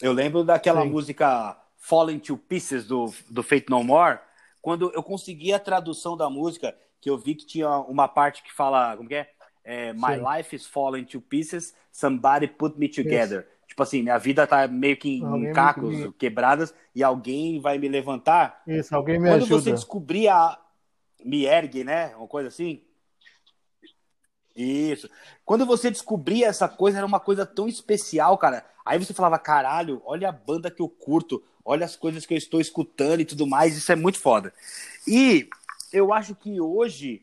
eu lembro daquela Sim. música Falling to Pieces do, do Fate No More, quando eu consegui a tradução da música, que eu vi que tinha uma parte que fala, como que é? é My life is falling to pieces, somebody put me together. Isso. Tipo assim, minha vida tá meio que em cacos, me... quebradas, e alguém vai me levantar. Isso, alguém me Quando ajuda. Quando você descobrir a... Me ergue, né? Uma coisa assim. Isso. Quando você descobria essa coisa, era uma coisa tão especial, cara. Aí você falava, caralho, olha a banda que eu curto, olha as coisas que eu estou escutando e tudo mais, isso é muito foda. E eu acho que hoje,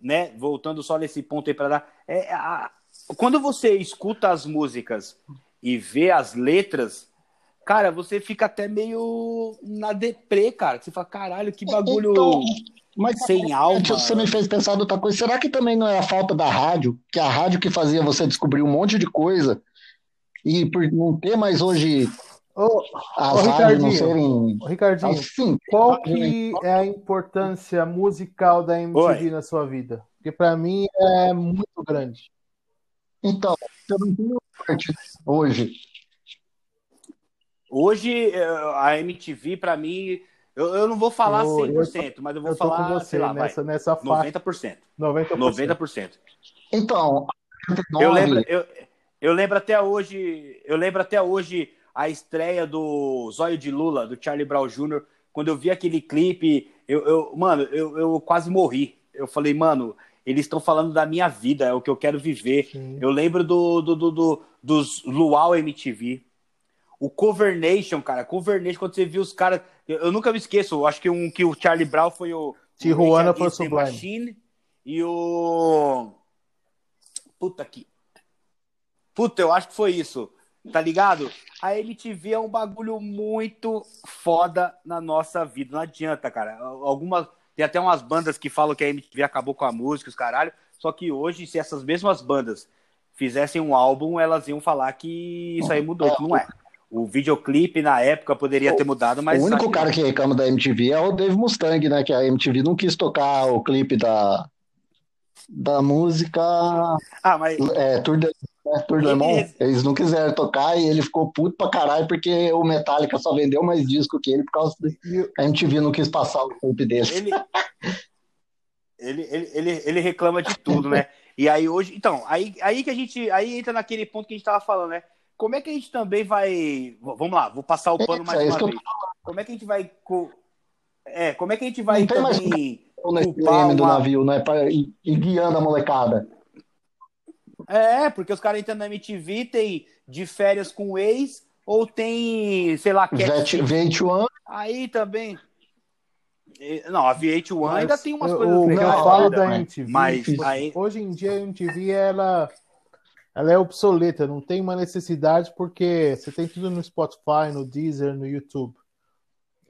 né, voltando só nesse ponto aí para dar, é, a, quando você escuta as músicas e vê as letras, cara, você fica até meio na deprê, cara. Você fala, caralho, que bagulho [laughs] então, mas, sem alma. Você me fez pensar outra coisa. Será que também não é a falta da rádio? Que é a rádio que fazia você descobrir um monte de coisa e por não ter mais hoje Ô, ô Ricardinho, serem... ô, Ricardinho assim, qual que é a importância musical da MTV Oi. na sua vida? Porque para mim é muito grande. Então, eu não tenho hoje. Hoje, eh, a MTV, para mim, eu, eu não vou falar eu, 100%, eu, mas eu vou eu falar, com você, sei lá, nessa, vai, nessa faixa. 90%. 90%. 90%. Então, eu lembro, eu, eu lembro até hoje, eu lembro até hoje a estreia do Zóio de Lula, do Charlie Brown Jr., quando eu vi aquele clipe, eu, eu mano, eu, eu quase morri. Eu falei, mano, eles estão falando da minha vida, é o que eu quero viver. Sim. Eu lembro do, do, do, do, dos Luau MTV. O Cover Nation, cara, Cover Nation, quando você viu os caras. Eu, eu, nunca me esqueço, eu acho que, um, que o Charlie Brown foi o. Tijuana foi o Sublime. Machine, e o. Puta que. Puta, eu acho que foi isso. Tá ligado? A MTV é um bagulho muito foda na nossa vida. Não adianta, cara. Algumas. Tem até umas bandas que falam que a MTV acabou com a música, os caralho. Só que hoje, se essas mesmas bandas fizessem um álbum, elas iam falar que isso aí mudou, que não é. O videoclipe na época poderia ter mudado, mas. O único cara que reclama da MTV é o Dave Mustang, né? Que a MTV não quis tocar o clipe da, da música. Ah, mas. É, Tour de, é, Tour de Mont. Eles não quiseram tocar e ele ficou puto pra caralho porque o Metallica só vendeu mais disco que ele por causa de... a MTV não quis passar o clipe dele. Ele... ele, ele, ele, ele reclama de tudo, né? [laughs] E aí hoje. Então, aí, aí que a gente. Aí entra naquele ponto que a gente tava falando, né? Como é que a gente também vai. Vamos lá, vou passar o é pano mais é, uma vez. Como é que a gente vai. É, como é que a gente vai também. Mais... Culpar uma... do navio, né? Pra ir, ir guiando a molecada. É, porque os caras entram na MTV, tem de férias com o ex, ou tem, sei lá, VH1. Aí também. Não, a VH1 mas ainda tem umas coisas o, legais. Eu falo da MTV. Mas aí... hoje em dia a MTV ela, ela é obsoleta, não tem uma necessidade porque você tem tudo no Spotify, no Deezer, no YouTube.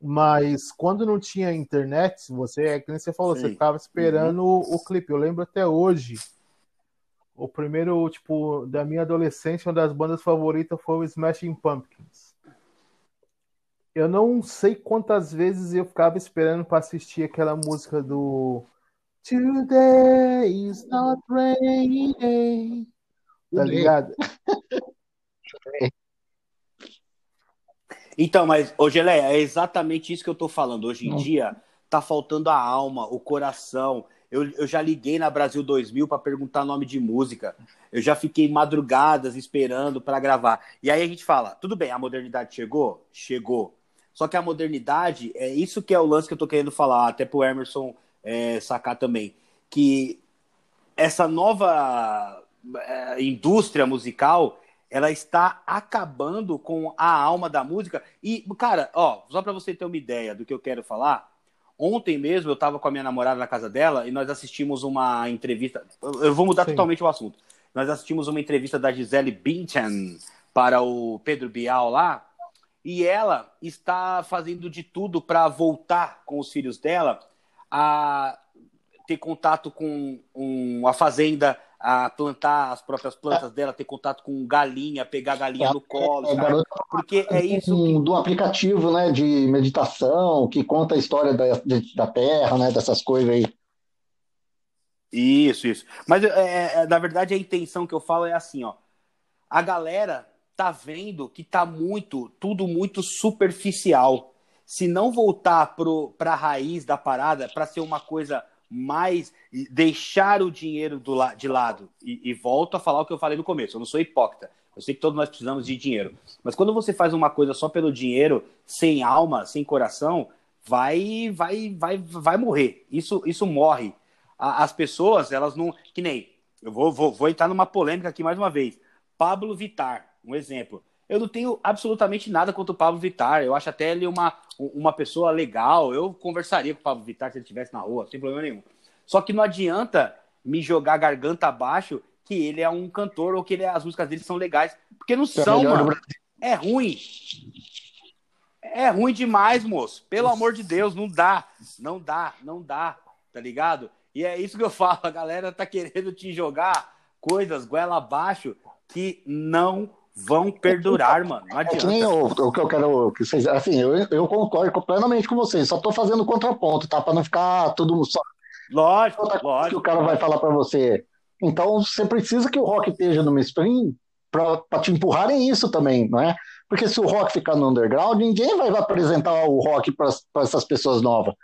Mas quando não tinha internet, você, é que nem você falou, Sim. você ficava esperando uhum. o, o clipe. Eu lembro até hoje. O primeiro, tipo, da minha adolescência, uma das bandas favoritas foi o Smashing Pumpkins eu não sei quantas vezes eu ficava esperando para assistir aquela música do Today is not rainy day. Tá ligado? [laughs] Então, mas, ô Gelé, é exatamente isso que eu tô falando. Hoje em dia, tá faltando a alma, o coração. Eu, eu já liguei na Brasil 2000 para perguntar nome de música. Eu já fiquei madrugadas esperando para gravar. E aí a gente fala: tudo bem, a modernidade chegou? Chegou. Só que a modernidade, é isso que é o lance que eu tô querendo falar, até pro Emerson é, sacar também, que essa nova é, indústria musical, ela está acabando com a alma da música. E, cara, ó, só para você ter uma ideia do que eu quero falar, ontem mesmo eu estava com a minha namorada na casa dela e nós assistimos uma entrevista. Eu vou mudar Sim. totalmente o assunto. Nós assistimos uma entrevista da Gisele Bündchen para o Pedro Bial lá, e ela está fazendo de tudo para voltar com os filhos dela a ter contato com um, a fazenda, a plantar as próprias plantas dela, ter contato com galinha, pegar galinha no colo, é, porque é isso que... do aplicativo, né, de meditação que conta a história da, da Terra, né, dessas coisas aí. Isso, isso. Mas é, é, na verdade a intenção que eu falo é assim, ó. A galera tá vendo que tá muito, tudo muito superficial. Se não voltar para a raiz da parada, para ser uma coisa mais. deixar o dinheiro la, de lado. E, e volto a falar o que eu falei no começo. Eu não sou hipócrita. Eu sei que todos nós precisamos de dinheiro. Mas quando você faz uma coisa só pelo dinheiro, sem alma, sem coração, vai vai vai vai morrer. Isso isso morre. As pessoas, elas não. Que nem. Eu vou, vou, vou entrar numa polêmica aqui mais uma vez. Pablo Vitar. Um exemplo. Eu não tenho absolutamente nada contra o Pablo Vittar. Eu acho até ele uma, uma pessoa legal. Eu conversaria com o Pablo Vittar se ele estivesse na rua, sem problema nenhum. Só que não adianta me jogar garganta abaixo que ele é um cantor ou que ele, as músicas dele são legais. Porque não é são, mano. É ruim. É ruim demais, moço. Pelo amor de Deus, não dá. Não dá, não dá. Tá ligado? E é isso que eu falo. A galera tá querendo te jogar coisas goela abaixo que não vão perdurar, mano. Não adianta. É que nem o, o que eu quero que vocês. Assim, eu, eu concordo plenamente com vocês. Só tô fazendo contraponto, tá? Pra não ficar tudo só. Lógico, lógico. Que o cara vai falar para você. Então você precisa que o rock esteja no mainstream para te empurrarem isso também, não é? Porque se o rock ficar no underground, ninguém vai apresentar o rock para essas pessoas novas.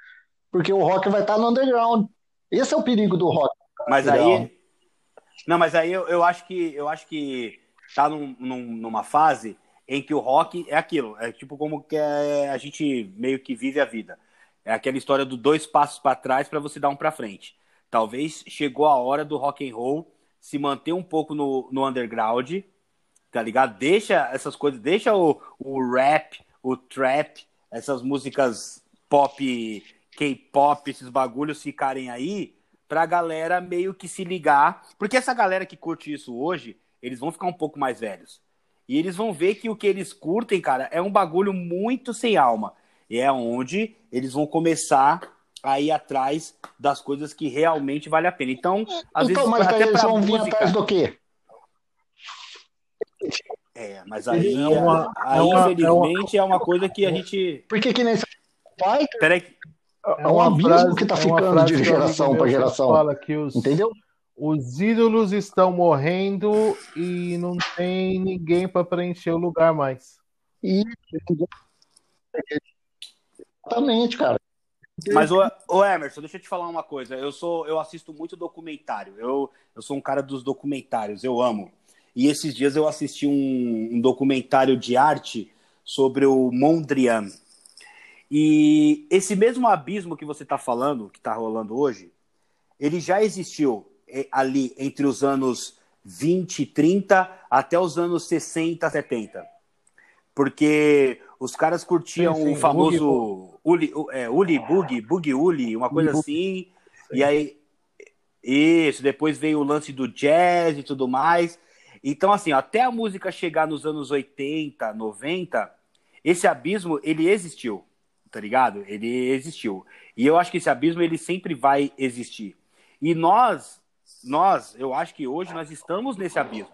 Porque o rock vai estar no underground. Esse é o perigo do rock. Mas aí. Não, mas aí eu, eu acho que eu acho que tá num, num, numa fase em que o rock é aquilo, é tipo como que é, a gente meio que vive a vida. É aquela história do dois passos para trás para você dar um para frente. Talvez chegou a hora do rock and roll se manter um pouco no, no underground, tá ligado? Deixa essas coisas, deixa o, o rap, o trap, essas músicas pop, K-pop, esses bagulhos ficarem aí pra galera meio que se ligar. Porque essa galera que curte isso hoje, eles vão ficar um pouco mais velhos. E eles vão ver que o que eles curtem, cara, é um bagulho muito sem alma. E é onde eles vão começar a ir atrás das coisas que realmente vale a pena. Então, às então, vezes, mas até eles vão vir atrás do quê? É, mas aí, É uma- aí é uma- infelizmente, é uma... coisa que a gente. Por que que nem pai? Peraí, que- É um abismo que tá é uma ficando frase de geração para geração. Fala que os, Entendeu? Os ídolos estão morrendo e não tem ninguém para preencher o lugar mais. E... Exatamente, cara. Mas, ô, ô Emerson, deixa eu te falar uma coisa. Eu sou, eu assisto muito documentário. Eu, eu sou um cara dos documentários, eu amo. E esses dias eu assisti um, um documentário de arte sobre o Mondrian. E esse mesmo abismo que você está falando, que está rolando hoje, ele já existiu ali entre os anos 20, 30 até os anos 60, 70. Porque os caras curtiam Sim, sim, o famoso Uli, é, Uli Boogie, Boogie Uli, uma coisa assim. E aí, isso, depois veio o lance do jazz e tudo mais. Então, assim, até a música chegar nos anos 80, 90, esse abismo, ele existiu, tá ligado? Ele existiu. E eu acho que esse abismo, ele sempre vai existir. E nós, nós, eu acho que hoje nós estamos nesse abismo.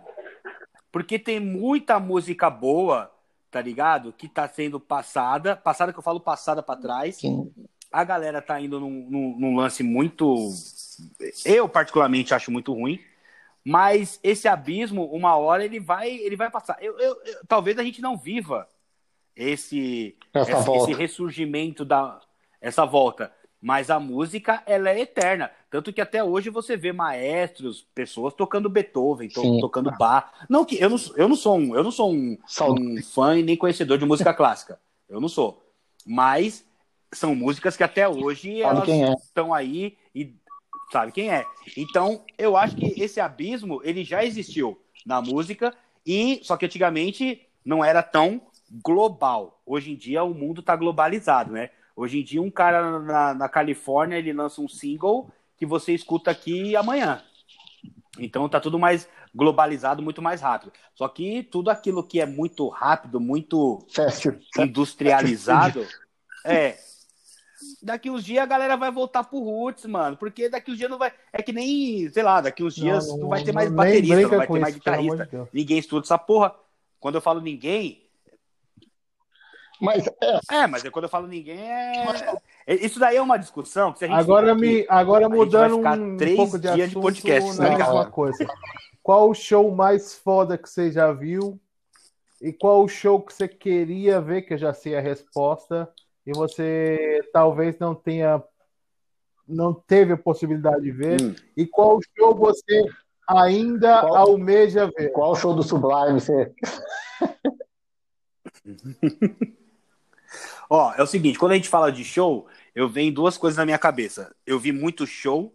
Porque tem muita música boa, tá ligado? Que tá sendo passada, passada que eu falo passada para trás. Sim. A galera tá indo num, num, num lance muito. Eu, particularmente, acho muito ruim. Mas esse abismo, uma hora, ele vai, ele vai passar. Eu, eu, eu- talvez a gente não viva esse, Essa esse, volta. esse ressurgimento da essa volta. Mas a música, ela é eterna. Tanto que até hoje você vê maestros, pessoas tocando Beethoven, to- Sim. tocando Bach. Não que eu não, eu não sou um, eu não sou um, um fã e nem conhecedor de música clássica. Eu não sou. Mas são músicas que até hoje Sabe elas é. estão aí e sabe quem é. Então, eu acho que esse abismo, ele já existiu na música e só que antigamente não era tão global. Hoje em dia o mundo está globalizado, né? Hoje em dia um cara na, na Califórnia, ele lança um single que você escuta aqui amanhã. Então tá tudo mais globalizado, muito mais rápido. Só que tudo aquilo que é muito rápido, muito industrializado, é. Daqui uns dias a galera vai voltar pro Roots, mano. Porque daqui uns dias não vai. É que nem, sei lá, daqui uns dias não, vai ter mais baterista, não vai ter mais guitarrista. de. Ninguém estuda essa porra. Quando eu falo ninguém, Mas é, é, mas é quando eu falo ninguém é. é- Isso daí é uma discussão que se a gente Agora, aqui- me, agora vai mudando um três pouco de dias de assunto podcast, na tá mesma coisa. Qual o show mais foda que você já viu? E qual o show que você queria ver, que eu já sei a resposta, e você talvez não tenha não teve a possibilidade de ver? Hum. E qual show você ainda Qual- almeja ver? qual o show do Sublime? Você... [laughs] Ó, é o seguinte, quando a gente fala de show, eu venho duas coisas na minha cabeça. Eu vi muito show,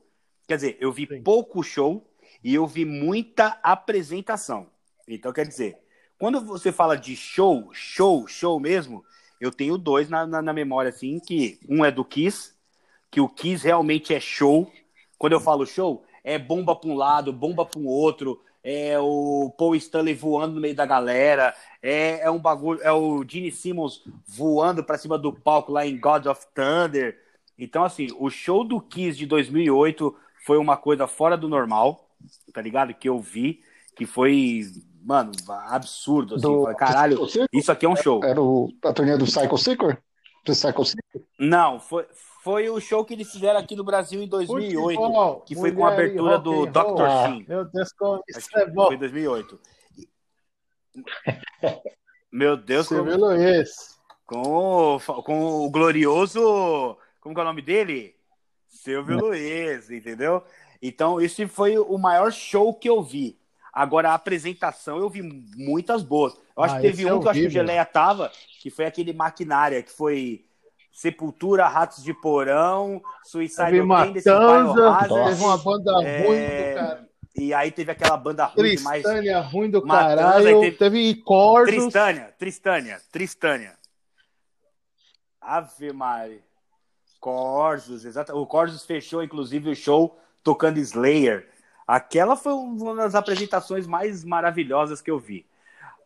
quer dizer, eu vi Sim. pouco show e eu vi muita apresentação. Então, quer dizer, quando você fala de show, show, show mesmo, eu tenho dois na, na, na memória, assim, que um é do Kiss, que o Kiss realmente é show. Quando eu falo show, é bomba para um lado, bomba para um outro, é o Paul Stanley voando no meio da galera, é, é um bagulho, é o Gene Simmons voando para cima do palco lá em God of Thunder. Então, assim, o show do Kiss de 2008 foi uma coisa fora do normal, tá ligado? Que eu vi, que foi, mano, absurdo, assim. Do- Caralho, isso aqui é um show. Era o, a turnê do Psycho Seeker? Do Psycho Seeker? Não, foi, foi o show que eles fizeram aqui no Brasil em 2008, Futebol, que foi com a abertura do. Dr. Ah. Shin. Meu Deus, como isso é bom. Foi em 2008. Meu Deus, Você com, viu, Luiz? com, o- com o glorioso. Como que é o nome dele? Silvio Luiz, entendeu? Então, esse foi o maior show que eu vi. Agora, a apresentação, eu vi muitas boas. Eu acho Ah, que teve esse um eu que eu acho que o Geleia tava, que foi aquele Maquinária, que foi Sepultura, Ratos de Porão, Suicide Matanza, teve uma banda É, ruim do cara. E aí teve aquela banda ruim demais. Tristânia ruim do Matanza, caralho. Teve, teve- Corsos. Tristânia, Tristânia, Tristânia. Ave Maria. Corsos, exato. O Corsos fechou, inclusive, o show tocando Slayer. Aquela foi uma das apresentações mais maravilhosas que eu vi.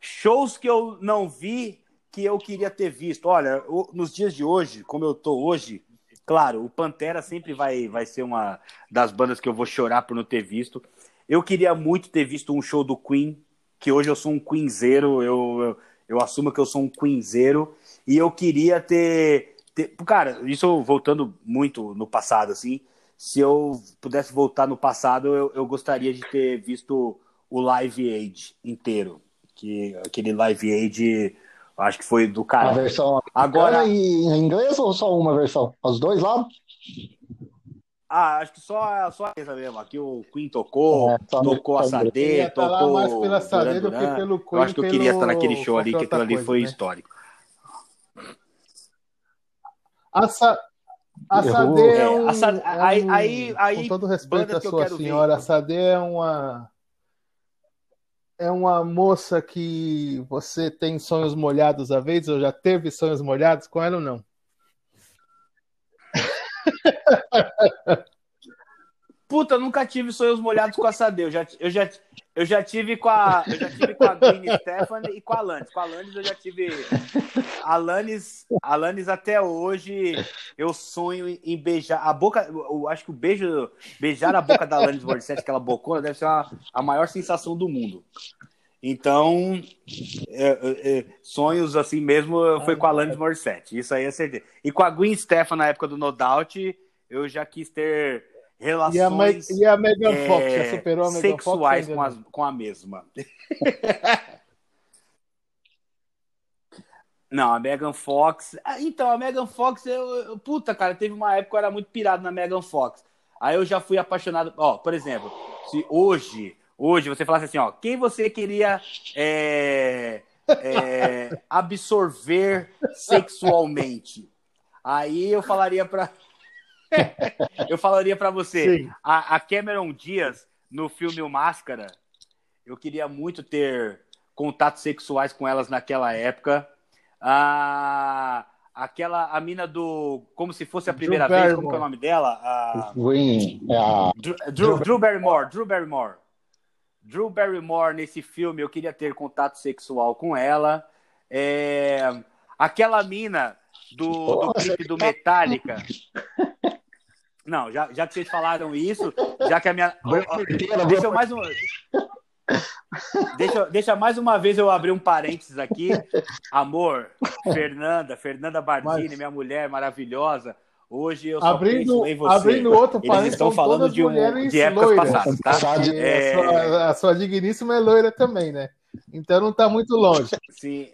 Shows que eu não vi que eu queria ter visto. Olha, nos dias de hoje, como eu tô hoje, claro, o Pantera sempre vai, vai ser uma das bandas que eu vou chorar por não ter visto. Eu queria muito ter visto um show do Queen, que hoje eu sou um Queenzeiro, eu, eu, eu assumo que eu sou um Queenzeiro, e eu queria ter, ter. Cara, isso voltando muito no passado, assim. Se eu pudesse voltar no passado, eu, eu gostaria de ter visto o Live Aid inteiro. Que, aquele Live Aid Acho que foi do cara. A versão agora em inglês ou só uma versão? Os dois lados? Ah, acho que só, só essa mesmo. Aqui o Queen tocou, é, tocou a Sade, tocou. mais pela Sade do que pelo Queen. Eu acho que eu queria estar naquele show ali, que aquilo ali coisa, foi né? histórico. A, Sa... a Sade é, um, é, Sade... é um... aí, aí, aí, Com todo respeito à sua senhora, ver. a Sade é uma é uma moça que você tem sonhos molhados às vezes, ou já teve sonhos molhados com ela ou não? Puta, nunca tive sonhos molhados com a Sade. Eu já, eu já, eu já tive com a, eu já tive com a Gwen Stephanie e com a Alanis. Com a Alanis eu já tive. Alanis, Alanis até hoje eu sonho em beijar a boca. Eu acho que o beijo, beijar a boca da Alanis Morissette, aquela bocona, deve ser a, a maior sensação do mundo. Então, é, é, é sonhos assim mesmo foi com a Alanis Morissette. Isso aí é certeza. E com a Gwen Stefani na época do No Doubt, eu já quis ter relações e a, Megan é, Fox já superou a Megan sexuais Fox, com, a, com a mesma. [laughs] Não, a Megan Fox. Ah, então, a Megan Fox, eu, eu, puta, cara, teve uma época que eu era muito pirado na Megan Fox. Aí eu já fui apaixonado. Ó, por exemplo, se hoje, hoje você falasse assim, ó, quem você queria é, é, [laughs] absorver sexualmente? Aí eu falaria pra [laughs] eu falaria para você, a, a, Cameron Diaz, no filme O Máscara, eu queria muito ter contatos sexuais com elas naquela época. A, aquela, a mina do. Como se fosse a primeira Drew vez, Barrymore. como é o nome dela? A, Green. É Drew, Drew, Drew Barrymore, Drew Barrymore. Drew Barrymore nesse filme, eu queria ter contato sexual com ela. É, aquela mina do, do clipe do Metallica. [laughs] Não, já, já que vocês falaram isso, já que a minha. Deixa eu mais um. Deixa, deixa mais uma vez eu abrir um parênteses aqui. Amor, Fernanda, Fernanda Bardini, Mas... minha mulher maravilhosa. Hoje eu só abrindo, em você. Abrindo outro parênteses. Eles estão falando de, um, de épocas loiras. passadas, tá? É... A, sua, a sua digníssima é loira também, né? Então não está muito longe. Sim.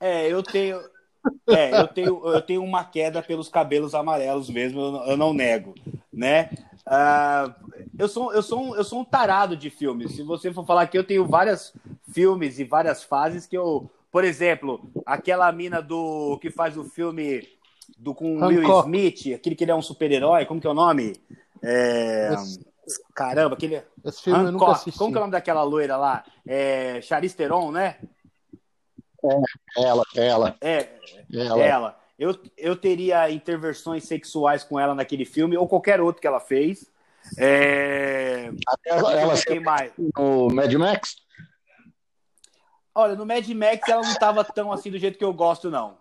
É, eu tenho, é, eu tenho, eu tenho uma queda pelos cabelos amarelos mesmo, eu, não nego, né? Uh, eu, sou, eu, sou um, eu sou um tarado de filmes. Se você for falar que eu tenho vários filmes e várias fases que eu. Por exemplo, aquela mina do que faz o filme do com Hancock. Will Smith, aquele que ele é um super-herói, como que é o nome? É... Esse... Caramba, aquele. Esse filme Hancock. eu nunca assisti. Como que é o nome daquela loira lá? É Charlize Theron, né? É, ela, ela. É, ela. ela. Eu, eu teria intervenções sexuais com ela naquele filme, ou qualquer outro que ela fez. É... Até ela, ela mais. no Mad Max? Olha, no Mad Max ela não estava tão assim do jeito que eu gosto, não.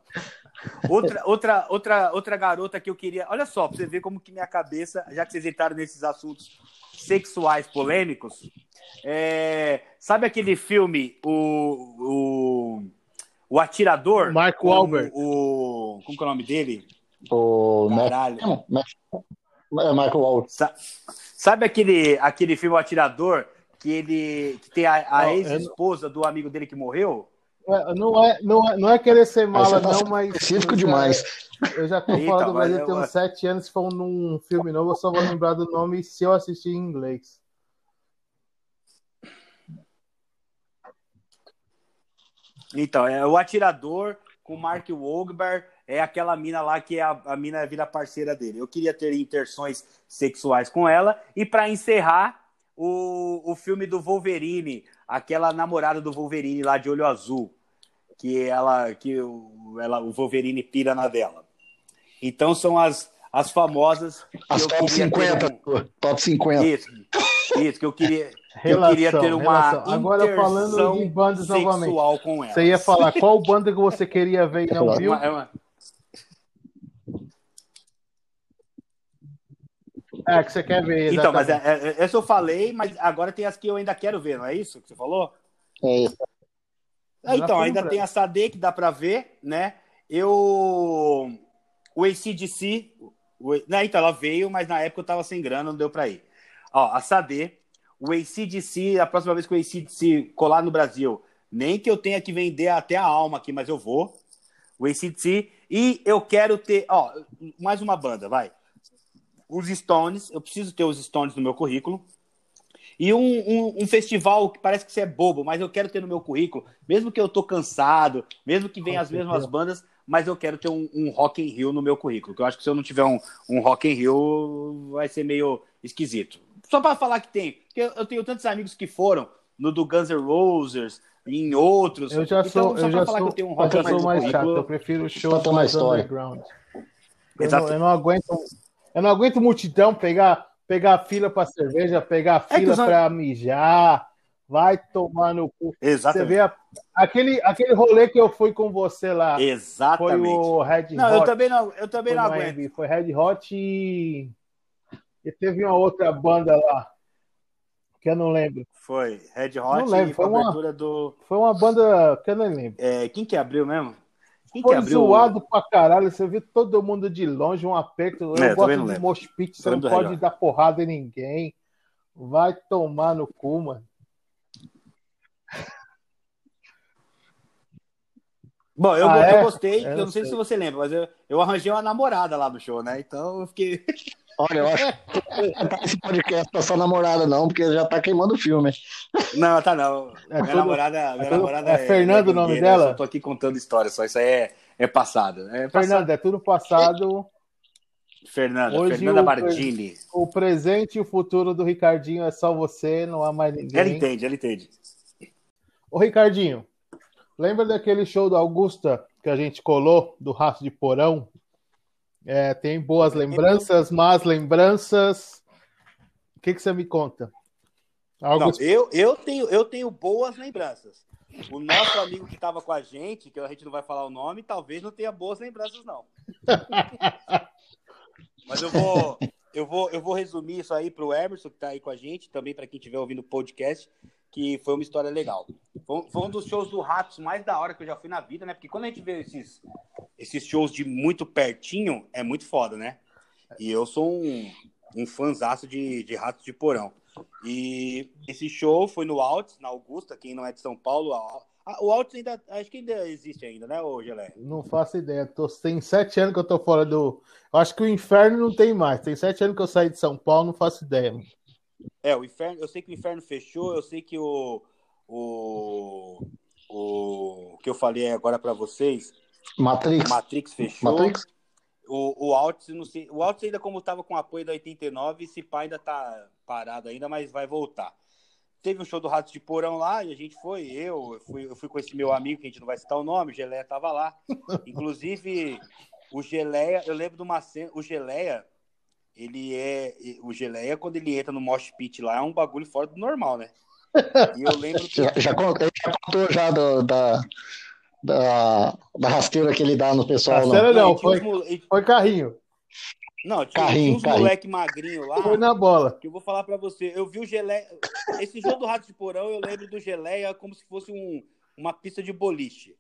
Outra, outra, outra, outra garota que eu queria. Olha só, pra você ver como que minha cabeça, já que vocês entraram nesses assuntos sexuais polêmicos, é... sabe aquele filme, o, o o atirador. Mark Wahlberg. O, o, como é o nome dele? O Caralho. É Michael Wahlberg. Sabe aquele, aquele filme o Atirador que ele que tem a, a ex-esposa do amigo dele que morreu? É, não é, não é, não é querer ser mala, tá não, mas. Específico demais. Eu já tô falando do Brasil tem uns sete anos. Se for num filme novo, eu só vou lembrar do nome se eu assistir em inglês. Então, é o atirador com Mark Wahlberg, é aquela mina lá que é a, a mina vira parceira dele. Eu queria ter interações sexuais com ela. E para encerrar, o, o filme do Wolverine, aquela namorada do Wolverine lá de olho azul, que ela que o, ela, o Wolverine pira na dela. Então são as, as famosas. As top 50, um... top 50. Isso, isso, que eu queria. Relação, eu queria ter uma Agora falando de bandas novamente. Com elas. Você ia falar qual banda que você queria ver e não viu? É uma... É, que você quer ver. Exatamente. Então, mas é, é, essa eu falei, mas agora tem as que eu ainda quero ver, não é isso que você falou? É isso. É, então, ainda tem a Sade que dá para ver, né? Eu. O ACDC. O... Né, então, ela veio, mas na época eu tava sem grana, não deu para ir. Ó, a Sade, o ACDC, a próxima vez que o ACDC colar no Brasil, nem que eu tenha que vender até a alma aqui, mas eu vou. O ACDC. E eu quero ter. Ó, mais uma banda, vai os Stones, eu preciso ter os Stones no meu currículo. E um, um, um, festival que parece que você é bobo, mas eu quero ter no meu currículo, mesmo que eu tô cansado, mesmo que venham as mesmas bandas, mas eu quero ter um, um Rock in Rio no meu currículo. Que eu acho que se eu não tiver um, um Rock in Rio, vai ser meio esquisito. Só para falar que tem, porque eu tenho tantos amigos que foram no do Guns N' Roses, em outros. Eu já então, sou, eu já sou, eu, um eu já sou mais chato, eu prefiro shows mais underground. Eu não, eu não aguento eu não aguento multidão pegar, pegar fila para cerveja, pegar é fila é para mijar. Vai tomar no cu. Exatamente. Você vê a, aquele, aquele rolê que eu fui com você lá. Exatamente. Foi o Red não, Hot. Eu também não, eu também não aguento. Foi Red Hot e... e teve uma outra banda lá que eu não lembro. Foi Red Hot não lembro. Foi uma, do... foi uma banda que eu não lembro. É, quem que abriu mesmo? Quem Foi abriu... zoado pra caralho. Você viu todo mundo de longe, um aperto. Eu é, gosto de mosh pit, você não pode dar porrada em ninguém. Vai tomar no cu, mano. Bom, eu, ah, eu é? gostei, eu, não sei, sei, se você lembra, mas eu, eu arranjei uma namorada lá no show, né? Então eu fiquei. [laughs] Olha, eu acho que esse podcast pra sua namorada, não, porque já tá queimando o filme. Não, tá não. É minha tudo, namorada, é minha é namorada é, é Fernando o nome dela? Eu tô aqui contando história, só isso aí é, é passado. É Fernando, é tudo passado. Fernanda, Hoje Fernanda Bardini. O presente e o futuro do Ricardinho é só você, não há mais ninguém. Ela entende, ela entende. Ô, Ricardinho, lembra daquele show do Augusta que a gente colou, do Raço de Porão? É, tem boas lembranças, más lembranças. O que, que você me conta? Algo... Não, eu, eu, tenho, eu tenho boas lembranças. O nosso amigo que estava com a gente, que a gente não vai falar o nome, talvez não tenha boas lembranças, não. [laughs] Mas eu vou, eu vou, eu vou resumir isso aí para o Emerson, que está aí com a gente, também para quem estiver ouvindo o podcast, que foi uma história legal. Foi, foi, um dos shows do Ratos mais da hora que eu já fui na vida, né? Porque quando a gente vê esses, esses shows de muito pertinho, é muito foda, né? E eu sou um, um de, de Ratos de Porão. E esse show foi no Altos, na Augusta, quem não é de São Paulo. o Altos ainda, acho que ainda existe ainda, né, ô Gelé? Não faço ideia. Tô, tem sete anos que eu tô fora do... Eu acho que o Inferno não tem mais. Tem sete anos que eu saí de São Paulo, não faço ideia. Mano. É, o inferno, eu sei que o inferno fechou, eu sei que o o, o que eu falei agora para vocês, Matrix, Matrix fechou. Matrix? O, o Alts, não sei, o Alts ainda como estava com apoio da 89, esse pai ainda tá parado ainda, mas vai voltar. Teve um show do Ratos de Porão lá e a gente foi, eu, eu fui, eu fui com esse meu amigo, que a gente não vai citar o nome, o Geleia tava lá. [laughs] Inclusive, o Geleia, eu lembro de uma cena, o Geleia, ele é. O Geleia, quando ele entra no Mosh Pit lá, é um bagulho fora do normal, né? E eu lembro [laughs] que. Já, já, contou, já contou já do, da, da, da rasteira que ele dá no pessoal. Rasteira não, não foi, foi carrinho. Não, tinha, carrinho, uns moleque magrinho lá. Foi na bola. Que eu vou falar pra você. Eu vi o Geleia. Esse jogo do Rato de Porão, eu lembro do Geleia como se fosse um, uma pista de boliche.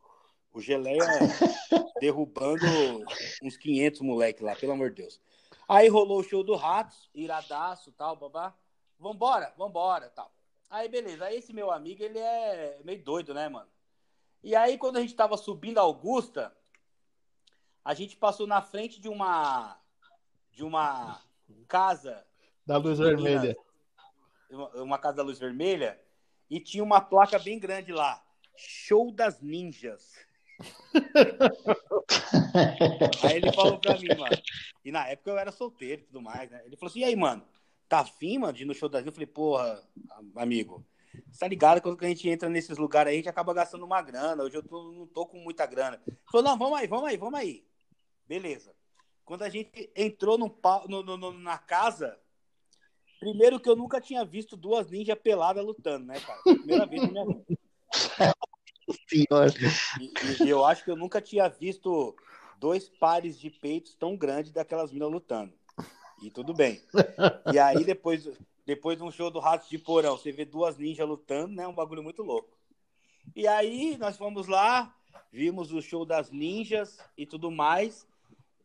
O Geleia [laughs] derrubando uns 500 moleque lá, pelo amor de Deus. Aí rolou o show do Ratos, iradaço, tal, babá. Vambora, vambora, tal. Aí, beleza. Aí esse meu amigo, ele é meio doido, né, mano? E aí, quando a gente tava subindo a Augusta, a gente passou na frente de uma de uma casa da luz vermelha. Uma casa da luz vermelha e tinha uma placa bem grande lá. Show das Ninjas. [laughs] aí ele falou pra mim, mano. E na época eu era solteiro e tudo mais, né? Ele falou assim: e aí, mano, tá afim, mano, de ir no show das Eu falei, porra, amigo, você tá ligado? Quando a gente entra nesses lugares aí, a gente acaba gastando uma grana. Hoje eu tô, não tô com muita grana. Ele falou, não, vamos aí, vamos aí, vamos aí. Beleza. quando a gente entrou no, no, no, na casa, primeiro que eu nunca tinha visto duas ninjas peladas lutando, né, cara? Primeira vez na minha vida. [laughs] E, e, eu acho que eu nunca tinha visto dois pares de peitos tão grandes daquelas minas lutando. E tudo bem. E aí, depois, depois de um show do Ratos de Porão, você vê duas ninjas lutando, né? Um bagulho muito louco. E aí, nós fomos lá, vimos o show das ninjas e tudo mais.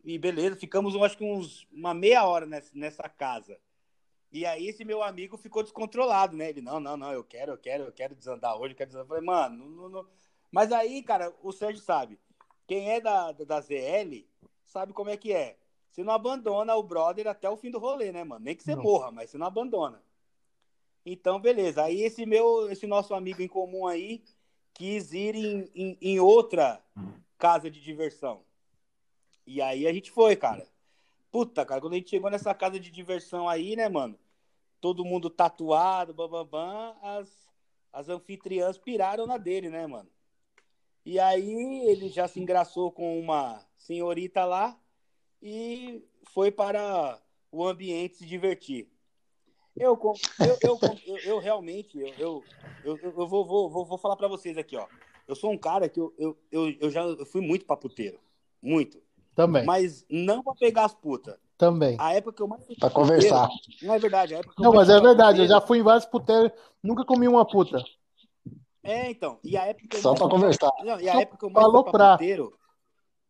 E beleza, ficamos, acho que uns, uma meia hora nessa, nessa casa. E aí esse meu amigo ficou descontrolado, né? Ele, não, não, não, eu quero, eu quero, eu quero desandar hoje, eu quero desandar. Eu falei, mano, não, não, Mas aí, cara, o Sérgio sabe. Quem é da, da ZL sabe como é que é. Você não abandona o brother até o fim do rolê, né, mano? Nem que você não. morra, mas você não abandona. Então, beleza. Aí esse meu, esse nosso amigo em comum aí quis ir em, em, em outra casa de diversão. E aí a gente foi, cara. Puta, cara, quando a gente chegou nessa casa de diversão aí, né, mano? Todo mundo tatuado, bababam, as, as anfitriãs piraram na dele, né, mano? E aí ele já se engraçou com uma senhorita lá e foi para o ambiente se divertir. Eu, eu, eu, [laughs] eu, eu realmente, eu, eu, eu, eu vou, vou, vou, vou falar para vocês aqui, ó. Eu sou um cara que eu, eu, eu, eu já eu fui muito paputeiro. Muito. Também. Mas não para pegar as putas. Também. A época que eu mais fui Pra conversar. Não é verdade. A época não, mas é verdade. Eu já fui em vários puteiros, nunca comi uma puta. É, então. E a época Só para conversar. Não, e a Só época que eu mais fui pra puteiro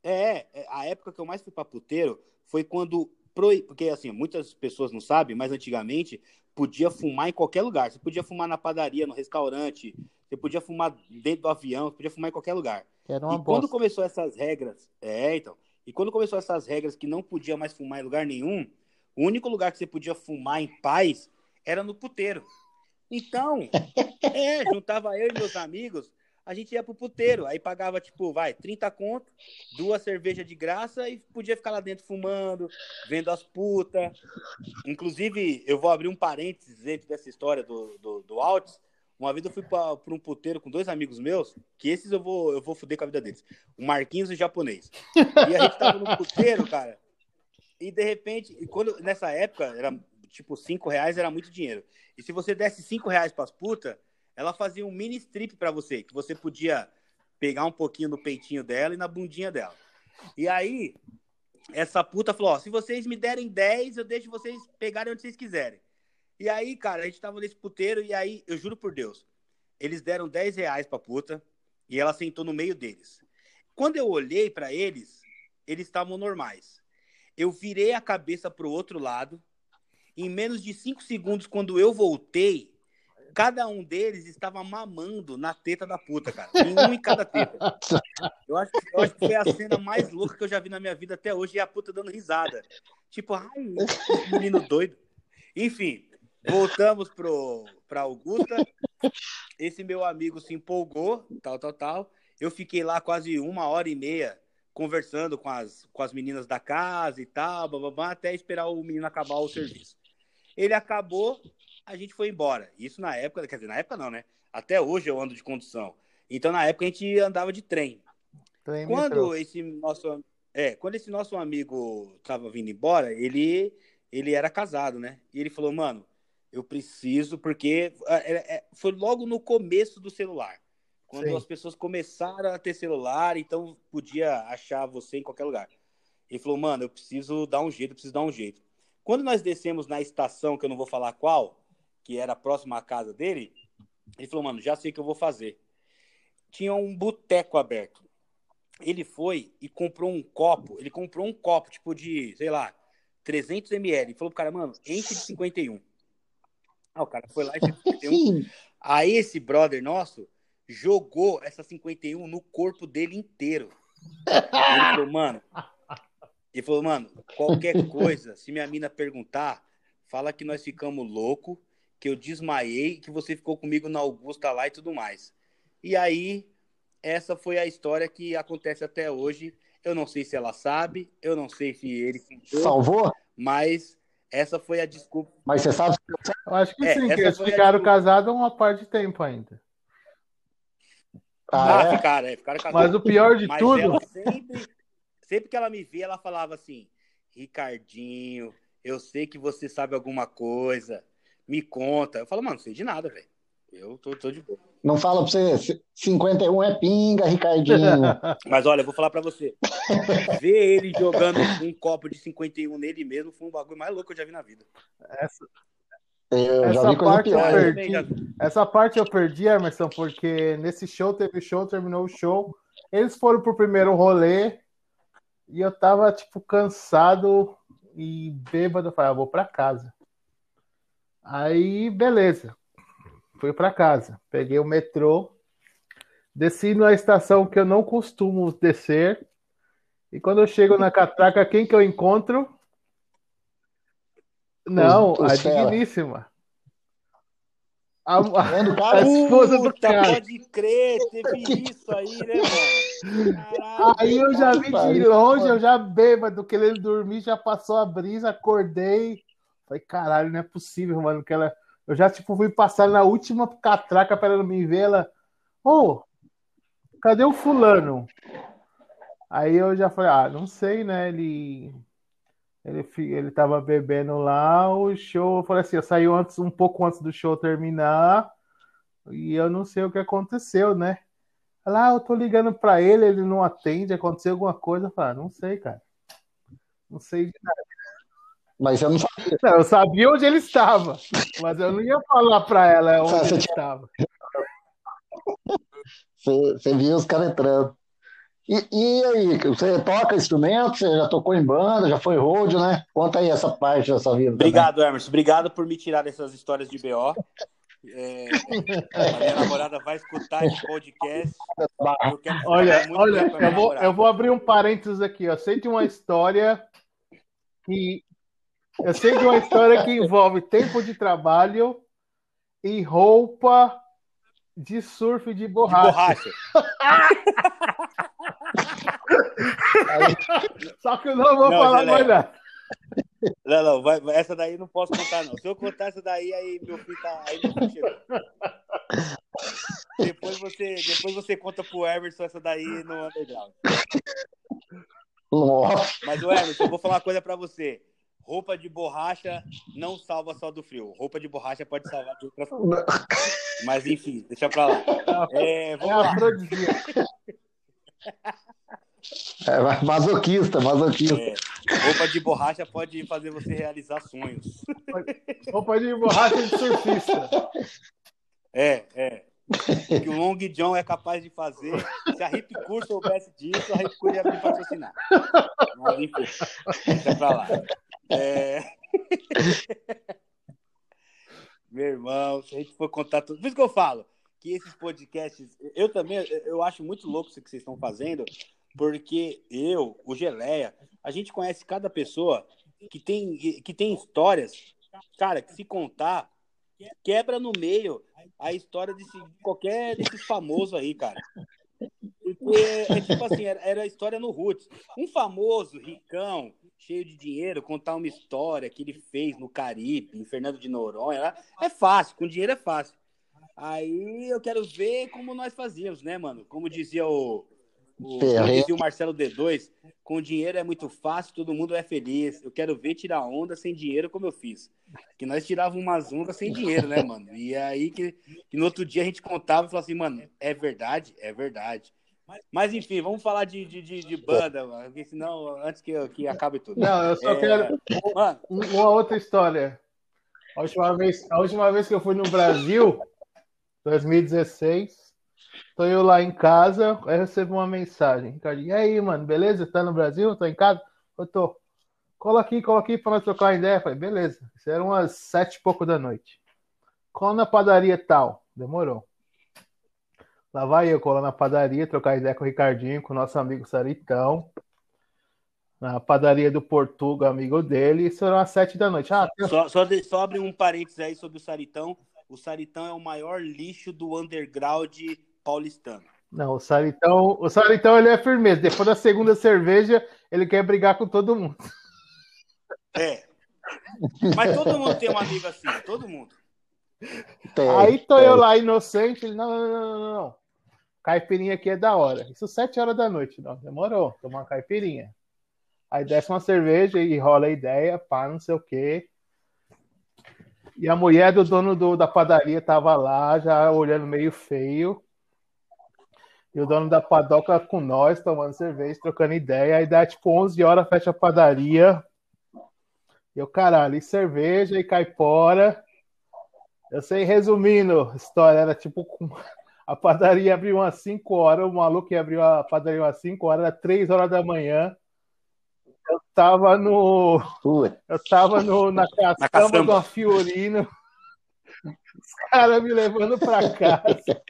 é, é, a época que eu mais fui pra puteiro foi quando. Porque, assim, muitas pessoas não sabem, mas antigamente podia fumar em qualquer lugar. Você podia fumar na padaria, no restaurante, você podia fumar dentro do avião, você podia fumar em qualquer lugar. Era uma e bosta. quando começou essas regras. É, então. E quando começou essas regras que não podia mais fumar em lugar nenhum, o único lugar que você podia fumar em paz era no puteiro. Então, [laughs] é, juntava eu e meus amigos, a gente ia pro puteiro, aí pagava, tipo, vai, 30 conto, duas cervejas de graça e podia ficar lá dentro fumando, vendo as putas. Inclusive, eu vou abrir um parênteses dentro dessa história do, do, do Alts. Uma vez eu fui para um puteiro com dois amigos meus, que esses eu vou, eu vou fuder com a vida deles. O Marquinhos e o japonês. E a gente tava no puteiro, cara, e de repente, quando, nessa época, era tipo, cinco reais era muito dinheiro. E se você desse cinco reais pras putas, ela fazia um mini strip para você, que você podia pegar um pouquinho no peitinho dela e na bundinha dela. E aí, essa puta falou: ó, se vocês me derem 10, eu deixo vocês pegarem onde vocês quiserem. E aí, cara, a gente tava nesse puteiro e aí, eu juro por Deus, eles deram 10 reais pra puta e ela sentou no meio deles. Quando eu olhei para eles, eles estavam normais. Eu virei a cabeça pro outro lado. Em menos de 5 segundos, quando eu voltei, cada um deles estava mamando na teta da puta, cara. Um em cada teta. Eu acho, eu acho que foi a cena mais louca que eu já vi na minha vida até hoje e a puta dando risada. Tipo, ai, menino doido. Enfim, voltamos pro, pra Augusta. Esse meu amigo se empolgou, tal, tal, tal. Eu fiquei lá quase uma hora e meia conversando com as, com as meninas da casa e tal, blá, até esperar o menino acabar o serviço. Ele acabou, a gente foi embora. Isso na época, quer dizer, na época não, né? Até hoje eu ando de condução. Então na época a gente andava de trem. trem quando esse nosso é, quando esse nosso amigo estava vindo embora, ele ele era casado, né? E ele falou, mano, eu preciso porque é, é, foi logo no começo do celular. Quando Sim. as pessoas começaram a ter celular, então podia achar você em qualquer lugar. Ele falou, mano, eu preciso dar um jeito, eu preciso dar um jeito. Quando nós descemos na estação, que eu não vou falar qual, que era próxima à casa dele, ele falou, mano, já sei o que eu vou fazer. Tinha um boteco aberto. Ele foi e comprou um copo, ele comprou um copo, tipo de, sei lá, 300 ml. Ele falou pro cara, mano, enche de 51. Ah, o cara foi lá e fez 51. Aí esse brother nosso jogou essa 51 no corpo dele inteiro. Ele falou, mano, ele falou, mano, qualquer coisa, se minha mina perguntar, fala que nós ficamos louco que eu desmaiei, que você ficou comigo na Augusta lá e tudo mais. E aí, essa foi a história que acontece até hoje. Eu não sei se ela sabe, eu não sei se ele salvou, mas essa foi a desculpa. Mas você sabe? Eu acho que é, sim, que eles ficaram casados uma parte de tempo ainda. Ah, ah é? ficaram, é, ficaram casados. Mas o pior de mas tudo. Sempre, sempre que ela me via, ela falava assim: Ricardinho, eu sei que você sabe alguma coisa, me conta. Eu falo, mano, não sei de nada, velho. Eu tô, tô de boa. Não fala pra você, 51 é pinga, Ricardinho. [laughs] Mas olha, eu vou falar pra você. Ver ele jogando [laughs] um copo de 51 nele mesmo foi um bagulho mais louco que eu já vi na vida. Essa, eu essa parte pior, eu perdi. Essa parte eu perdi, Emerson, porque nesse show teve show, terminou o show. Eles foram pro primeiro rolê e eu tava, tipo, cansado e bêbado. Eu falei, ah, vou pra casa. Aí, beleza. Fui para casa. Peguei o metrô. Desci na estação que eu não costumo descer. E quando eu chego na catraca, quem que eu encontro? Não, os, os a fera. digníssima. A, a, a esposa do cara. Pode crer, teve isso aí, né, mano? Aí eu já vi de longe, eu já bêbado, querendo dormir, já passou a brisa, acordei. Falei, caralho, não é possível, mano, que ela eu já, tipo, fui passar na última catraca para ela me ver. Ela, ô, oh, cadê o fulano? Aí eu já falei, ah, não sei, né? Ele, ele, ele tava bebendo lá, o show, eu falei assim, eu saí antes, um pouco antes do show terminar, e eu não sei o que aconteceu, né? Lá, ah, eu tô ligando para ele, ele não atende, aconteceu alguma coisa. Eu falei, ah, não sei, cara. Não sei de nada. Mas eu não sabia. Não, eu sabia onde ele estava, mas eu não ia falar para ela [laughs] onde você ele tinha... estava. Você, você viu os caras entrando. E, e, aí, você toca instrumento? Você já tocou em banda, já foi road, né? Conta aí essa parte da sua vida. Obrigado, também. Emerson. Obrigado por me tirar dessas histórias de BO. É, a minha namorada vai escutar esse podcast. olha, olha, eu vou, eu vou abrir um parênteses aqui. Ó. Sei de uma história que eu sei de uma história que envolve tempo de trabalho e roupa de surf de borracha. De borracha. [laughs] Só que eu não vou não, falar mais nada. Não, não, vai, essa daí não posso contar, não. Se eu contar essa daí, aí meu filho tá. Aí meu filho depois você, depois você conta pro Emerson essa daí no underground. Mas o Emerson, eu vou falar uma coisa pra você. Roupa de borracha não salva só do frio. Roupa de borracha pode salvar de outras coisas. Mas enfim, deixa pra lá. É, vamos é lá. É, masoquista, masoquista. É, roupa de borracha pode fazer você realizar sonhos. Roupa de borracha de surfista. É, é. O que o Long John é capaz de fazer. Se a Hip Curso soubesse disso, a Hip Curso ia me patrocinar. Mas enfim, deixa pra lá. É... [laughs] Meu irmão, se a gente for contar tudo. Por isso que eu falo que esses podcasts, eu também, eu acho muito louco isso que vocês estão fazendo, porque eu, o Geleia, a gente conhece cada pessoa que tem, que tem histórias, cara, que se contar, quebra no meio a história de qualquer desses famosos aí, cara. Porque é tipo assim, era, era a história no Roots. Um famoso, ricão, cheio de dinheiro, contar uma história que ele fez no Caribe, em Fernando de Noronha, é fácil, com dinheiro é fácil. Aí eu quero ver como nós fazíamos, né, mano? Como dizia o, o, como dizia o Marcelo D2, com dinheiro é muito fácil, todo mundo é feliz. Eu quero ver tirar onda sem dinheiro como eu fiz. Que nós tirávamos umas ondas sem dinheiro, né, mano? E aí que, que no outro dia a gente contava e falava assim, mano, é verdade? É verdade. Mas enfim, vamos falar de, de, de, de banda, mano, porque senão, antes que, que acabe tudo. Não, eu só é... quero mano, uma outra história. A última, vez, a última vez que eu fui no Brasil, 2016, tô eu lá em casa, aí recebo uma mensagem. E aí, mano, beleza? Tá no Brasil? Tô em casa? Eu tô. Cola aqui, cola aqui pra nós trocar uma ideia. Eu falei, beleza. Isso era umas sete e pouco da noite. Cola na padaria tal. Demorou. Lá vai eu colar na padaria, trocar ideia com o Ricardinho, com o nosso amigo Saritão. Na padaria do Portugal, amigo dele. Isso era às sete da noite. Ah, só, só, de, só abre um parênteses aí sobre o Saritão. O Saritão é o maior lixo do underground paulistano. Não, o Saritão, o Saritão ele é firmeza. Depois da segunda cerveja, ele quer brigar com todo mundo. É. Mas todo mundo tem um amigo assim, todo mundo. Tem, aí tô tem. eu lá inocente, ele, não, não, não, não, não. Caipirinha aqui é da hora. Isso sete horas da noite. Não, demorou. Tomar uma caipirinha. Aí desce uma cerveja e rola a ideia, pá, não sei o quê. E a mulher do dono do, da padaria tava lá, já olhando meio feio. E o dono da padoca com nós, tomando cerveja, trocando ideia. Aí dá tipo 11 horas, fecha a padaria. E eu, caralho, e cerveja e caipora. Eu sei, resumindo, a história era tipo a padaria abriu umas 5 horas, o maluco que abriu a padaria umas 5 horas, era 3 horas da manhã. Eu tava no. Eu tava no, na caçamba do Fiorino. Os caras me levando pra casa.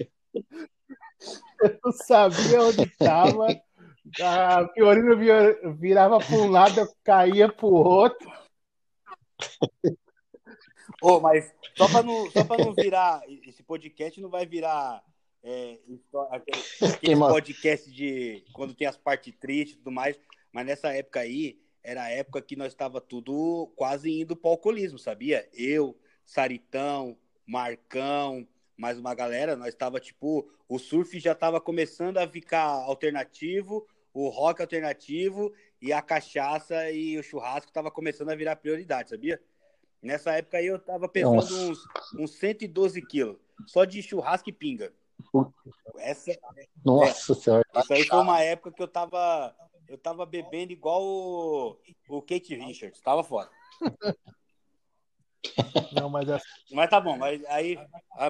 Eu não sabia onde tava. A Fiorino virava para um lado, eu caía pro outro. Oh, mas só para não, só não virar. Esse podcast não vai virar é, aquele, [laughs] aquele podcast de quando tem as partes tristes e tudo mais. Mas nessa época aí, era a época que nós estava tudo quase indo para o alcoolismo, sabia? Eu, Saritão, Marcão, mais uma galera, nós estava tipo, o surf já estava começando a ficar alternativo, o rock alternativo e a cachaça e o churrasco estava começando a virar prioridade, sabia? Nessa época aí eu estava pesando uns, uns 112 quilos, só de churrasco e pinga. Essa, Nossa é, senhora. Isso aí foi uma época que eu tava eu tava bebendo igual o, o Kate Richards, tava foda. [laughs] Não, mas, é... mas tá bom, mas aí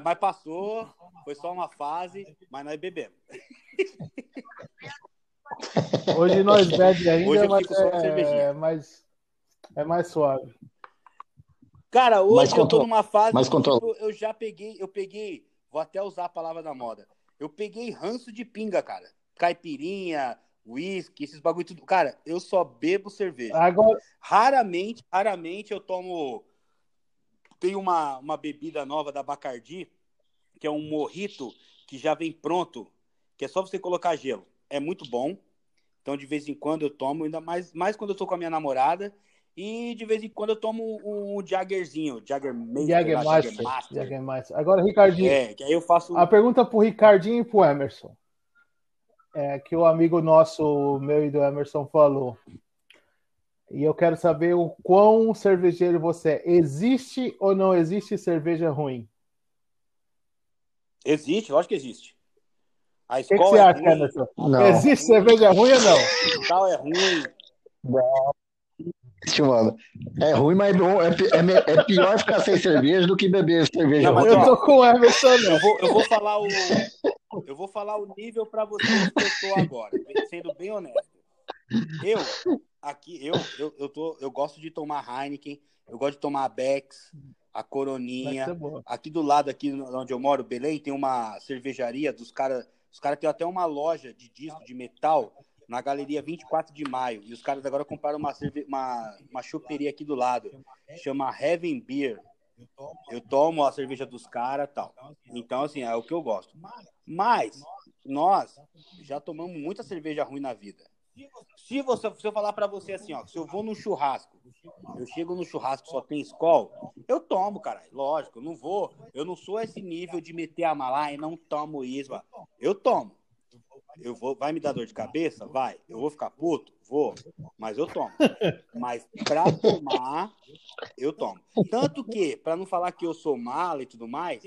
mas passou, foi só uma fase, mas nós bebemos. [laughs] Hoje nós bebemos ainda, hoje mas é, é, mais, é mais suave. Cara, hoje eu tô numa fase mais eu, eu já peguei, eu peguei, vou até usar a palavra da moda. Eu peguei ranço de pinga, cara. Caipirinha, whisky, esses bagulho tudo. Cara, eu só bebo cerveja. Agora... Raramente, raramente eu tomo. Tem uma, uma bebida nova da Bacardi, que é um morrito que já vem pronto, que é só você colocar gelo. É muito bom. Então, de vez em quando eu tomo, ainda mais, mais quando eu tô com a minha namorada. E de vez em quando eu tomo um, um Jaggerzinho, Jagger Jagger Master, Jagger Master. Agora, Ricardinho. É, que aí eu faço. A pergunta pro Ricardinho e pro Emerson é, que o amigo nosso, meu e do Emerson, falou. E eu quero saber o quão cervejeiro você é. Existe ou não existe cerveja ruim? Existe, lógico que existe. A escola que, que você é acha, ruim. Emerson? Não. Existe cerveja ruim ou não? O tal é ruim. Não mano. É ruim, mas é, é, é, pior ficar sem cerveja do que beber cerveja não, Eu tô com o Emerson, eu vou, eu vou falar o eu vou falar o nível para vocês que eu tô agora, sendo bem honesto. Eu aqui eu eu, eu tô eu gosto de tomar Heineken, eu gosto de tomar a Bex, a Coroninha. Aqui do lado aqui onde eu moro, Belém, tem uma cervejaria dos caras, os caras têm até uma loja de disco de metal na galeria 24 de maio. E os caras agora compraram uma, uma, uma choperia aqui do lado. Chama Heaven Beer. Eu tomo a cerveja dos caras tal. Então, assim, é o que eu gosto. Mas, nós já tomamos muita cerveja ruim na vida. Se, você, se eu falar para você assim, ó, se eu vou no churrasco, eu chego no churrasco só tem escol, eu tomo, cara. Lógico, eu não vou. Eu não sou esse nível de meter a mala e não tomo isso. Eu tomo eu vou, vai me dar dor de cabeça? Vai. Eu vou ficar puto? Vou. Mas eu tomo. [laughs] Mas pra tomar, eu tomo. Tanto que, para não falar que eu sou mala e tudo mais,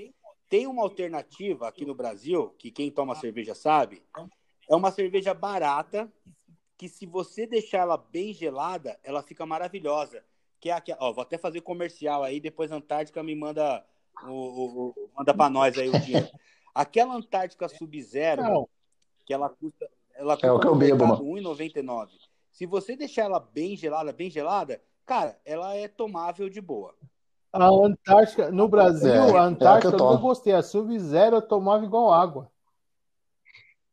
tem uma alternativa aqui no Brasil, que quem toma cerveja sabe, é uma cerveja barata, que se você deixar ela bem gelada, ela fica maravilhosa. Que é aqui, ó, vou até fazer comercial aí, depois a Antártica me manda o, o, o manda para nós aí o dinheiro. Aquela Antártica Sub-Zero, que ela custa, ela custa é o que eu bebo, mano. 1,99. Se você deixar ela bem gelada, bem gelada, cara, ela é tomável de boa. A Antártica, no Brasil, é, a Antártica é eu, eu não gostei. A Sub-Zero eu tomava igual água.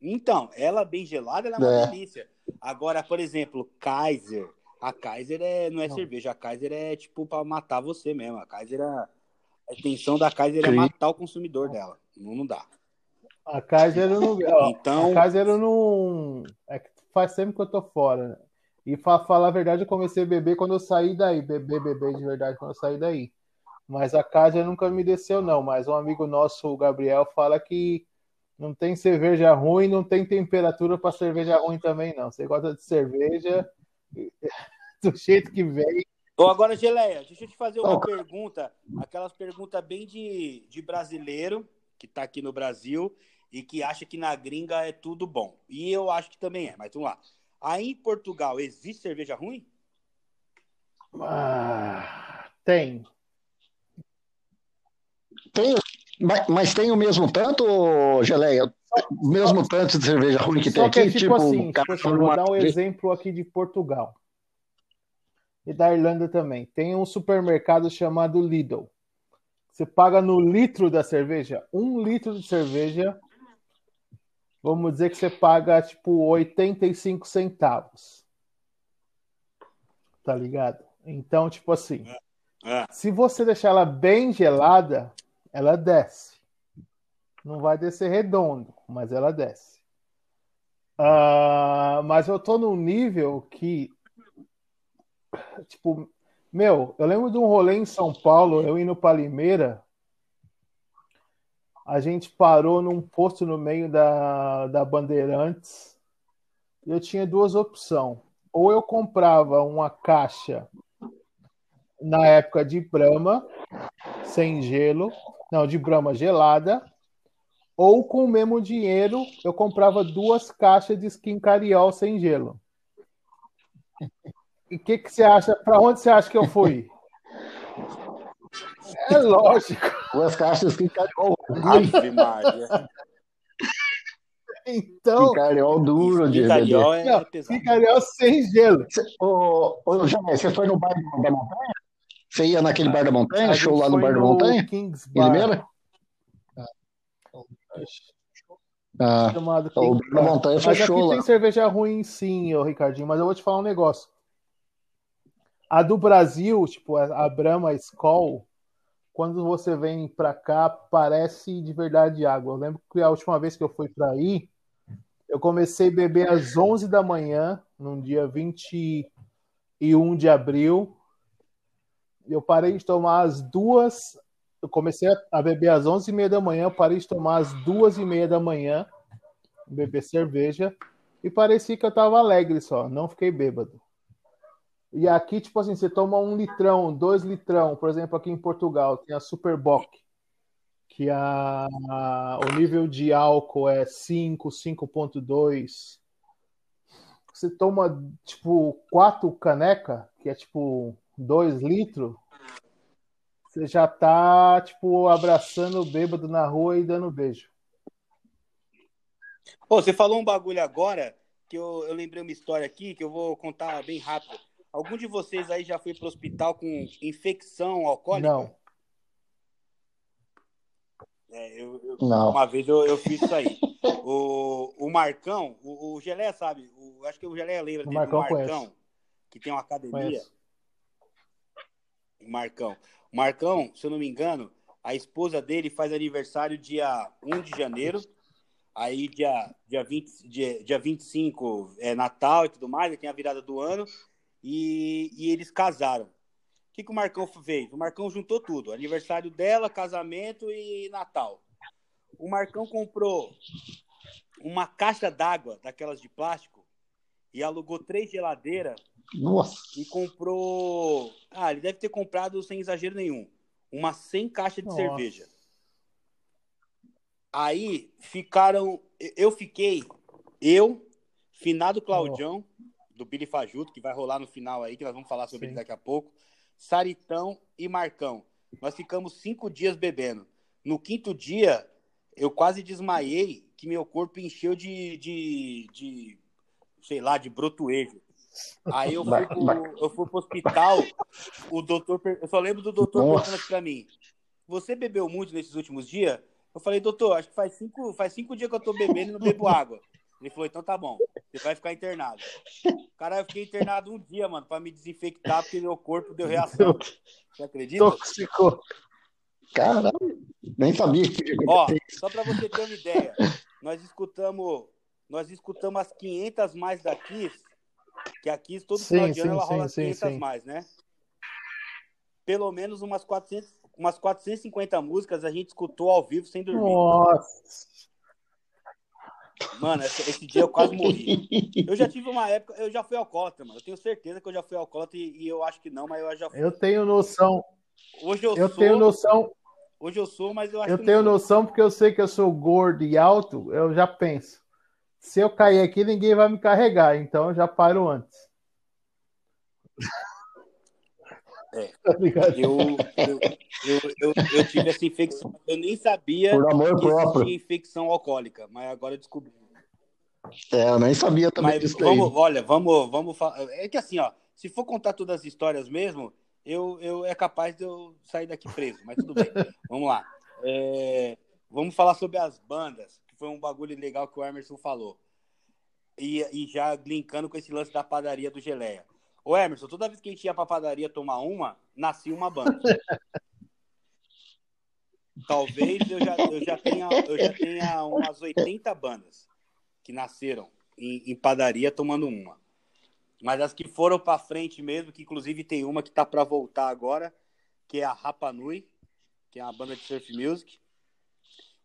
Então, ela bem gelada, ela é uma é. delícia. Agora, por exemplo, Kaiser. A Kaiser é, não é não. cerveja, a Kaiser é tipo para matar você mesmo. A Kaiser, a, a intenção da Kaiser é matar o consumidor dela. Não, não dá. A Kaiser eu não. então... A Kaiser eu não. É que faz sempre que eu tô fora. Né? E pra falar a verdade, eu comecei a beber quando eu saí daí. Beber, beber de verdade quando eu saí daí. Mas a Kaiser nunca me desceu, não. Mas um amigo nosso, o Gabriel, fala que não tem cerveja ruim, não tem temperatura para cerveja ruim também, não. Você gosta de cerveja, [laughs] do jeito que vem. Ou agora, Geleia, deixa eu te fazer uma oh. pergunta, aquelas perguntas bem de, de brasileiro que está aqui no Brasil e que acha que na gringa é tudo bom. E eu acho que também é, mas vamos lá. Aí em Portugal existe cerveja ruim? Ah, tem. Tem, mas, mas, tem o mesmo tanto, Geleia? O mesmo tanto de cerveja ruim que tem que aqui? É tipo, tipo assim, tipo assim vou dar um exemplo aqui de Portugal. E da Irlanda também. Tem um supermercado chamado Lidl. Você paga no litro da cerveja, um litro de cerveja, vamos dizer que você paga tipo 85 centavos. Tá ligado? Então, tipo assim, é. É. se você deixar ela bem gelada, ela desce. Não vai descer redondo, mas ela desce. Uh, mas eu tô num nível que, tipo, meu, eu lembro de um rolê em São Paulo, eu indo para Limeira, a gente parou num posto no meio da, da Bandeirantes eu tinha duas opções. Ou eu comprava uma caixa na época de Brahma, sem gelo, não, de Brahma gelada, ou com o mesmo dinheiro eu comprava duas caixas de skin cariol sem gelo. E o que, que você acha? Para onde você acha que eu fui? É lógico. Duas caixas skin cariol. Ave Maria. Então. Picariol duro de Picariol é não, Picariol sem gelo. Ô, ô, você foi no bar da montanha? Você ia naquele bar da montanha? Show lá no bar da montanha? Kings Bar. Em Limeira? Ah, chamado o bar da montanha fechou lá. tem cerveja ruim sim, ô Ricardinho, mas eu vou te falar um negócio. A do Brasil, tipo, a Brahma Skol, quando você vem para cá, parece de verdade água. Eu lembro que a última vez que eu fui para aí, eu comecei a beber às 11 da manhã, no dia 21 de abril, eu parei de tomar às duas. Eu comecei a beber às onze e meia da manhã, parei de tomar às duas e meia da manhã, beber cerveja, e parecia que eu tava alegre só, não fiquei bêbado. E aqui, tipo assim, você toma um litrão, dois litrão, por exemplo, aqui em Portugal, tem a Superboc, que a, a, o nível de álcool é 5, 5.2. Você toma, tipo, quatro caneca, que é tipo dois litros, você já tá, tipo, abraçando o bêbado na rua e dando beijo. Pô, você falou um bagulho agora que eu, eu lembrei uma história aqui que eu vou contar bem rápido. Algum de vocês aí já foi pro hospital com infecção alcoólica? Não. É, eu, eu, Não. Uma vez eu, eu fiz isso aí. o, o Marcão, o, o Gelé sabe, o, acho que o Gelé lembra o dele, Marcão, o Marcão que tem uma academia. Marcão. Marcão, se eu não me engano, a esposa dele faz aniversário dia 1 de janeiro. Aí, dia, dia, 20, dia, dia 25 é Natal e tudo mais, tem a virada do ano. E, e eles casaram. O que, que o Marcão fez? O Marcão juntou tudo: aniversário dela, casamento e Natal. O Marcão comprou uma caixa d'água, daquelas de plástico, e alugou três geladeiras nossa. E comprou. Ah, ele deve ter comprado, sem exagero nenhum, uma 100 caixas de Nossa. cerveja. Aí ficaram. Eu fiquei. Eu, finado Claudião, oh. Do Billy Fajuto, que vai rolar no final aí, que nós vamos falar sobre Sim. ele daqui a pouco. Saritão e Marcão. Nós ficamos cinco dias bebendo. No quinto dia, eu quase desmaiei, que meu corpo encheu de, de, de sei lá, de brotoejo. Aí eu fui, pro, eu fui pro hospital, o doutor, eu só lembro do doutor perguntando pra mim, você bebeu muito nesses últimos dias? Eu falei, doutor, acho que faz cinco, faz cinco dias que eu tô bebendo e não bebo água. Ele falou, então tá bom, você vai ficar internado. Cara, eu fiquei internado um dia, mano, pra me desinfectar, porque meu corpo deu reação. [laughs] Você acredita? Tóxico. Caramba, nem sabia. Ó, só pra você ter uma ideia, nós escutamos, nós escutamos as 500 mais daqui que aqui todo sim, final de ano ela rola sim, 500 sim, mais, né? Pelo menos umas 400, umas 450 músicas a gente escutou ao vivo sem dormir. Nossa! Mano, esse, esse, dia eu quase morri. Eu já tive uma época, eu já fui alcoólatra, mano. Eu tenho certeza que eu já fui alcoólatra e, e eu acho que não, mas eu já fui. Eu tenho noção. Hoje eu, eu sou. tenho noção. Hoje eu sou, mas eu acho eu tenho não. noção porque eu sei que eu sou gordo e alto, eu já penso. Se eu cair aqui, ninguém vai me carregar, então eu já paro antes. É. Eu, eu, eu, eu, eu, tive essa infecção. Eu nem sabia Por amor que próprio. existia infecção alcoólica, mas agora eu descobri. É, eu nem sabia também Mas disso vamos, daí. olha, vamos, vamos falar. É que assim, ó, se for contar todas as histórias mesmo, eu, eu é capaz de eu sair daqui preso, mas tudo bem. [laughs] vamos lá. É, vamos falar sobre as bandas, que foi um bagulho legal que o Emerson falou. E, e já linkando com esse lance da padaria do Geleia. Ô Emerson, toda vez que a gente ia pra padaria tomar uma, nascia uma banda. [laughs] Talvez eu já, eu já, tenha, eu já tenha umas 80 bandas que nasceram em, em padaria tomando uma. Mas as que foram para frente mesmo, que inclusive tem uma que tá para voltar agora, que é a Rapa Nui, que é uma banda de surf music.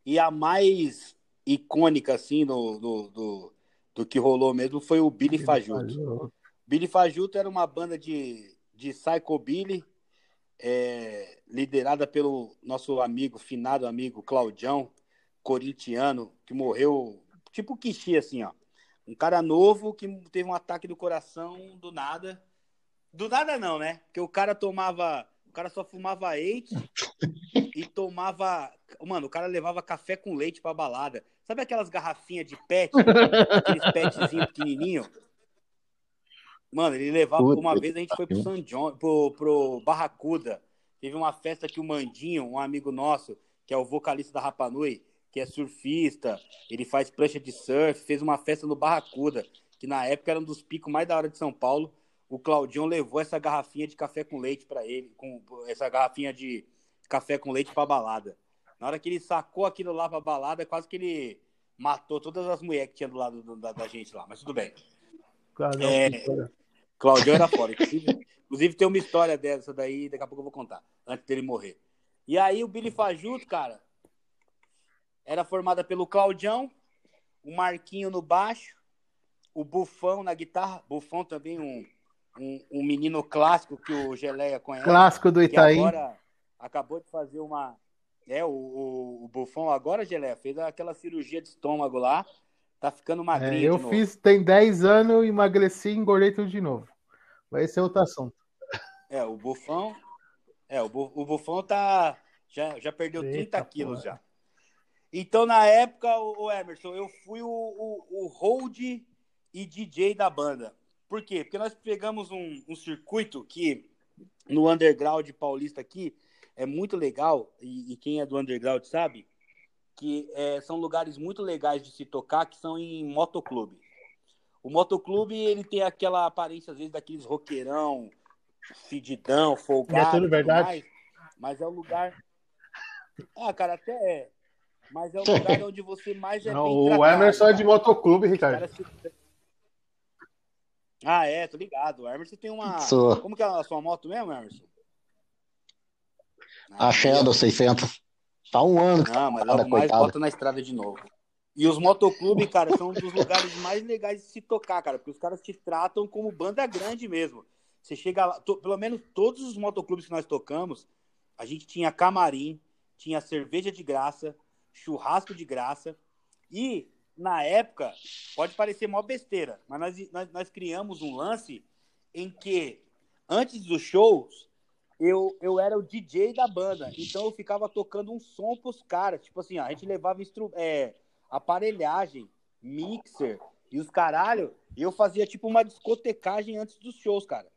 E a mais icônica, assim, do, do, do, do que rolou mesmo foi o Billy Fajuto. Billy Fajuto era uma banda de, de psychobilly, é, liderada pelo nosso amigo, finado amigo Claudião, corintiano, que morreu tipo Kishi, assim, ó. Um cara novo que teve um ataque do coração do nada. Do nada não, né? Porque o cara tomava. O cara só fumava eight [laughs] e tomava. Mano, o cara levava café com leite pra balada. Sabe aquelas garrafinhas de pet? aqueles petzinhos pequenininhos? Mano, ele levava. Puta Uma vez a gente foi pro. San John, pro, pro Barracuda. Teve uma festa que o Mandinho, um amigo nosso, que é o vocalista da Rapanui, que é surfista, ele faz prancha de surf, fez uma festa no Barracuda, que na época era um dos picos mais da hora de São Paulo. O Claudião levou essa garrafinha de café com leite para ele, com essa garrafinha de café com leite pra balada. Na hora que ele sacou aquilo lá pra balada, quase que ele matou todas as mulheres que tinha do lado do- da, da gente lá, mas tudo bem. Cara, É. Claudião era foda. Inclusive, inclusive tem uma história dessa daí, daqui a pouco eu vou contar, antes dele morrer. E aí o Billy Fajuto, cara, era formada pelo Claudião, o Marquinho no baixo, o Bufão na guitarra, Bufão também um, um, um menino clássico que o Geleia conhece, Clássico do Itaí. agora acabou de fazer uma... É, o, o, o Bufão agora, Geleia, fez aquela cirurgia de estômago lá, tá ficando É, magrinho eu de novo. fiz, tem 10 anos, emagreci e engordei tudo de novo. Vai ser outro assunto. É, o Bufão. É, o, Bu- o Bufão tá. Já, já perdeu Eita, 30 quilos já. Então, na época, o, o Emerson, eu fui o, o, o hold e DJ da banda. Por quê? Porque nós pegamos um, um circuito que no underground paulista aqui é muito legal, e, e quem é do underground sabe, que é, são lugares muito legais de se tocar, que são em motoclube. O motoclube, ele tem aquela aparência, às vezes, daqueles roqueirão, fedidão, folgado. É tudo tudo verdade? mais, mas é o lugar... [laughs] Ah, cara, até é. Mas é o [laughs] lugar onde você mais é Não, bem o tratado, Emerson é de cara. motoclube, Ricardo. se- Ah, é, tô ligado. O Emerson tem uma... Sou. Como que é a sua moto mesmo, Emerson? A Shadow 600. Tá um ano. Não, mas Cara, logo mais coitado. bota na estrada de novo. E os motoclubes, cara, são um dos lugares mais legais de se tocar, cara, porque os caras te tratam como banda grande mesmo. Você chega lá, to- pelo menos todos os motoclubes que nós tocamos, a gente tinha camarim, tinha cerveja de graça, churrasco de graça. E, na época, pode parecer mó besteira, mas nós, nós, nós criamos um lance em que, antes dos shows, eu, eu era o DJ da banda. Então eu ficava tocando um som pros caras. Tipo assim, ó, a gente levava instru é, aparelhagem, mixer e os caralho. E eu fazia tipo uma discotecagem antes dos shows, cara.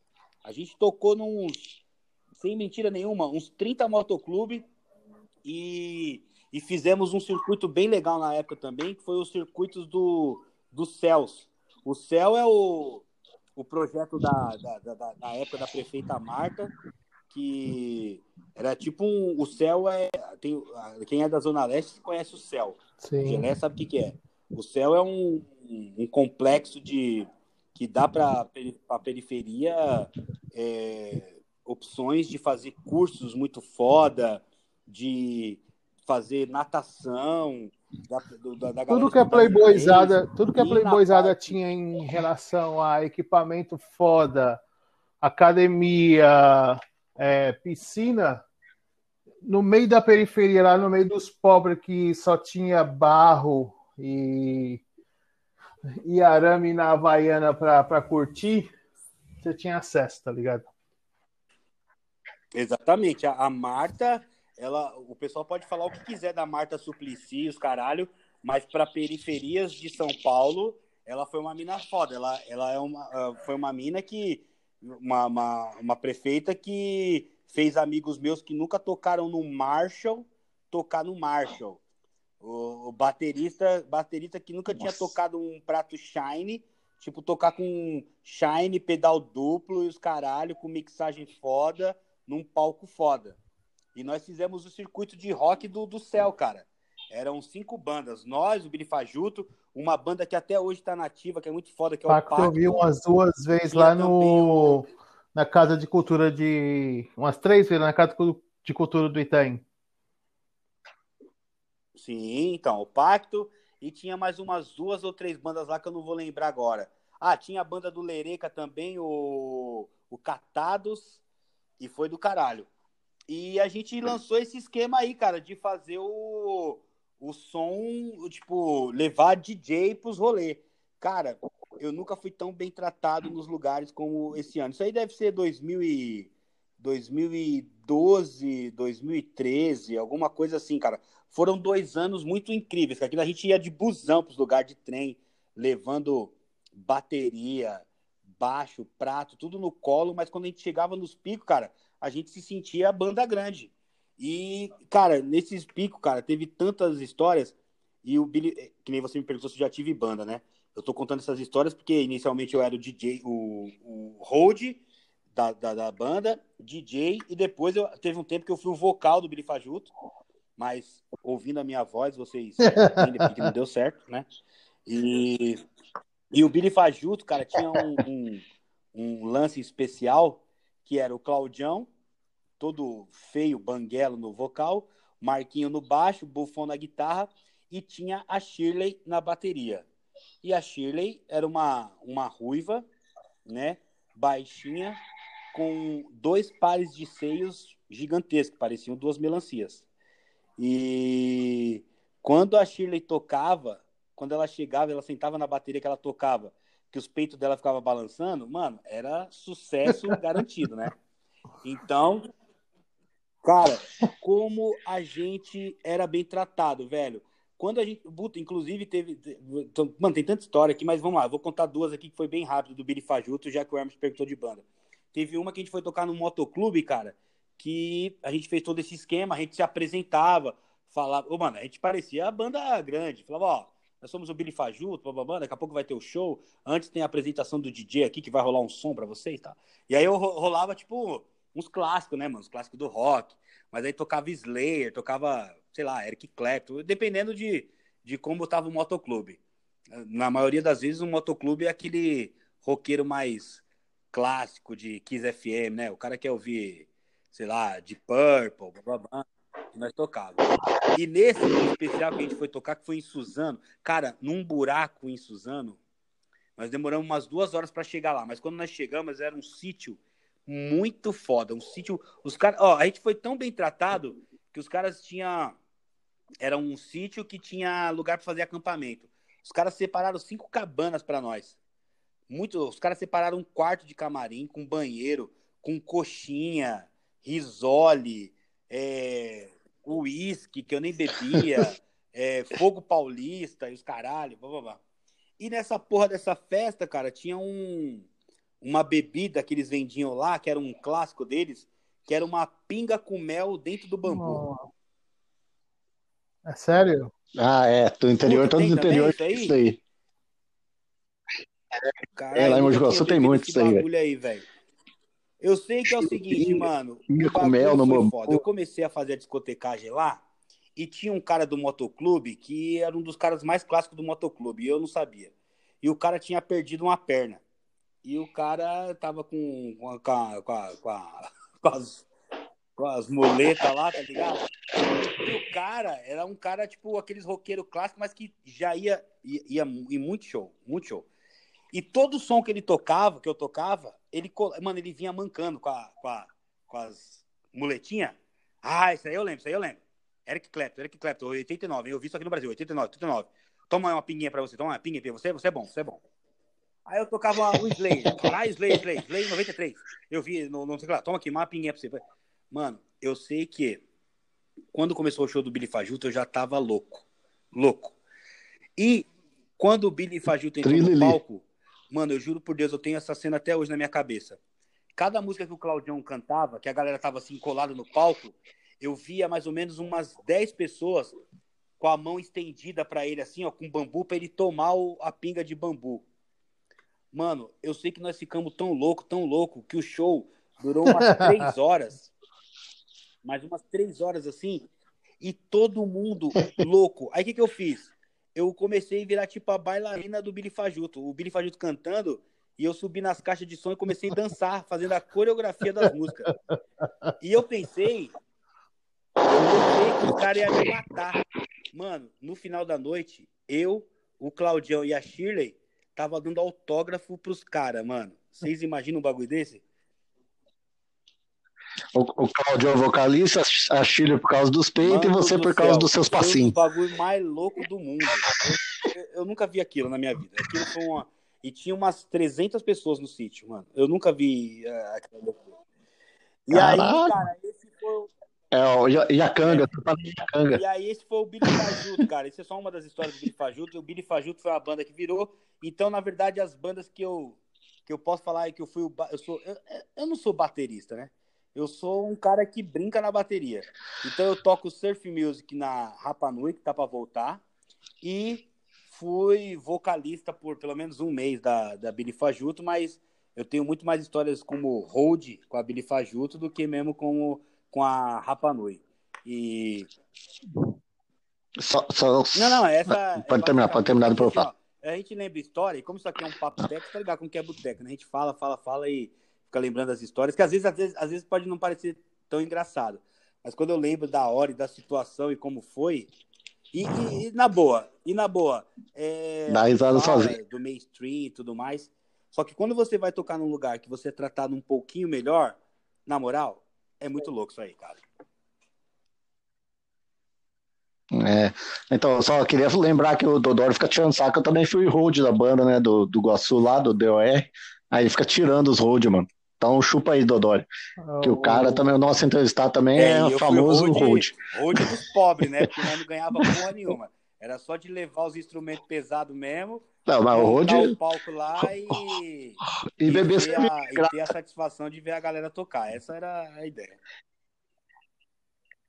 A gente tocou nos, sem mentira nenhuma, uns 30 motoclube e, e fizemos um circuito bem legal na época também, que foi os circuitos do, do Céus. O Céu é o, o projeto da, da, da, da- época da prefeita Marta, que era tipo um, o céu é tem, quem é da zona leste conhece o céu. Sim. Gelé sabe o que, que é. O céu é um, um, complexo de que dá para a periferia é, opções de fazer cursos muito foda de fazer natação Da, do, da tudo que a Playboyzada, tudo que a Playboyzada parte... tinha em relação a equipamento foda, academia, é, piscina, no meio da periferia, lá no meio dos pobres que só tinha barro e, e arame na Havaiana para curtir, você tinha acesso, tá ligado? Exatamente. A, a, Marta, ela, o pessoal pode falar o que quiser da Marta Suplicy, os caralho, mas para periferias de São Paulo, ela foi uma mina foda. Ela, ela é uma, foi uma mina que. Uma, uma, uma prefeita que fez amigos meus que nunca tocaram no Marshall tocar no Marshall. O, o baterista, baterista que nunca Nossa. tinha tocado um prato Shine, tipo tocar com Shine, pedal duplo e os caralho, com mixagem foda, num palco foda. E nós fizemos o circuito de rock do, do céu, cara. Eram cinco bandas. Nós, o Billy Fajuto, uma banda que até hoje tá nativa, que é muito foda, que é Pacto, o Pacto. Eu vi umas duas vezes lá no... Na Casa de Cultura de. umas três vezes na Casa de Cultura do Itaim. Sim, então, o Pacto. E tinha mais umas duas ou três bandas lá que eu não vou lembrar agora. Ah, tinha a banda do Lereca também, o, o Catados, e foi do caralho. E a gente lançou esse esquema aí, cara, de fazer o, o som, tipo, levar DJ pros rolês. Cara, eu nunca fui tão bem tratado nos lugares como esse ano. Isso aí deve ser 2000 e... 2012, 2013, alguma coisa assim, cara. Foram dois anos muito incríveis. Aqui a gente ia de busão para os lugares de trem, levando bateria, baixo, prato, tudo no colo, mas quando a gente chegava nos picos, cara, a gente se sentia banda grande. E, cara, nesses picos, cara, teve tantas histórias. E o Billy, que nem você me perguntou se eu já tive banda, né? Eu tô contando essas histórias porque inicialmente eu era o DJ, o, o hold da, da, da, banda, DJ, e depois eu teve um tempo que eu fui o vocal do Billy Fajuto, mas ouvindo a minha voz, vocês entendem porque não deu certo, né? E, e o Billy Fajuto, cara, tinha um, um, um lance especial que era o Claudião, todo feio, banguelo no vocal, Marquinho no baixo, Bufão na guitarra, e tinha a Shirley na bateria. E a Shirley era uma, uma ruiva, né? Baixinha, com dois pares de seios gigantescos, pareciam duas melancias. E quando a Shirley tocava, quando ela chegava, ela sentava na bateria que ela tocava, que os peitos dela ficavam balançando, mano, era sucesso [laughs] garantido, né? Então, cara, como a gente era bem tratado, velho. Quando a gente. Inclusive teve. Mano, tem tanta história aqui, mas vamos lá. Vou contar duas aqui que foi bem rápido do Billy Fajuto, já que o Hermes perguntou de banda. Teve uma que a gente foi tocar no motoclube, cara, que a gente fez todo esse esquema, a gente se apresentava, falava. Ô, mano, a gente parecia a banda grande. Falava, ó, nós somos o Billy Fajuto, blá, daqui a pouco vai ter o show. Antes tem a apresentação do DJ aqui, que vai rolar um som pra vocês, tá? E aí eu rolava, tipo, uns clássicos, né, mano? Os clássicos do rock. Mas aí tocava Slayer, tocava sei lá, Eric Clapton, dependendo de, de como estava o motoclube. Na maioria das vezes, o motoclube é aquele roqueiro mais clássico de Kiss FM, né? O cara quer ouvir, sei lá, de Purple, blá blá blá. E nós tocávamos. E nesse especial que a gente foi tocar, que foi em Suzano, cara, num buraco em Suzano, nós demoramos umas duas horas para chegar lá. Mas quando nós chegamos, era um sítio muito foda. Um sítio. Os caras. Ó, a gente foi tão bem tratado que os caras tinham era um sítio que tinha lugar para fazer acampamento. Os caras separaram cinco cabanas para nós. Muito, os caras separaram um quarto de camarim com banheiro, com coxinha, risole, é, uísque que eu nem bebia, [laughs] é, fogo paulista e os caralho, blá, blá, blá. E nessa porra dessa festa, cara, tinha um, uma bebida que eles vendiam lá, que era um clássico deles, que era uma pinga com mel dentro do bambu. Oh. É sério? Ah, é. Do interior, todo do interior tem isso aí. Caralho, é, lá em Mogi Guaçu tem muito isso aí, aí velho. Eu sei que é o seguinte, mano. Pinga com mel no foda. Eu comecei a fazer a discotecagem lá e tinha um cara do motoclube que era um dos caras mais clássicos do motoclube e eu não sabia. E o cara tinha perdido uma perna. E o cara tava com, com, a, com, a, com, a, com [laughs] as com as muletas lá, tá ligado? E o cara era um cara, tipo, aqueles roqueiros clássicos, mas que já ia, ia, ia em muito show, muito show. E todo som que ele tocava, que eu tocava, ele, mano, ele vinha mancando com, a, com, a, com as muletinhas. Ah, isso aí eu lembro, isso aí eu lembro. Eric Clapton, Eric Clapton, 89, eu vi isso aqui no Brasil, 89, 89. Toma uma pinguinha pra você, toma uma pinguinha pra você, você é bom, você é bom. Aí eu tocava o Slay, ah, Slay, Slay, Slay 93. Eu vi, no, no, sei lá, toma aqui, uma pinguinha pra você. Mano, eu sei que quando começou o show do Billy Fajuto, eu já tava louco. Louco. E quando o Billy Fajuto entrou no palco, mano, eu juro por Deus, eu tenho essa cena até hoje na minha cabeça. Cada música que o Claudião cantava, que a galera tava assim colada no palco, eu via mais ou menos umas 10 pessoas com a mão estendida para ele assim, ó, com bambu para ele tomar o, a pinga de bambu. Mano, eu sei que nós ficamos tão louco, tão louco, que o show durou umas [laughs] três horas mais umas três horas assim, e todo mundo louco. Aí o que, que eu fiz? Eu comecei a virar tipo a bailarina do Billy Fajuto. O Billy Fajuto cantando, e eu subi nas caixas de som e comecei a dançar, fazendo a coreografia das músicas. E eu pensei, eu pensei que o cara ia me matar. Mano, no final da noite, eu, o Claudião e a Shirley tava dando autógrafo pros caras, mano. Vocês imaginam um bagulho desse? O, o Claudio é o vocalista, a Chile por causa dos peitos e você por céu, causa dos seus passinhos. Foi o bagulho mais louco do mundo. Eu, eu, nunca vi aquilo na minha vida. Aquilo foi uma. E tinha umas 300 pessoas no sítio, mano. Eu nunca vi uh, aquela loucura. E Caraca. aí, cara, esse foi. É, o Iacanga, é. E aí, esse foi o Billy Fajuto, cara. Isso é só uma das histórias do Billy Fajuto. O Billy Fajuto foi uma banda que virou. Então, na verdade, as bandas que eu, que eu posso falar é que eu fui o. Eu, sou, eu, eu não sou baterista, né? eu sou um cara que brinca na bateria. Então eu toco surf music na Rapa Nui, que tá para voltar, e fui vocalista por pelo menos um mês da, da Billy Fajuto, mas eu tenho muito mais histórias como hold com a Billy Fajuto do que mesmo com, com a Rapa Nui. E. Só, só... Não, não, essa. Pode é terminar, pode terminar do assim, A gente lembra história, e como isso aqui é um papo técnico, tá ligado como que é boteco, né? A gente fala, fala, fala e fica lembrando as histórias, que às vezes, às vezes, às vezes pode não parecer tão engraçado. Mas quando eu lembro da hora e da situação e como foi. E, e, e na boa, e na boa. É, Dá risada sozinho. Do mainstream e tudo mais. Só que quando você vai tocar num lugar que você é tratado um pouquinho melhor, na moral, é muito louco isso aí, cara. É, então, só queria lembrar que o Dodoro fica tirando saco. Eu também fui road da banda, né, do, do Guaçu lá, do DOR. Aí ele fica tirando os road, mano. Então chupa aí, Dodói. Oh, que o cara também, o nosso entrevistado também é, é famoso road. Road dos pobres, né? Porque nós não ganhava porra nenhuma. Era só de levar os instrumentos pesados mesmo. Não, mas o o palco lá e... E, [laughs] e beber ter a, e ter a satisfação de ver a galera tocar. Essa era a ideia.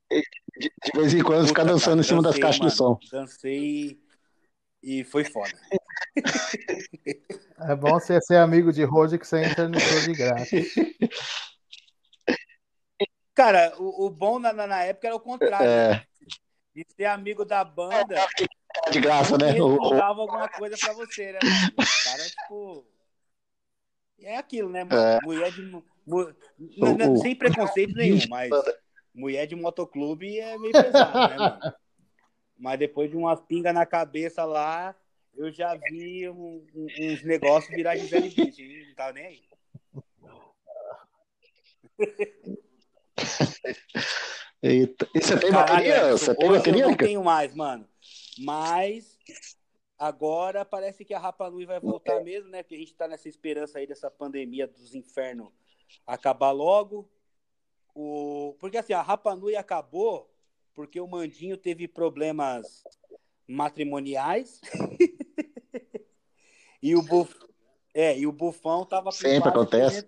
De, de vez em quando Puta, ficar dançando cara, em cima dancei, das caixas mano, de som. Dancei e foi foda. É bom você ser amigo de Roger que você entra no show de graça. Cara, o, o bom na, na, época era o contrário. É. De ser amigo da banda. De graça, né? Dava alguma coisa pra você, né? O cara, tipo. É aquilo, né? É. Mulher de. Sem preconceito [laughs] nenhum, mas mulher de motoclube é meio pesado, né, mano? Mas depois de umas pingas na cabeça lá, eu já vi um, um, uns negócios virar Gisele Bündchen, não tava nem aí. [laughs] Eita. E você tem Caralho, bateria? Você tem bateria? Eu não tenho mais, mano. Mas agora parece que a Rapa Nui vai voltar mesmo, né? Porque a gente tá nessa esperança aí dessa pandemia dos infernos acabar logo. O... Porque assim, a Rapa Nui acabou porque o Mandinho teve problemas matrimoniais [laughs] e o buf... é, e o Bufão tava Sempre acontece.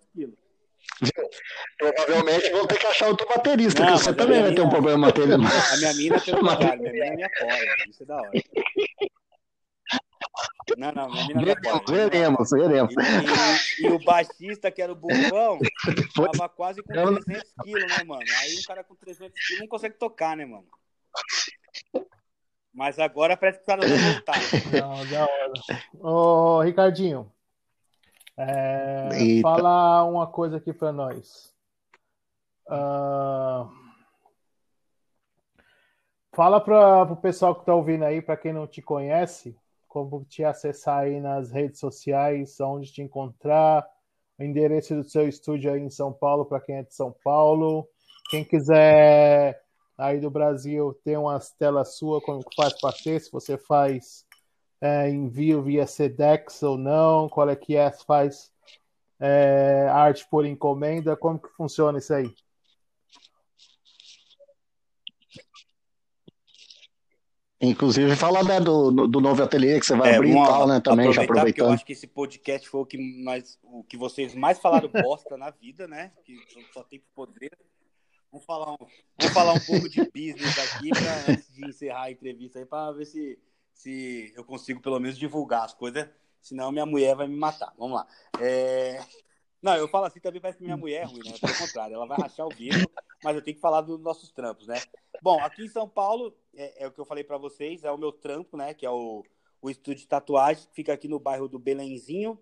Provavelmente vão ter que achar outro baterista, Não, você também vai ter um problema material. [laughs] A minha mina tem um trabalho, minha mina minha apoia, isso é da hora. Não, não, minha mina veremos, veremos, veremos. E, e, e, o baixista, que era o Bufão, [laughs] tava quase com 300 quilos, né, mano? Aí um cara com 300 quilos não consegue tocar, né, mano? Mas agora parece que o cara vai voltar. Não, da hora. Ô, Ricardinho, é, fala uma coisa aqui para nós. Uh... Fala para o pessoal que está ouvindo aí, para quem não te conhece, como te acessar aí nas redes sociais, onde te encontrar, o endereço do seu estúdio aí em São Paulo, para quem é de São Paulo. Quem quiser aí do Brasil ter umas telas suas, como faz para ter, se você faz é, envio via Sedex ou não, qual é que é, faz é, arte por encomenda, como que funciona isso aí? Inclusive, fala né, do, do novo ateliê que você vai é, abrir uma, e tal, né? Também, já aproveitando. Eu acho que esse podcast foi o que, mais, o que vocês mais falaram bosta na vida, né? Que só tem poder. Vamos falar um, vamos falar um pouco de business aqui pra, antes de encerrar a entrevista aí, para ver se, se eu consigo pelo menos divulgar as coisas. Senão minha mulher vai me matar. Vamos lá. É... Não, eu falo assim também parece que minha mulher é ruim, né? Pelo contrário, ela vai rachar o bico, mas eu tenho que falar dos nossos trampos, né? Bom, aqui em São Paulo, é, é o que eu falei para vocês, é o meu trampo, né? Que é o, o estúdio de tatuagem, que fica aqui no bairro do Belenzinho.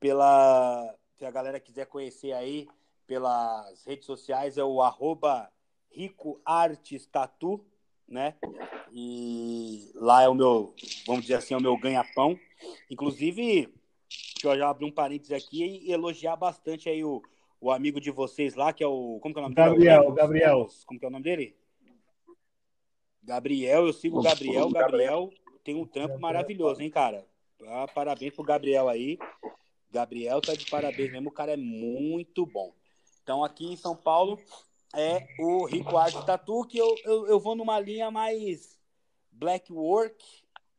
Pela. Se a galera quiser conhecer aí pelas redes sociais, é o arroba Rico Artes Tatu, né? E lá é o meu, vamos dizer assim, é o meu ganha-pão. Inclusive, que eu já abri um parênteses aqui e elogiar bastante aí o, o amigo de vocês lá, que é o. Como que é o nome Gabriel, dele? Gabriel. Como que é o nome dele? Gabriel, eu sigo o Gabriel. Gabriel tem um trampo maravilhoso, hein, cara? Ah, parabéns pro Gabriel aí. Gabriel tá de parabéns mesmo, o cara é muito bom. Então, aqui em São Paulo é o Rico Arte Tatu, que eu, eu, eu vou numa linha mais black work,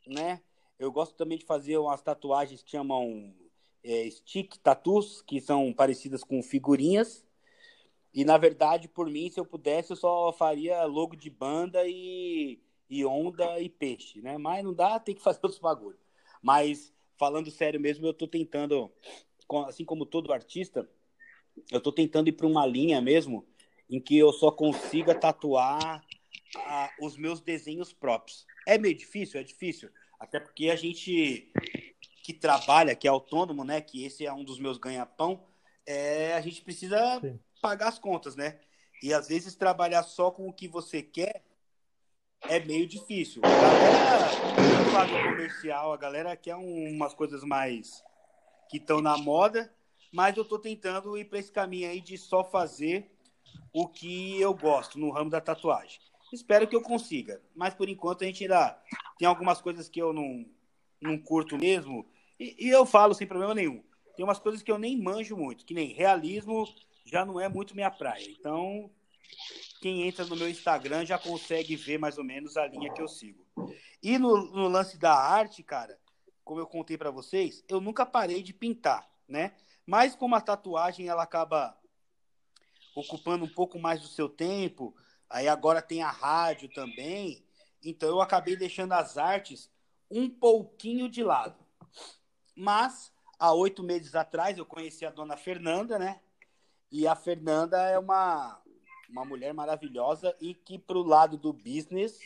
né? Eu gosto também de fazer umas tatuagens que chamam é, stick tattoos, que são parecidas com figurinhas. E na verdade, por mim, se eu pudesse, eu só faria logo de banda e, e onda e peixe, né? Mas não dá, tem que [laughs] fazer os bagulhos. Mas falando sério mesmo, eu tô tentando, assim como todo artista, eu tô tentando ir para uma linha mesmo em que eu só consiga tatuar ah, os meus desenhos próprios. É meio difícil, é difícil. Até porque a gente que trabalha, que é autônomo, né? Que esse é um dos meus ganha-pão, é, a gente precisa Sim. pagar as contas, né? E às vezes trabalhar só com o que você quer é meio difícil. A galera do lado comercial, a galera quer umas coisas mais que estão na moda, mas eu estou tentando ir para esse caminho aí de só fazer o que eu gosto no ramo da tatuagem. Espero que eu consiga, mas por enquanto a gente ainda tem algumas coisas que eu não, não curto mesmo, e, e, eu falo sem problema nenhum. Tem umas coisas que eu nem manjo muito, que nem realismo já não é muito minha praia. Então, quem entra no meu Instagram já consegue ver mais ou menos a linha que eu sigo. E no, no lance da arte, cara, como eu contei para vocês, eu nunca parei de pintar, né? Mas como a tatuagem ela acaba ocupando um pouco mais do seu tempo, aí agora tem a rádio também, então eu acabei deixando as artes um pouquinho de lado. Mas, há oito meses atrás, eu conheci a dona Fernanda, né? E a Fernanda é uma, uma mulher maravilhosa e que, pro lado do business,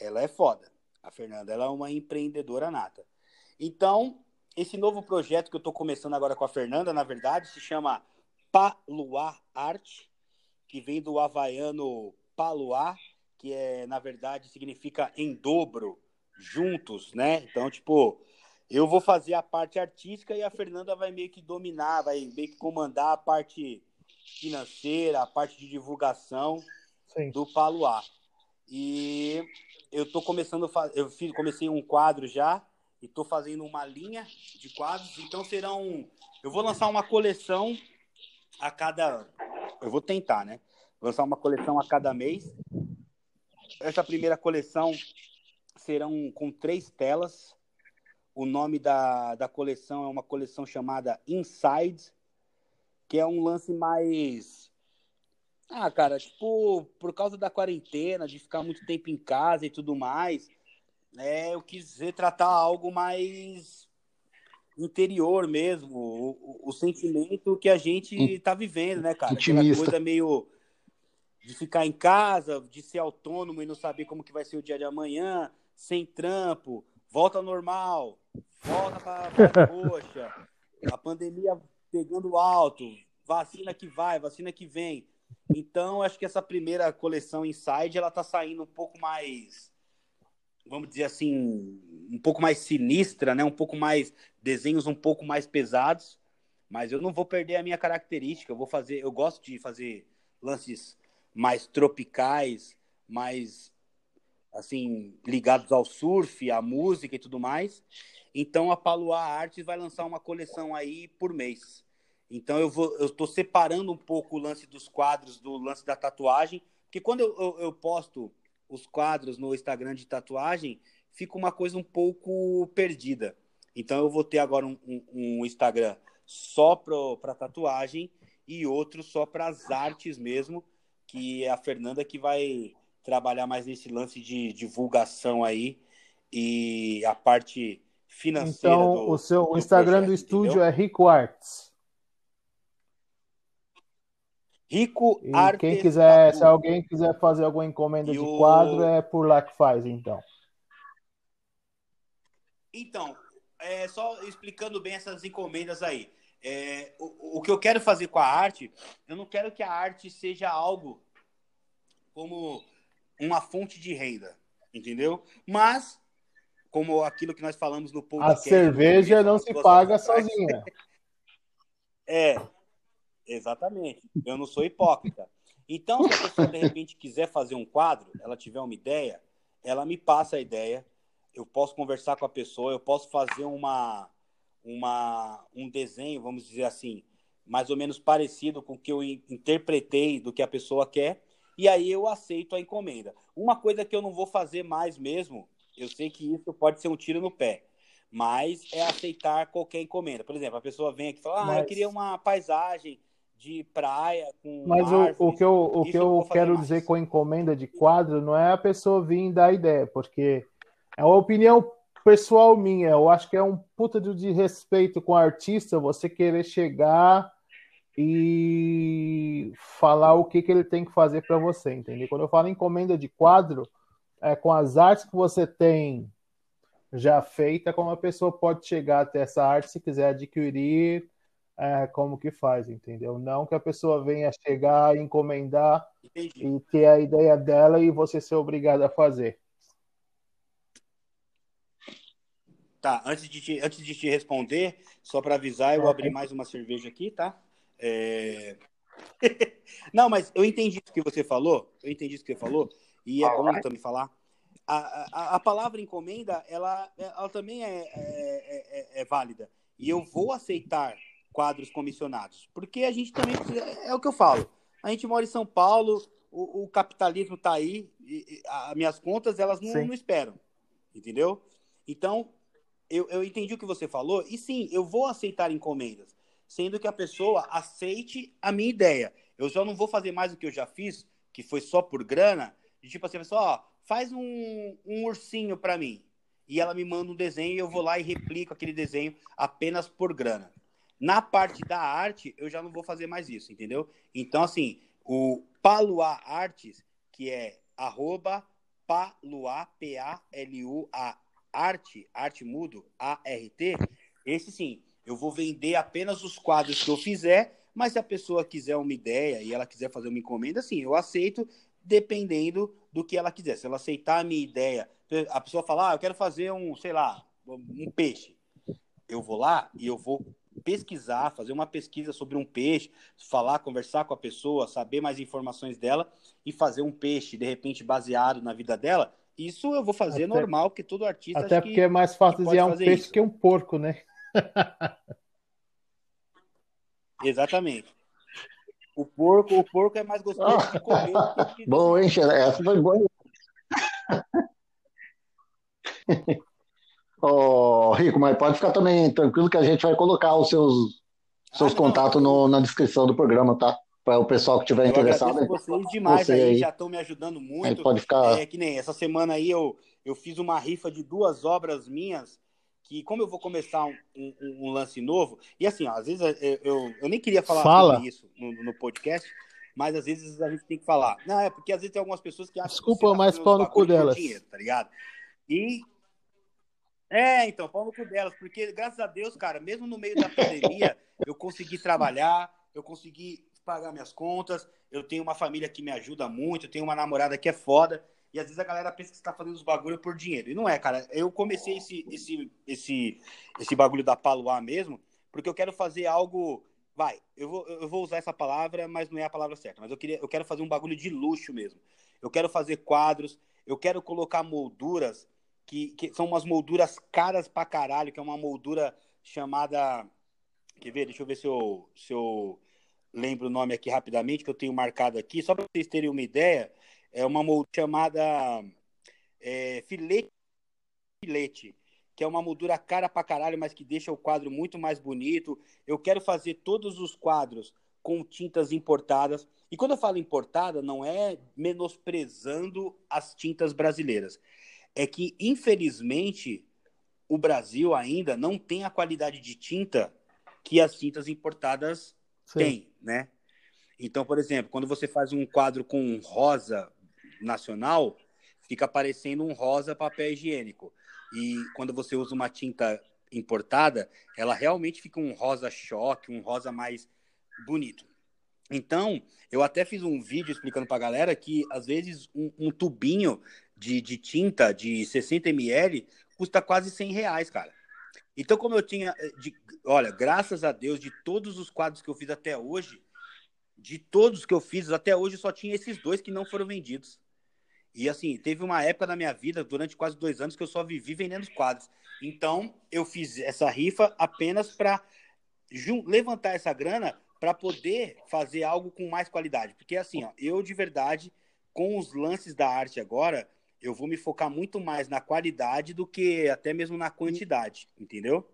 ela é foda. A Fernanda ela é uma empreendedora nata. Então, esse novo projeto que eu estou começando agora com a Fernanda, na verdade, se chama Paluar Arte, que vem do havaiano Paluar, que é, na verdade, significa em dobro, juntos, né? Então, tipo, eu vou fazer a parte artística e a Fernanda vai meio que dominar, vai meio que comandar a parte financeira, a parte de divulgação Sim. do Paluá. E eu tô começando, eu fiz, comecei um quadro já e tô fazendo uma linha de quadros. Então serão, eu vou lançar uma coleção a cada, eu vou tentar, né? Lançar uma coleção a cada mês. Essa primeira coleção serão com três telas o nome da, da coleção é uma coleção chamada Inside, que é um lance mais. Ah, cara, tipo, por causa da quarentena, de ficar muito tempo em casa e tudo mais, é, eu quis retratar algo mais interior mesmo, o, o, sentimento que a gente está vivendo, né, cara? Intimista. Aquela coisa meio de ficar em casa, de ser autônomo e não saber como que vai ser o dia de amanhã, sem trampo, volta ao normal, volta para coxa, [laughs] a pandemia pegando alto, vacina que vai, vacina que vem. Então, acho que essa primeira coleção Inside, ela tá saindo um pouco mais, vamos dizer assim, um pouco mais sinistra, né? Um pouco mais desenhos um pouco mais pesados, mas eu não vou perder a minha característica. Eu vou fazer, eu gosto de fazer lances mais tropicais, mais assim ligados ao surf, à música e tudo mais. Então a Paluá Artes vai lançar uma coleção aí por mês. Então eu vou, eu estou separando um pouco o lance dos quadros do lance da tatuagem, porque quando eu, eu, eu posto os quadros no Instagram de tatuagem, fica uma coisa um pouco perdida. Então eu vou ter agora um, um, um Instagram só para tatuagem e outro só para as artes mesmo, que é a Fernanda que vai trabalhar mais nesse lance de divulgação aí e a parte financeira. Então, do, o seu o Instagram projeto, do estúdio entendeu? é Rico Arts. Rico e Artes. Quem quiser, se alguém quiser fazer alguma encomenda e de o... quadro, é por lá que faz, então. Então, é, só explicando bem essas encomendas aí. É, o, o que eu quero fazer com a arte, eu não quero que a arte seja algo como uma fonte de renda, entendeu? Mas, como aquilo que nós falamos no podcast... A cerveja não se paga sozinha. [laughs] É, exatamente. Eu não sou hipócrita. Então, se a pessoa, de repente, quiser fazer um quadro, ela tiver uma ideia, ela me passa a ideia, eu posso conversar com a pessoa, eu posso fazer uma, uma, um desenho, vamos dizer assim, mais ou menos parecido com o que eu interpretei do que a pessoa quer, e aí eu aceito a encomenda. Uma coisa que eu não vou fazer mais mesmo, eu sei que isso pode ser um tiro no pé, mas é aceitar qualquer encomenda. Por exemplo, a pessoa vem aqui e fala: mas... Ah, eu queria uma paisagem de praia com. Mas árvores. o, o que eu, o que eu, eu quero dizer com encomenda de quadro não é a pessoa vir dar ideia, porque é uma opinião pessoal minha. Eu acho que é um puta de respeito com o artista você querer chegar e falar o que, que ele tem que fazer para você, entendeu? Quando eu falo encomenda de quadro, é com as artes que você tem já feita, como a pessoa pode chegar até essa arte se quiser adquirir, é, como que faz, entendeu? Não que a pessoa venha chegar, encomendar Entendi. e ter a ideia dela e você ser obrigado a fazer. Tá, antes de te, antes de te responder, só para avisar, eu vou abri mais uma cerveja aqui, tá? É... [laughs] Não, mas eu entendi o que você falou, eu entendi o que você falou, e é bom também falar. A, a, a palavra encomenda, ela, ela também é, é, é, é, válida. E eu vou aceitar quadros comissionados, porque a gente também é o que eu falo. A gente mora em São Paulo, o, o capitalismo está aí, e, as minhas contas elas não, não esperam, entendeu? Então eu, eu entendi o que você falou, e sim, eu vou aceitar encomendas, sendo que a pessoa aceite a minha ideia. Eu já não vou fazer mais o que eu já fiz, que foi só por grana, de tipo assim, pessoal, ó, faz um, um ursinho para mim. E ela me manda um desenho e eu vou lá e replico aquele desenho apenas por grana. Na parte da arte, eu já não vou fazer mais isso, entendeu? Então, assim, o Paluá Artes, que é arroba Paluá, P-A-L-U-A arte, arte mudo, A-R-T, esse sim, eu vou vender apenas os quadros que eu fizer, mas se a pessoa quiser uma ideia e ela quiser fazer uma encomenda, sim, eu aceito, dependendo do que ela quiser. Se ela aceitar a minha ideia, a pessoa falar, ah, eu quero fazer um, sei lá, um peixe. Eu vou lá e eu vou pesquisar, fazer uma pesquisa sobre um peixe, falar, conversar com a pessoa, saber mais informações dela e fazer um peixe, de repente, baseado na vida dela, isso eu vou fazer até, normal, porque todo artista. Até porque que, é mais fácil desenhar um peixe isso. que um porco, né? [laughs] Exatamente. O porco, o porco é mais gostoso de [laughs] comer. Que... Bom, hein, Essa foi boa. [laughs] oh, Rico, mas pode ficar também tranquilo que a gente vai colocar os seus, seus ah, contatos no, na descrição do programa, tá? para o pessoal que estiver interessado. Eu vocês demais você aí, aí, já estão me ajudando muito. Aí pode ficar... É que nem essa semana aí eu, eu fiz uma rifa de duas obras minhas, que como eu vou começar um, um, um lance novo, e assim, ó, às vezes eu, eu, eu, nem queria falar Fala. sobre isso no, no, podcast, mas às vezes a gente tem que falar. Não, é porque às vezes tem algumas pessoas que acham Desculpa, que mas pau no cu delas. Dinheiro, tá ligado? E é, então, pau cu delas, porque graças a Deus, cara, mesmo no meio da pandemia, eu consegui trabalhar, eu consegui pagar minhas contas, eu tenho uma família que me ajuda muito, eu tenho uma namorada que é foda. E às vezes a galera pensa que você tá fazendo os bagulho por dinheiro. E não é, cara. Eu comecei esse, esse, esse, esse bagulho da Paluá mesmo, porque eu quero fazer algo. Vai, eu vou, eu vou usar essa palavra, mas não é a palavra certa. Mas eu, queria, eu quero fazer um bagulho de luxo mesmo. Eu quero fazer quadros, eu quero colocar molduras, que, que são umas molduras caras pra caralho, que é uma moldura chamada. Quer ver? Deixa eu ver se eu, se eu lembro o nome aqui rapidamente, que eu tenho marcado aqui, só para vocês terem uma ideia é uma moldura chamada é, filete, filete, que é uma moldura cara pra caralho, mas que deixa o quadro muito mais bonito. Eu quero fazer todos os quadros com tintas importadas. E quando eu falo importada, não é menosprezando as tintas brasileiras. É que, infelizmente, o Brasil ainda não tem a qualidade de tinta que as tintas importadas Sim. têm, né? Então, por exemplo, quando você faz um quadro com rosa nacional, fica parecendo um rosa papel higiênico. E quando você usa uma tinta importada, ela realmente fica um rosa choque, um rosa mais bonito. Então, eu até fiz um vídeo explicando para a galera que, às vezes, um, um tubinho de, de, tinta de 60 ml custa quase 100 reais, cara. Então, como eu tinha. Eh, de, olha, graças a Deus, de todos os quadros que eu fiz até hoje, de todos que eu fiz até hoje, só tinha esses dois que não foram vendidos. E assim, teve uma época na minha vida, durante quase dois anos, que eu só vivi vendendo quadros. Então, eu fiz essa rifa apenas para levantar essa grana para poder fazer algo com mais qualidade. Porque assim, ó, eu de verdade, com os lances da arte agora, eu vou me focar muito mais na qualidade do que até mesmo na quantidade, entendeu?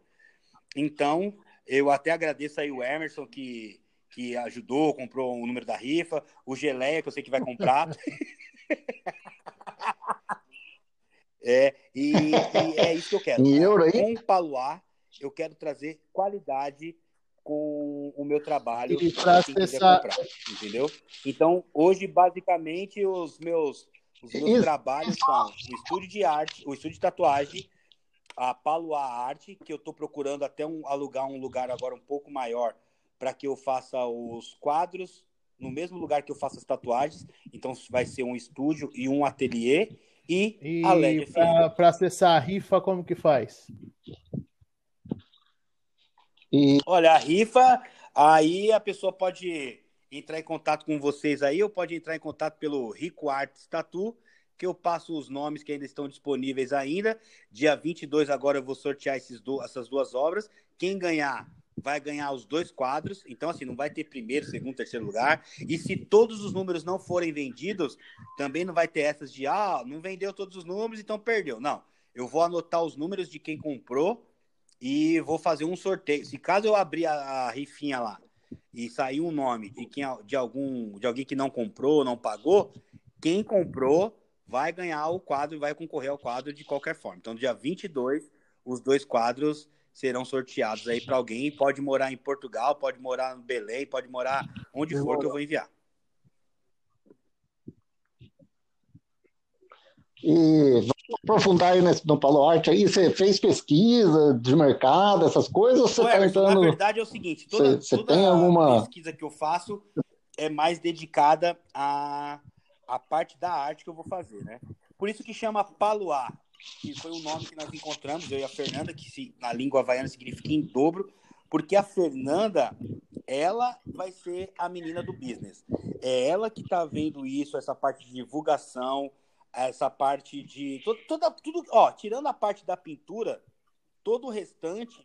Então, eu até agradeço aí o Emerson que, que ajudou, comprou o número da rifa, o Geleia, que eu sei que vai comprar. [laughs] é, e, e, é isso que eu quero. Em euro aí? Com o Paluá, eu quero trazer qualidade com o meu trabalho e para acessar... comprar, entendeu? Então, hoje, basicamente, os meus, os meus trabalhos são o estúdio de arte, o estúdio de tatuagem, a Paluá Arte, que eu estou procurando até um, alugar um lugar agora um pouco maior para que eu faça os quadros no mesmo lugar que eu faço as tatuagens. Então vai ser um estúdio e um ateliê. E, e a para acessar a rifa, como que faz? E... Olha, a rifa, aí a pessoa pode entrar em contato com vocês aí, ou pode entrar em contato pelo Rico Arts Tatu, que eu passo os nomes que ainda estão disponíveis ainda. Dia 22 agora eu vou sortear esses do, essas duas obras. Quem ganhar vai ganhar os dois quadros, então assim, não vai ter primeiro, segundo, terceiro lugar. E se todos os números não forem vendidos, também não vai ter essas de ah, não vendeu todos os números, então perdeu. Não. Eu vou anotar os números de quem comprou e vou fazer um sorteio. Se caso eu abrir a, a rifinha lá e sair um nome de quem de algum de alguém que não comprou, não pagou, quem comprou vai ganhar o quadro e vai concorrer ao quadro de qualquer forma. Então, dia 22, os dois quadros serão sorteados aí para alguém. Pode morar em Portugal, pode morar no Belém, pode morar onde for que eu vou enviar. E vamos aprofundar aí nesse, no Palo Arte aí, você fez pesquisa de mercado, essas coisas, ou você está entrando... Na verdade é o seguinte, toda, você, você toda tem alguma... pesquisa que eu faço é mais dedicada à, à parte da arte que eu vou fazer, né? Por isso que chama Paluá, que foi um nome que nós encontramos, eu e a Fernanda, que se, na língua havaiana significa em dobro, porque a Fernanda, ela vai ser a menina do business. É ela que está vendo isso, essa parte de divulgação, essa parte de. Toda, tudo, ó, tirando a parte da pintura, todo o restante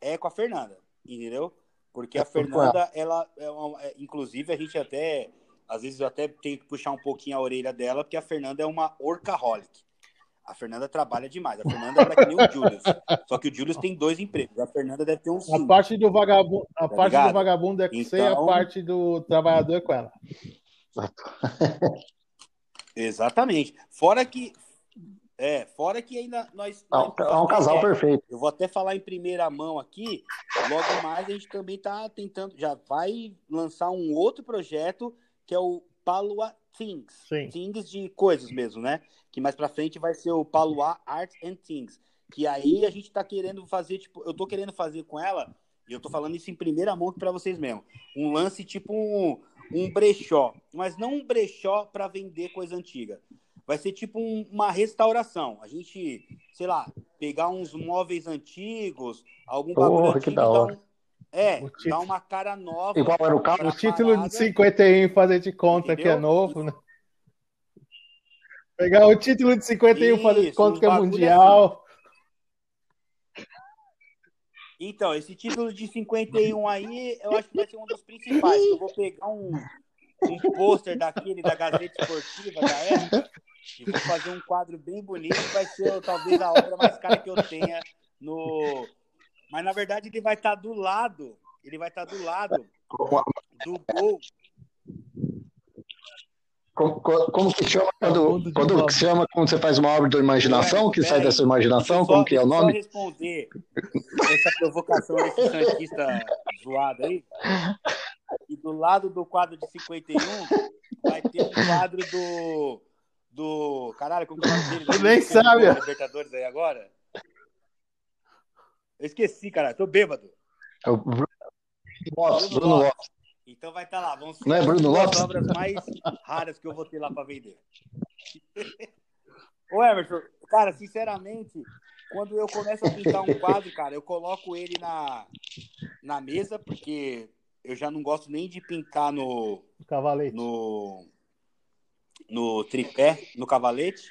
é com a Fernanda, entendeu? Porque a é Fernanda, ela, é uma, é, inclusive, a gente até. Às vezes eu até tenho que puxar um pouquinho a orelha dela, porque a Fernanda é uma orcaholic. A Fernanda trabalha demais. A Fernanda é que nem o Julius. Só que o Julius tem dois empregos. A Fernanda deve ter um cinco. A parte do vagabundo, a tá parte do vagabundo é com então... você e a parte do trabalhador é com ela. [laughs] Exatamente. Fora que é, fora que ainda nós. É um, é um casal é, perfeito. Eu vou até falar em primeira mão aqui. Logo mais a gente também está tentando, já vai lançar um outro projeto que é o Palua Things. Sim. Things de coisas mesmo, né? Que mais pra frente vai ser o Palua Art and Things. Que aí a gente tá querendo fazer, tipo, eu tô querendo fazer com ela E eu tô falando isso em primeira mão para vocês mesmo. Um lance tipo um, um brechó, mas não um brechó para vender coisa antiga. Vai ser tipo um, uma restauração. A gente, sei lá, pegar uns móveis antigos, algum bagulho Porra, que da hora. Um, é, dá uma cara nova. Igual era o carro. O título parada, de 51 fazer de conta entendeu? que é novo, né? Pegar o título de 51 Isso, fazer de conta que é mundial. Então, esse título de 51 aí, eu acho que vai ser um dos principais. Eu vou pegar um, um pôster daquele da Gazeta Esportiva da época e vou fazer um quadro bem bonito. Vai ser talvez a obra mais cara que eu tenha no. Mas na verdade ele vai estar do lado. Ele vai estar do lado do gol como, como, que chama quando, quando que chama quando você faz uma obra da imaginação, é, que sai da sua imaginação? Só, como que é o nome? Só responder essa provocação desse Santista zoado aí. E do lado do quadro de 51 vai ter um quadro do. Do. Caralho, como que é o nome dele? Tu nem sabe. Libertadores aí agora? Eu esqueci, cara. Tô bêbado. É o Bruno Lopes. Bruno Lopes. Então vai estar tá lá. Ser Não é Bruno as Lopes? obras mais raras que eu vou ter lá para vender. [laughs] Ô, Everton, cara, sinceramente, quando eu começo a pintar um quadro, cara, eu coloco ele na, na mesa, porque eu já não gosto nem de pintar no. Cavalete. No, no tripé, no cavalete.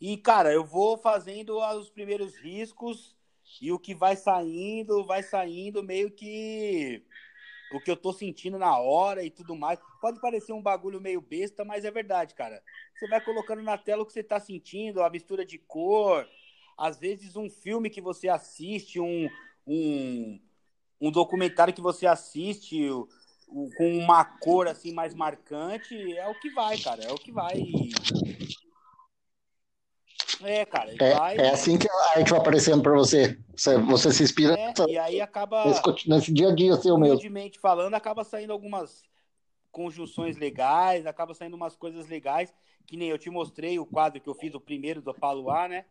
E, cara, eu vou fazendo os primeiros riscos e o que vai saindo, vai saindo meio que o que eu tô sentindo na hora e tudo mais. Pode parecer um bagulho meio besta, mas é verdade, cara. Você vai colocando na tela o que você tá sentindo, a mistura de cor, às vezes um filme que você assiste, um, um, um documentário que você assiste o, o, com uma cor assim mais marcante, é o que vai, cara, é o que vai. É, cara. É, vai... é assim que a arte vai aparecendo para você. você. Você se inspira é, nessa, e aí acaba, nesse, nesse, dia a dia seu mesmo. Falando, acaba saindo algumas conjunções legais, acaba saindo umas coisas legais, que nem eu te mostrei o quadro que eu fiz, o primeiro do Paluá, né?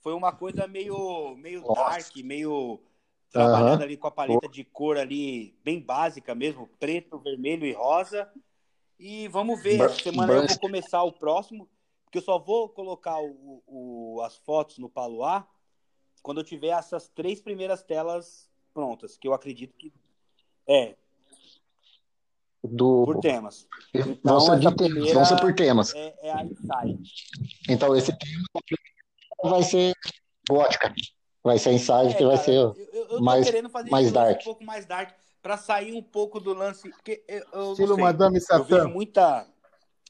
Foi uma coisa meio, meio dark, meio trabalhando uhum. ali com a paleta de cor ali, bem básica mesmo, preto, vermelho e rosa. E vamos ver, essa semana eu vou começar o próximo porque eu só vou colocar o, o, as fotos no Paluá quando eu tiver essas três primeiras telas prontas, que eu acredito que é. Do... Por temas. Então, vão ser, de temas, vão ser por temas. É, é a Insight. Então, esse tema vai ser gótica. Vai ser Insight, é, que vai ser eu, eu mais, mais dark. um pouco mais dark, para sair um pouco do lance. Porque eu, eu Estilo Madame Satã. Eu vejo muita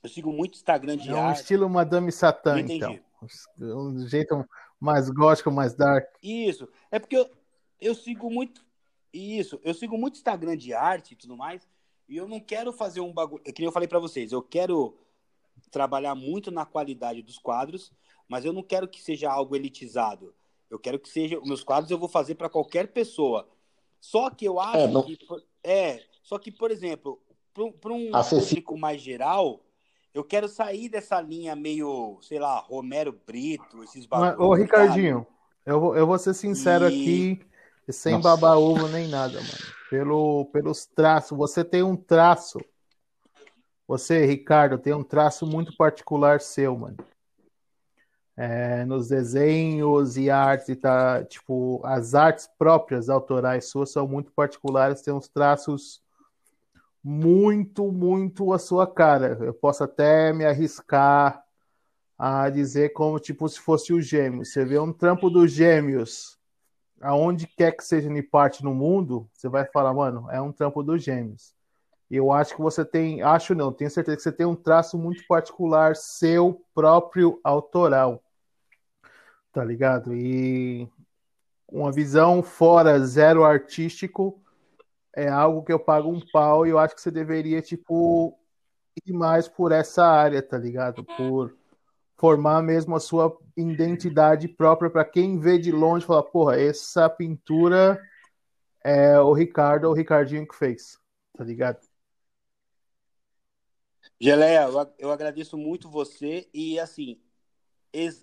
eu sigo muito Instagram de é um arte. estilo Madame Satã, então. Um jeito mais gótico, mais dark. Isso. É porque eu, eu sigo muito. Isso. Eu sigo muito Instagram de arte e tudo mais. E eu não quero fazer um bagulho. É que eu falei para vocês. Eu quero trabalhar muito na qualidade dos quadros, mas eu não quero que seja algo elitizado. Eu quero que seja. Meus quadros eu vou fazer para qualquer pessoa. Só que eu acho é, não... que. É. Só que, por exemplo, para um público mais geral, eu quero sair dessa linha meio, sei lá, Romero Brito, esses bagulhos. Ô, Ricardinho, eu vou, eu vou ser sincero e... aqui, sem babar ovo nem nada, mano. Pelo, pelos traços, você tem um traço. Você, Ricardo, tem um traço muito particular seu, mano. É, nos desenhos e artes, tá, tipo, as artes próprias autorais suas são muito particulares, tem uns traços muito, muito a sua cara. Eu posso até me arriscar a dizer como tipo se fosse o Gêmeos. Você vê um trampo dos Gêmeos, aonde quer que seja em parte no mundo, você vai falar, mano, é um trampo dos Gêmeos. Eu acho que você tem, acho não, tenho certeza que você tem um traço muito particular, seu próprio autoral. Tá ligado? E uma visão fora zero artístico é algo que eu pago um pau e eu acho que você deveria, tipo, ir mais por essa área, tá ligado? Por formar mesmo a sua identidade própria para quem vê de longe falar, porra, essa pintura é o Ricardo ou o Ricardinho que fez, tá ligado? Geleia, eu agradeço muito você e assim,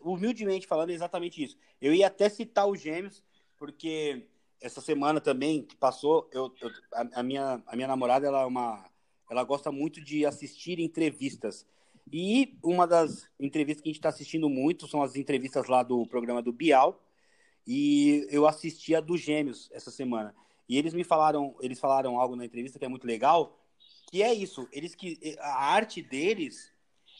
humildemente falando, é exatamente isso. Eu ia até citar os gêmeos, porque essa semana também que passou, eu, eu a, a, minha, a minha namorada ela é uma, ela gosta muito de assistir entrevistas. E uma das entrevistas que a gente está assistindo muito são as entrevistas lá do programa do Bial. E eu assisti a do Gêmeos essa semana. E eles me falaram, eles falaram algo na entrevista que é muito legal, que é isso. Eles que a arte deles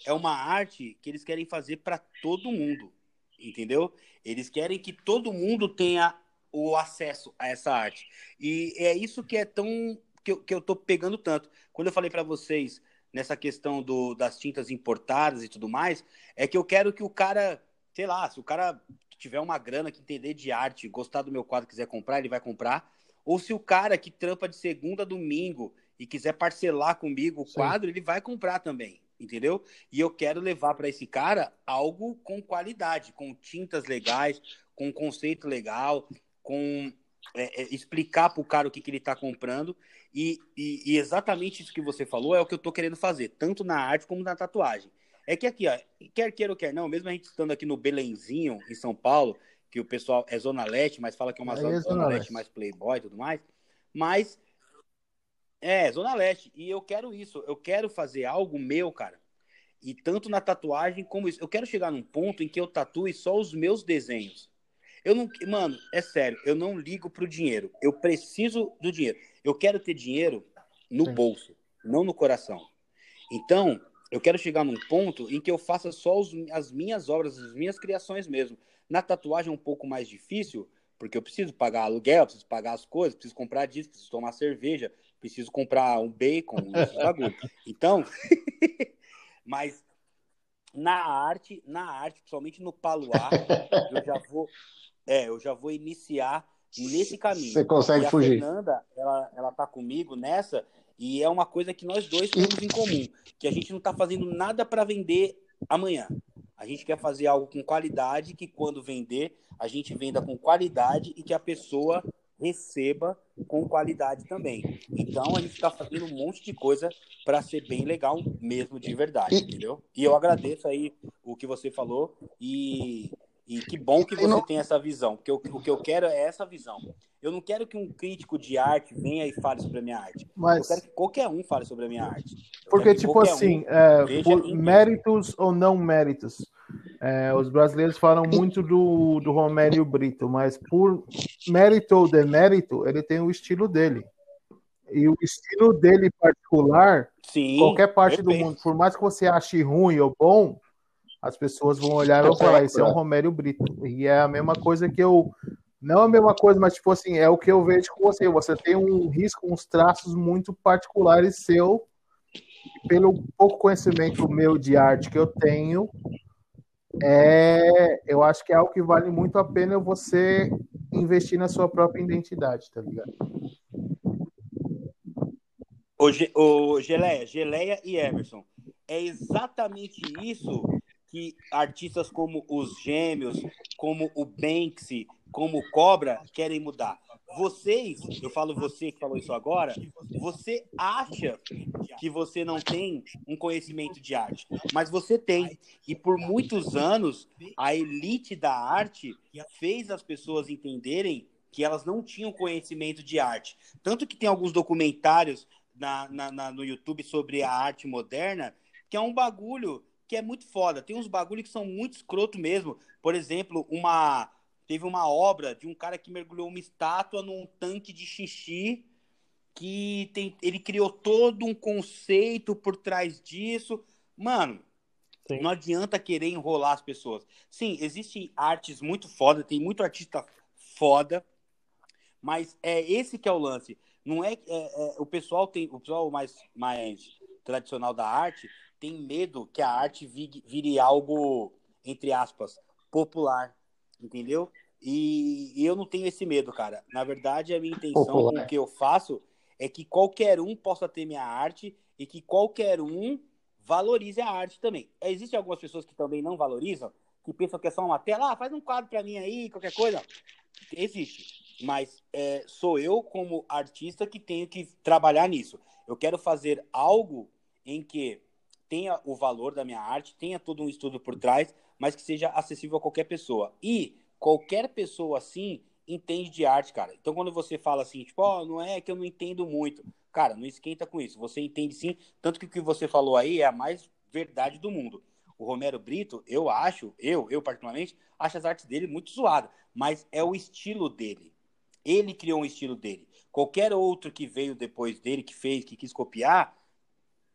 é uma arte que eles querem fazer para todo mundo, entendeu? Eles querem que todo mundo tenha o acesso a essa arte. E é isso que é tão que eu, que eu tô pegando tanto. Quando eu falei para vocês nessa questão do, das tintas importadas e tudo mais, é que eu quero que o cara, sei lá, se o cara tiver uma grana que entender de arte, gostar do meu quadro, quiser comprar, ele vai comprar. Ou se o cara que trampa de segunda a domingo e quiser parcelar comigo o Sim. quadro, ele vai comprar também, entendeu? E eu quero levar para esse cara algo com qualidade, com tintas legais, com conceito legal, com é, é, explicar para o cara o que, que ele está comprando. E, e, e, exatamente isso que você falou é o que eu estou querendo fazer, tanto na arte como na tatuagem. É que aqui, ó, quer queira ou quer não, mesmo a gente estando aqui no Belenzinho, em São Paulo, que o pessoal é Zona Leste, mas fala que é uma é zona, zona Leste mais playboy e tudo mais, mas é, Zona Leste. E eu quero isso. Eu quero fazer algo meu, cara. E tanto na tatuagem como isso. Eu quero chegar num ponto em que eu tatue só os meus desenhos. Eu não, mano, é sério, eu não ligo pro dinheiro. Eu preciso do dinheiro. Eu quero ter dinheiro no Sim. bolso, não no coração. Então, eu quero chegar num ponto em que eu faça só os, as minhas obras, as minhas criações mesmo. Na tatuagem é um pouco mais difícil, porque eu preciso pagar aluguel, preciso pagar as coisas, preciso comprar disco, preciso tomar cerveja, preciso comprar um bacon, [laughs] bagulho. Então, [laughs] mas na arte, na arte, principalmente no paluar, eu já vou, é, eu já vou iniciar nesse caminho. Você consegue e fugir. A Fernanda, ela, ela tá comigo nessa e é uma coisa que nós dois temos em comum, que a gente não tá fazendo nada para vender amanhã. A gente quer fazer algo com qualidade, que quando vender, a gente venda com qualidade e que a pessoa receba com qualidade também. Então a gente está fazendo um monte de coisa para ser bem legal mesmo de verdade, entendeu? E eu agradeço aí o que você falou e, e que bom que você tem essa visão, porque o, o que eu quero é essa visão. Eu não quero que um crítico de arte venha e fale sobre a minha arte. Mas... Eu quero que qualquer um fale sobre a minha arte. Eu porque, tipo assim, um é, por méritos ou não méritos, é, os brasileiros falam muito do, do Romério Brito, mas por mérito ou demérito, ele tem o estilo dele. E o estilo dele particular, Sim, qualquer parte do mundo, por mais que você ache ruim ou bom, as pessoas vão olhar e vão falar, esse é um Romério Brito. E é a mesma coisa que eu. Não a mesma coisa, mas tipo assim, é o que eu vejo com você. Você tem um risco, uns traços muito particulares seu. Pelo pouco conhecimento meu de arte que eu tenho, é, eu acho que é algo que vale muito a pena você investir na sua própria identidade, tá ligado? O, Ge, o Geleia, Geleia e Emerson, é exatamente isso que artistas como os Gêmeos, como o Banksy, como o Cobra querem mudar vocês, eu falo você que falou isso agora, você acha que você não tem um conhecimento de arte, mas você tem. E por muitos anos, a elite da arte fez as pessoas entenderem que elas não tinham conhecimento de arte. Tanto que tem alguns documentários na, na, na, no YouTube sobre a arte moderna, que é um bagulho que é muito foda. Tem uns bagulhos que são muito escroto mesmo. Por exemplo, uma Teve uma obra de um cara que mergulhou uma estátua num tanque de xixi, que tem, ele criou todo um conceito por trás disso. Mano, Sim. não adianta querer enrolar as pessoas. Sim, existem artes muito foda, tem muito artista foda, mas é esse que é o lance. Não é, é, é o pessoal tem o pessoal mais mais tradicional da arte tem medo que a arte vire, algo entre aspas popular entendeu? E, e, eu não tenho esse medo, cara. Na verdade, a minha intenção com o que eu faço é que qualquer um possa ter minha arte e que qualquer um valorize a arte também. Existem algumas pessoas que também não valorizam, que pensam que é só uma tela, ah, faz um quadro para mim aí, qualquer coisa. Existe. Mas é, sou eu, como artista, que tenho que trabalhar nisso. Eu quero fazer algo em que tenha o valor da minha arte, tenha todo um estudo por trás, mas que seja acessível a qualquer pessoa. E qualquer pessoa assim, entende de arte, cara. Então, quando você fala assim, tipo, ó, oh, não é que eu não entendo muito. Cara, não esquenta com isso. Você entende sim. Tanto que o que você falou aí é a mais verdade do mundo. O Romero Brito, eu acho, eu, eu particularmente, acho as artes dele muito zoadas. Mas é o estilo dele. Ele criou um estilo dele. Qualquer outro que veio depois dele, que fez, que quis copiar,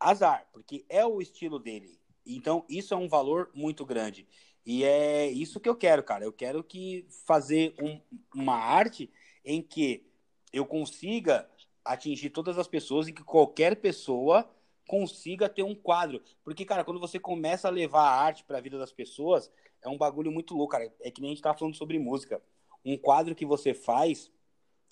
azar, porque é o estilo dele. Então, isso é um valor muito grande. E é isso que eu quero, cara. Eu quero que fazer um, uma arte em que eu consiga atingir todas as pessoas e que qualquer pessoa consiga ter um quadro. Porque, cara, quando você começa a levar a arte para a vida das pessoas, é um bagulho muito louco, cara. É que nem a gente tá falando sobre música. Um quadro que você faz,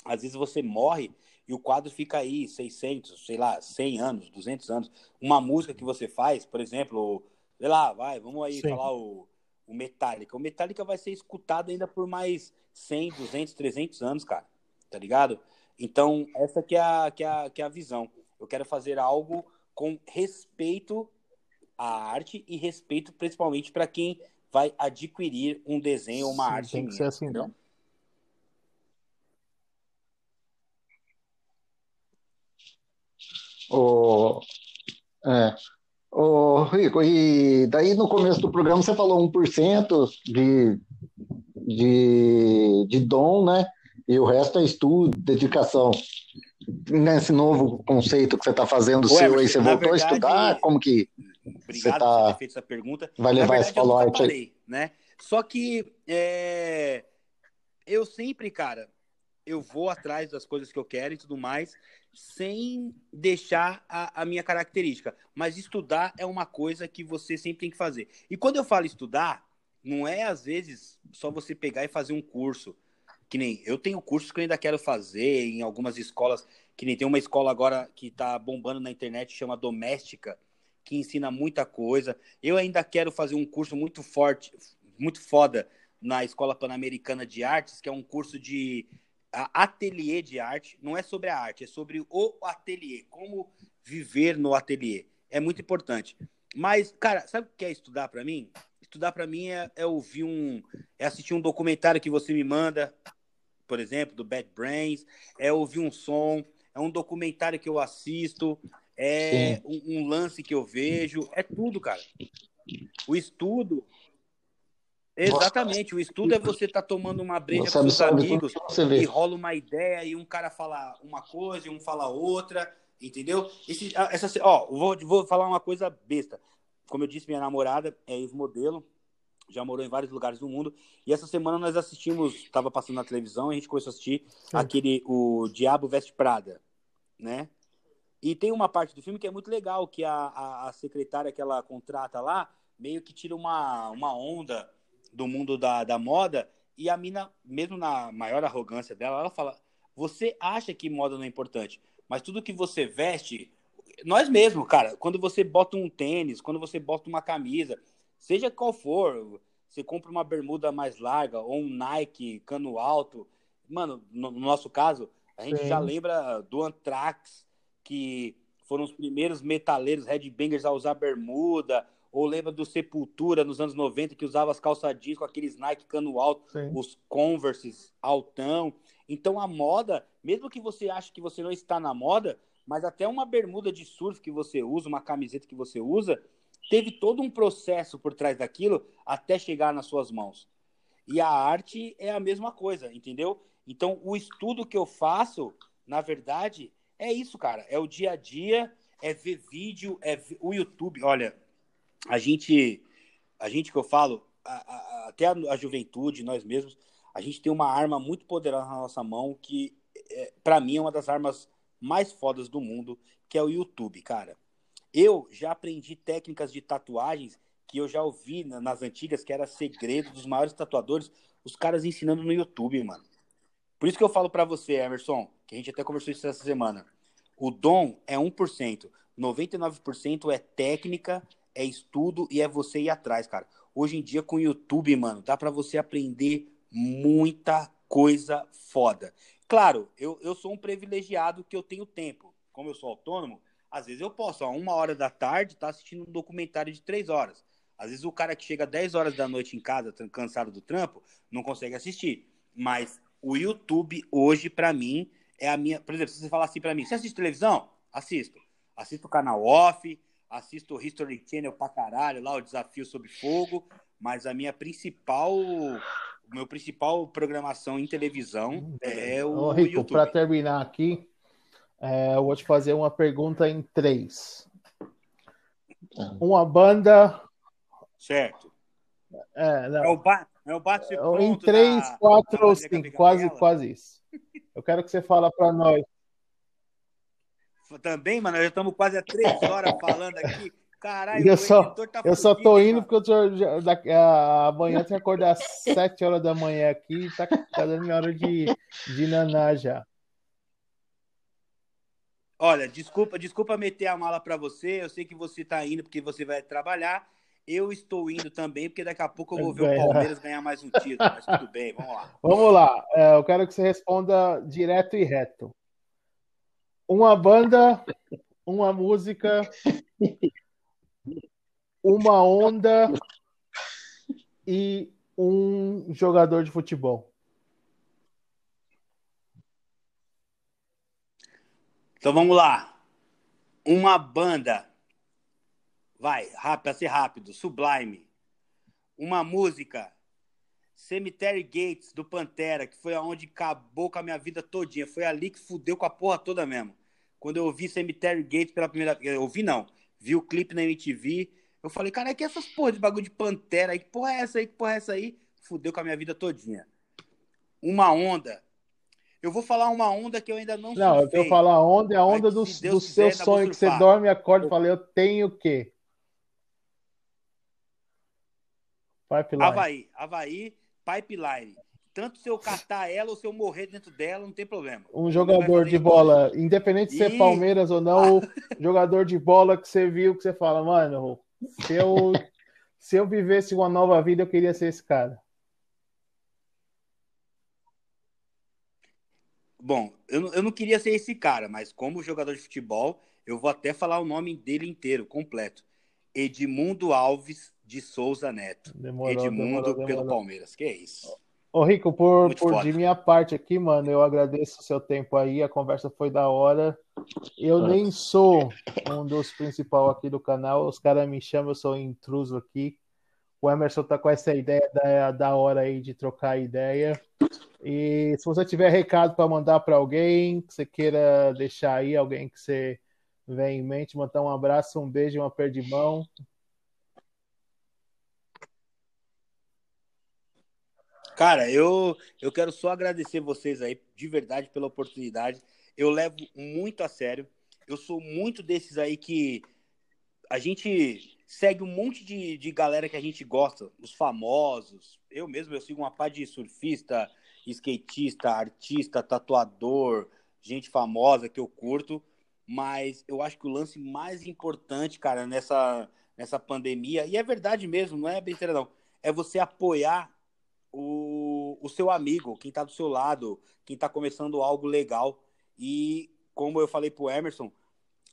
às vezes você morre e o quadro fica aí 600, sei lá, 100 anos, 200 anos. Uma música que você faz, por exemplo, sei lá, vai, vamos aí Sim. falar o o Metallica. O Metallica vai ser escutado ainda por mais 100, 200, 300 anos, cara. Tá ligado? Então, essa que é a, que é a, que é a visão. Eu quero fazer algo com respeito à arte e respeito principalmente para quem vai adquirir um desenho ou uma Sim, arte. Tem que minha, ser assim, entendeu? O... É, Ô, Rico, e daí no começo do programa você falou 1% de, de, de dom, né? E o resto é estudo, dedicação. Nesse novo conceito que você está fazendo Ué, seu aí, você voltou verdade, a estudar? Como que você tá... por ter feito essa pergunta. Vai levar verdade, esse follow-up aí. Né? Só que é... eu sempre, cara, eu vou atrás das coisas que eu quero e tudo mais, sem deixar a, a, minha característica. Mas estudar é uma coisa que você sempre tem que fazer. E quando eu falo estudar, não é às vezes só você pegar e fazer um curso. Que nem eu tenho cursos que eu ainda quero fazer em algumas escolas, que nem tem uma escola agora que está bombando na internet, chama Doméstica, que ensina muita coisa. Eu ainda quero fazer um curso muito forte, muito foda na Escola Pan-Americana de Artes, que é um curso de ateliê de arte, não é sobre a arte, é sobre o ateliê, como viver no ateliê. É muito importante. Mas, cara, sabe o que é estudar para mim? Estudar para mim é, é, ouvir um. é assistir um documentário que você me manda, por exemplo, do Bad Brains, é ouvir um som, é um documentário que eu assisto, é um, um, lance que eu vejo, é tudo, cara. O estudo Exatamente, o estudo é você estar tá tomando uma breja com seus amigos e rola uma ideia e um cara fala uma coisa e um fala outra, entendeu? Esse, essa, ó, vou, vou falar uma coisa besta. Como eu disse, minha namorada é ex-modelo, já morou em vários lugares do mundo. E essa semana nós assistimos, estava passando na televisão, e a gente começou a assistir Sim. aquele o Diabo Veste Prada, né? E tem uma parte do filme que é muito legal, que a, a, a secretária que ela contrata lá meio que tira uma, uma onda do mundo da, da moda e a mina, mesmo na maior arrogância dela, ela fala: você acha que moda não é importante, mas tudo que você veste, nós mesmos, cara, quando você bota um tênis, quando você bota uma camisa, seja qual for, você compra uma bermuda mais larga ou um Nike cano alto, mano, no, no nosso caso, a gente Sim. já lembra do Anthrax, que foram os primeiros metaleiros headbangers a usar bermuda, ou lembra do Sepultura nos anos 90 que usava as calças jeans com aqueles Nike cano alto, Sim. os Converses altão. Então a moda, mesmo que você ache que você não está na moda, mas até uma bermuda de surf que você usa, uma camiseta que você usa, teve todo um processo por trás daquilo até chegar nas suas mãos. E a arte é a mesma coisa, entendeu? Então o estudo que eu faço, na verdade, é isso, cara. É o dia a dia, é ver vídeo, é ver... o YouTube. Olha, a gente, a gente que eu falo, a, a, até a, a, juventude, nós mesmos, a gente tem uma arma muito poderosa na nossa mão que, é, para mim, é uma das armas mais fodas do mundo, que é o YouTube, cara. Eu já aprendi técnicas de tatuagens que eu já ouvi nas antigas, que era segredo dos maiores tatuadores, os caras ensinando no YouTube, mano. Por isso que eu falo para você, Emerson, que a gente até conversou isso essa semana. O dom é 1%, 99% é técnica é estudo e é você ir atrás, cara. Hoje em dia, com o YouTube, mano, dá para você aprender muita coisa foda. Claro, eu, eu sou um privilegiado que eu tenho tempo. Como eu sou autônomo, às vezes eu posso, a uma hora da tarde, tá assistindo um documentário de três horas. Às vezes o cara que chega 10 horas da noite em casa, cansado do trampo, não consegue assistir. Mas o YouTube hoje, para mim, é a minha. Por exemplo, se você falar assim para mim, você assiste televisão? Assisto. Assisto o canal off, assisto o History Channel pra caralho, lá o Desafio Sob Fogo, mas a minha principal. O meu principal programação em televisão hum, é o Ô, Rico, YouTube. Para terminar aqui, é, eu vou te fazer uma pergunta em três. Uma banda. Certo. É, não. é o, ba é o bate Em três, da, quatro ou cinco, quase, quase isso. Eu quero que você fale para nós. Também, mano, já estamos quase há três horas falando aqui. Caralho, eu só, tá eu só tô indo porque eu da, a, amanhã tem que acordar às sete horas da manhã aqui e tá, tá dando minha hora de, de naná já. Olha, desculpa, desculpa meter a mala para você. Eu sei que você tá indo porque você vai trabalhar. Eu estou indo também, porque daqui a pouco eu vou ver o Palmeiras ganhar mais um título. Mas tudo bem, vamos lá. Vamos lá. É, eu quero que você responda direto e reto. Uma banda, uma música, uma onda e um jogador de futebol. Então vamos lá. Uma banda. Vai, rápido, ser rápido. Sublime. Uma música. Cemetery Gates, do Pantera, que foi aonde acabou com a minha vida todinha. Foi ali que fudeu com a porra toda mesmo. Quando eu ouvi Cemetery Gates pela primeira vez. Eu ouvi, não. Vi o clipe na MTV. Eu falei, cara, é que essas porra de bagulho de Pantera aí? Que porra é essa aí? Que porra é essa aí? Fudeu com a minha vida todinha. Uma onda eu vou falar uma onda que eu ainda não Não, eu vou falar a onda, é a onda do, do seu sonho, que você dorme, acorda e fala, eu tenho o quê? Pipeline. Havaí, Havaí, pipeline. Tanto se eu catar ela ou se eu morrer dentro dela, não tem problema. Um jogador de bola, independente de ser e... Palmeiras ou não, [laughs] jogador de bola que você viu, que você fala, mano, se eu, se eu vivesse uma nova vida, eu queria ser esse cara. Bom, eu, eu não queria ser esse cara, mas como jogador de futebol, eu vou até falar o nome dele inteiro, completo. Edmundo Alves de Souza Neto. Demorou, Edmundo demorou, demorou. pelo Palmeiras. Que é isso. Ô, Rico, por, por de minha parte aqui, mano, eu agradeço o seu tempo aí. A conversa foi da hora. Eu nem sou um dos principais aqui do canal. Os caras me chamam, eu sou intruso aqui. O Emerson tá com essa ideia da, da hora aí de trocar ideia. E se você tiver recado para mandar para alguém, que você queira deixar aí, alguém que você vem em mente, mandar um abraço, um beijo, uma perda de mão. Cara, eu, eu quero só agradecer vocês aí, de verdade, pela oportunidade. Eu levo muito a sério. Eu sou muito desses aí que a gente segue um monte de, de galera que a gente gosta, os famosos. Eu mesmo, eu sigo uma pá de surfista, skatista, artista, tatuador, gente famosa que eu curto, mas eu acho que o lance mais importante, cara, nessa, nessa pandemia, e é verdade mesmo, não é besteira não, é você apoiar o, o seu amigo, quem tá do seu lado, quem tá começando algo legal. E como eu falei pro Emerson,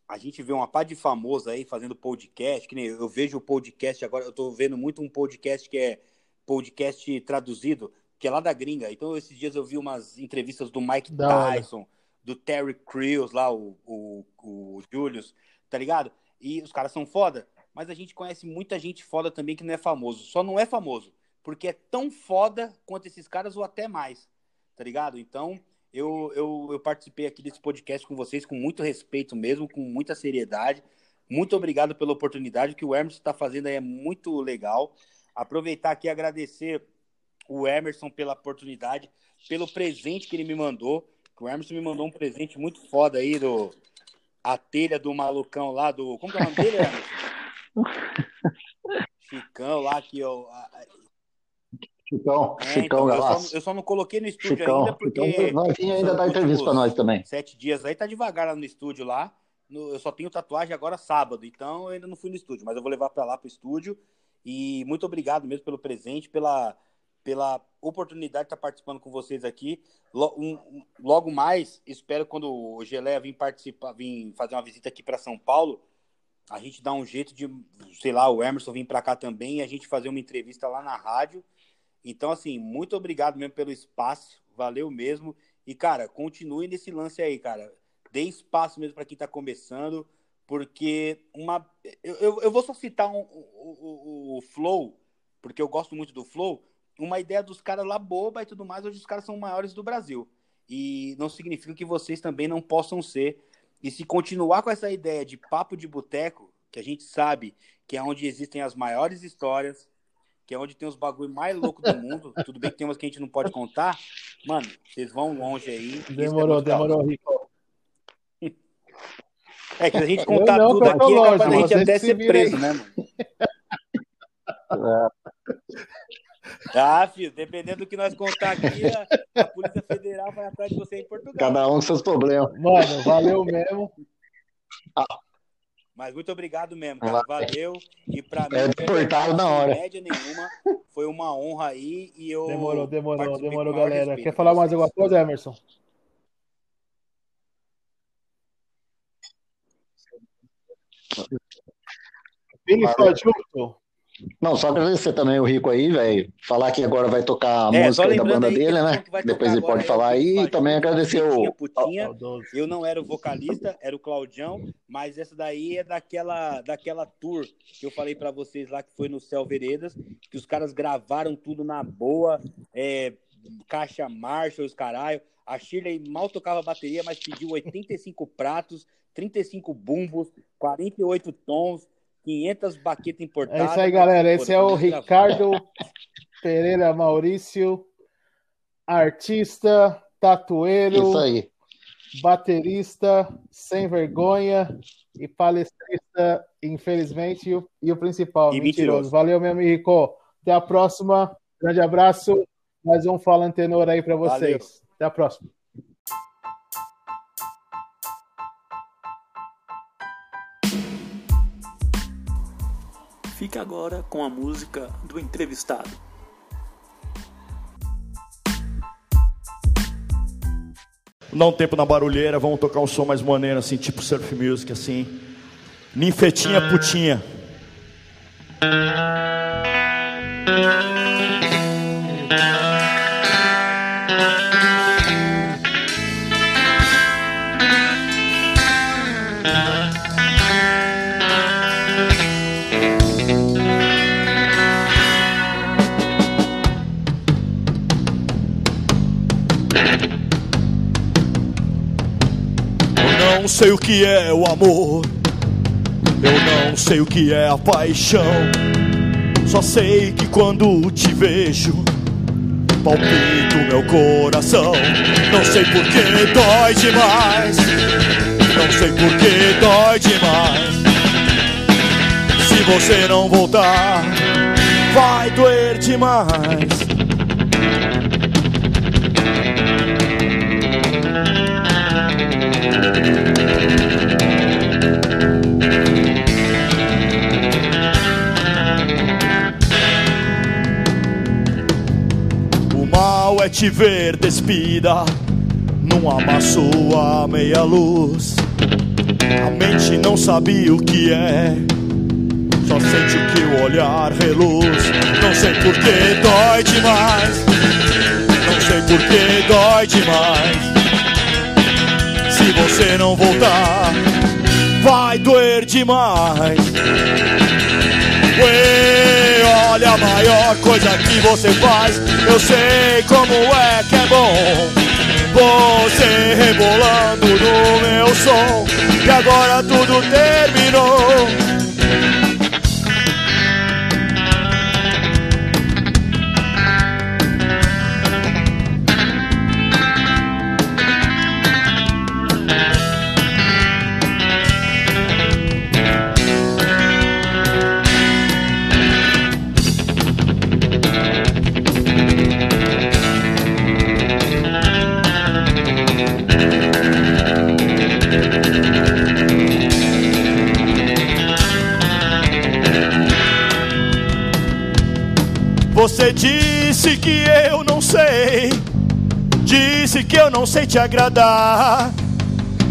a gente vê uma pá de famoso aí fazendo podcast, que nem eu vejo o podcast agora, eu tô vendo muito um podcast que é podcast traduzido, que é lá da gringa. Então, esses dias eu vi umas entrevistas do Mike da Tyson, hora. do Terry Crews lá, o, o, o Julius, tá ligado? E os caras são foda, mas a gente conhece muita gente foda também que não é famoso. Só não é famoso, porque é tão foda quanto esses caras ou até mais, tá ligado? Então, eu, eu, eu participei aqui desse podcast com vocês com muito respeito mesmo, com muita seriedade. Muito obrigado pela oportunidade. O que o Emerson está fazendo aí é muito legal. Aproveitar aqui e agradecer o Emerson pela oportunidade, pelo presente que ele me mandou. O Emerson me mandou um presente muito foda aí do a telha do malucão lá do. Como que é o nome dele, Emerson? [laughs] Chicão lá que eu. Chicão, é, Chicão então, eu, só, eu, só, não coloquei no estúdio Chicão, ainda porque. Chicão, nós ainda dá entrevista para nós também. Sete dias aí, tá devagar lá no estúdio lá. No, eu só tenho tatuagem agora sábado, então eu ainda não fui no estúdio, mas eu vou levar para lá pro estúdio. E muito obrigado mesmo pelo presente, pela, pela oportunidade de estar participando com vocês aqui. Logo mais, espero quando o Geleia vir participar, vir fazer uma visita aqui para São Paulo, a gente dá um jeito de, sei lá, o Emerson vir para cá também e a gente fazer uma entrevista lá na rádio. Então, assim, muito obrigado mesmo pelo espaço. valeu mesmo. E, cara, continue nesse lance aí, cara. Dê espaço mesmo para quem tá começando, porque uma. Eu, eu, eu vou só citar um, o, o, o Flow, porque eu gosto muito do Flow. Uma ideia dos caras lá boba e tudo mais, hoje os caras são maiores do Brasil. E não significa que vocês também não possam ser. E se continuar com essa ideia de papo de boteco, que a gente sabe que é onde existem as maiores histórias, que é onde tem os bagulho mais louco do mundo. Tudo bem que tem umas que a gente não pode contar. Mano, vocês vão longe aí. Demorou, é demorou, Rico. [laughs] É que se a gente contar não, tudo aqui, longe, é capaz a gente até ser preso, né, mano? [laughs] Ah, filho, dependendo do que nós contar aqui, a, a, Polícia Federal vai atrás de você em Portugal. Cada um com seus problemas. Mano, valeu mesmo. Ah. Mas muito obrigado mesmo, cara. Valeu. E pra mim, é deportado na hora. média nenhuma. Foi uma honra aí. E eu demorou, demorou, demorou, galera. Respeito. Quer falar mais alguma coisa, Emerson? Vini só junto. Não, só agradecer também o Rico aí, velho. Falar que agora vai tocar a é, música da banda dele, né? Depois ele pode falar aí. E também agradecer o. Putinha. Eu não era o vocalista, era o Claudião, mas essa daí é daquela, daquela tour que eu falei para vocês lá, que foi no Céu Veredas, que os caras gravaram tudo na boa, é, caixa Marshall, os caralho. A Shirley mal tocava bateria, mas pediu 85 pratos, 35 bumbos, 48 tons 500 baquetas importadas. É isso aí, galera. Esse é o Ricardo Pereira Maurício, artista, tatueiro, baterista, sem vergonha e palestrista, infelizmente, e o, e o principal, e mentiroso. mentiroso. Valeu, meu amigo Rico. Até a próxima. Grande abraço. Mais um Fala Antenor aí para vocês. Valeu. Até a próxima. Fique agora com a música do entrevistado. Dá um tempo na barulheira, vamos tocar um som mais maneiro, assim, tipo surf music, assim. Ninfetinha putinha. Não sei o que é o amor. Eu não sei o que é a paixão. Só sei que quando te vejo, palpito meu coração. Não sei por que dói demais. Não sei por que dói demais. Se você não voltar, vai doer demais. Te ver despida num amasso a meia luz. A mente não sabe o que é, só sente o que o olhar reluz. Não sei por que dói demais, não sei por que dói demais. Se você não voltar, vai doer demais. Ué, olha a maior coisa que você faz. Eu sei como é que é bom. Você rebolando no meu som. E agora tudo terminou. Você disse que eu não sei, disse que eu não sei te agradar,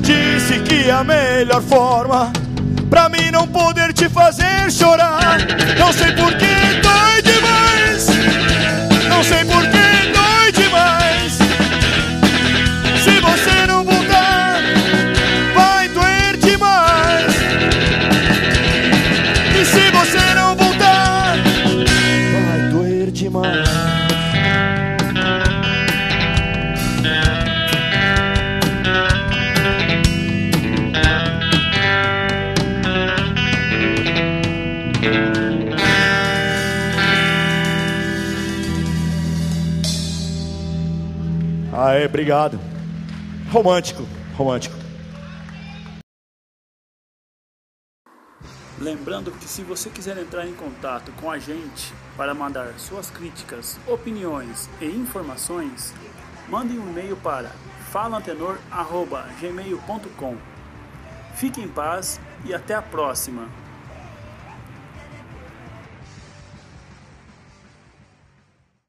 disse que a melhor forma pra mim não poder te fazer chorar. Não sei por que dói demais, não sei por que obrigado. Romântico, romântico. Lembrando que se você quiser entrar em contato com a gente para mandar suas críticas, opiniões e informações, mande um e-mail para falantenor.gmail.com. Fique em paz e até a próxima!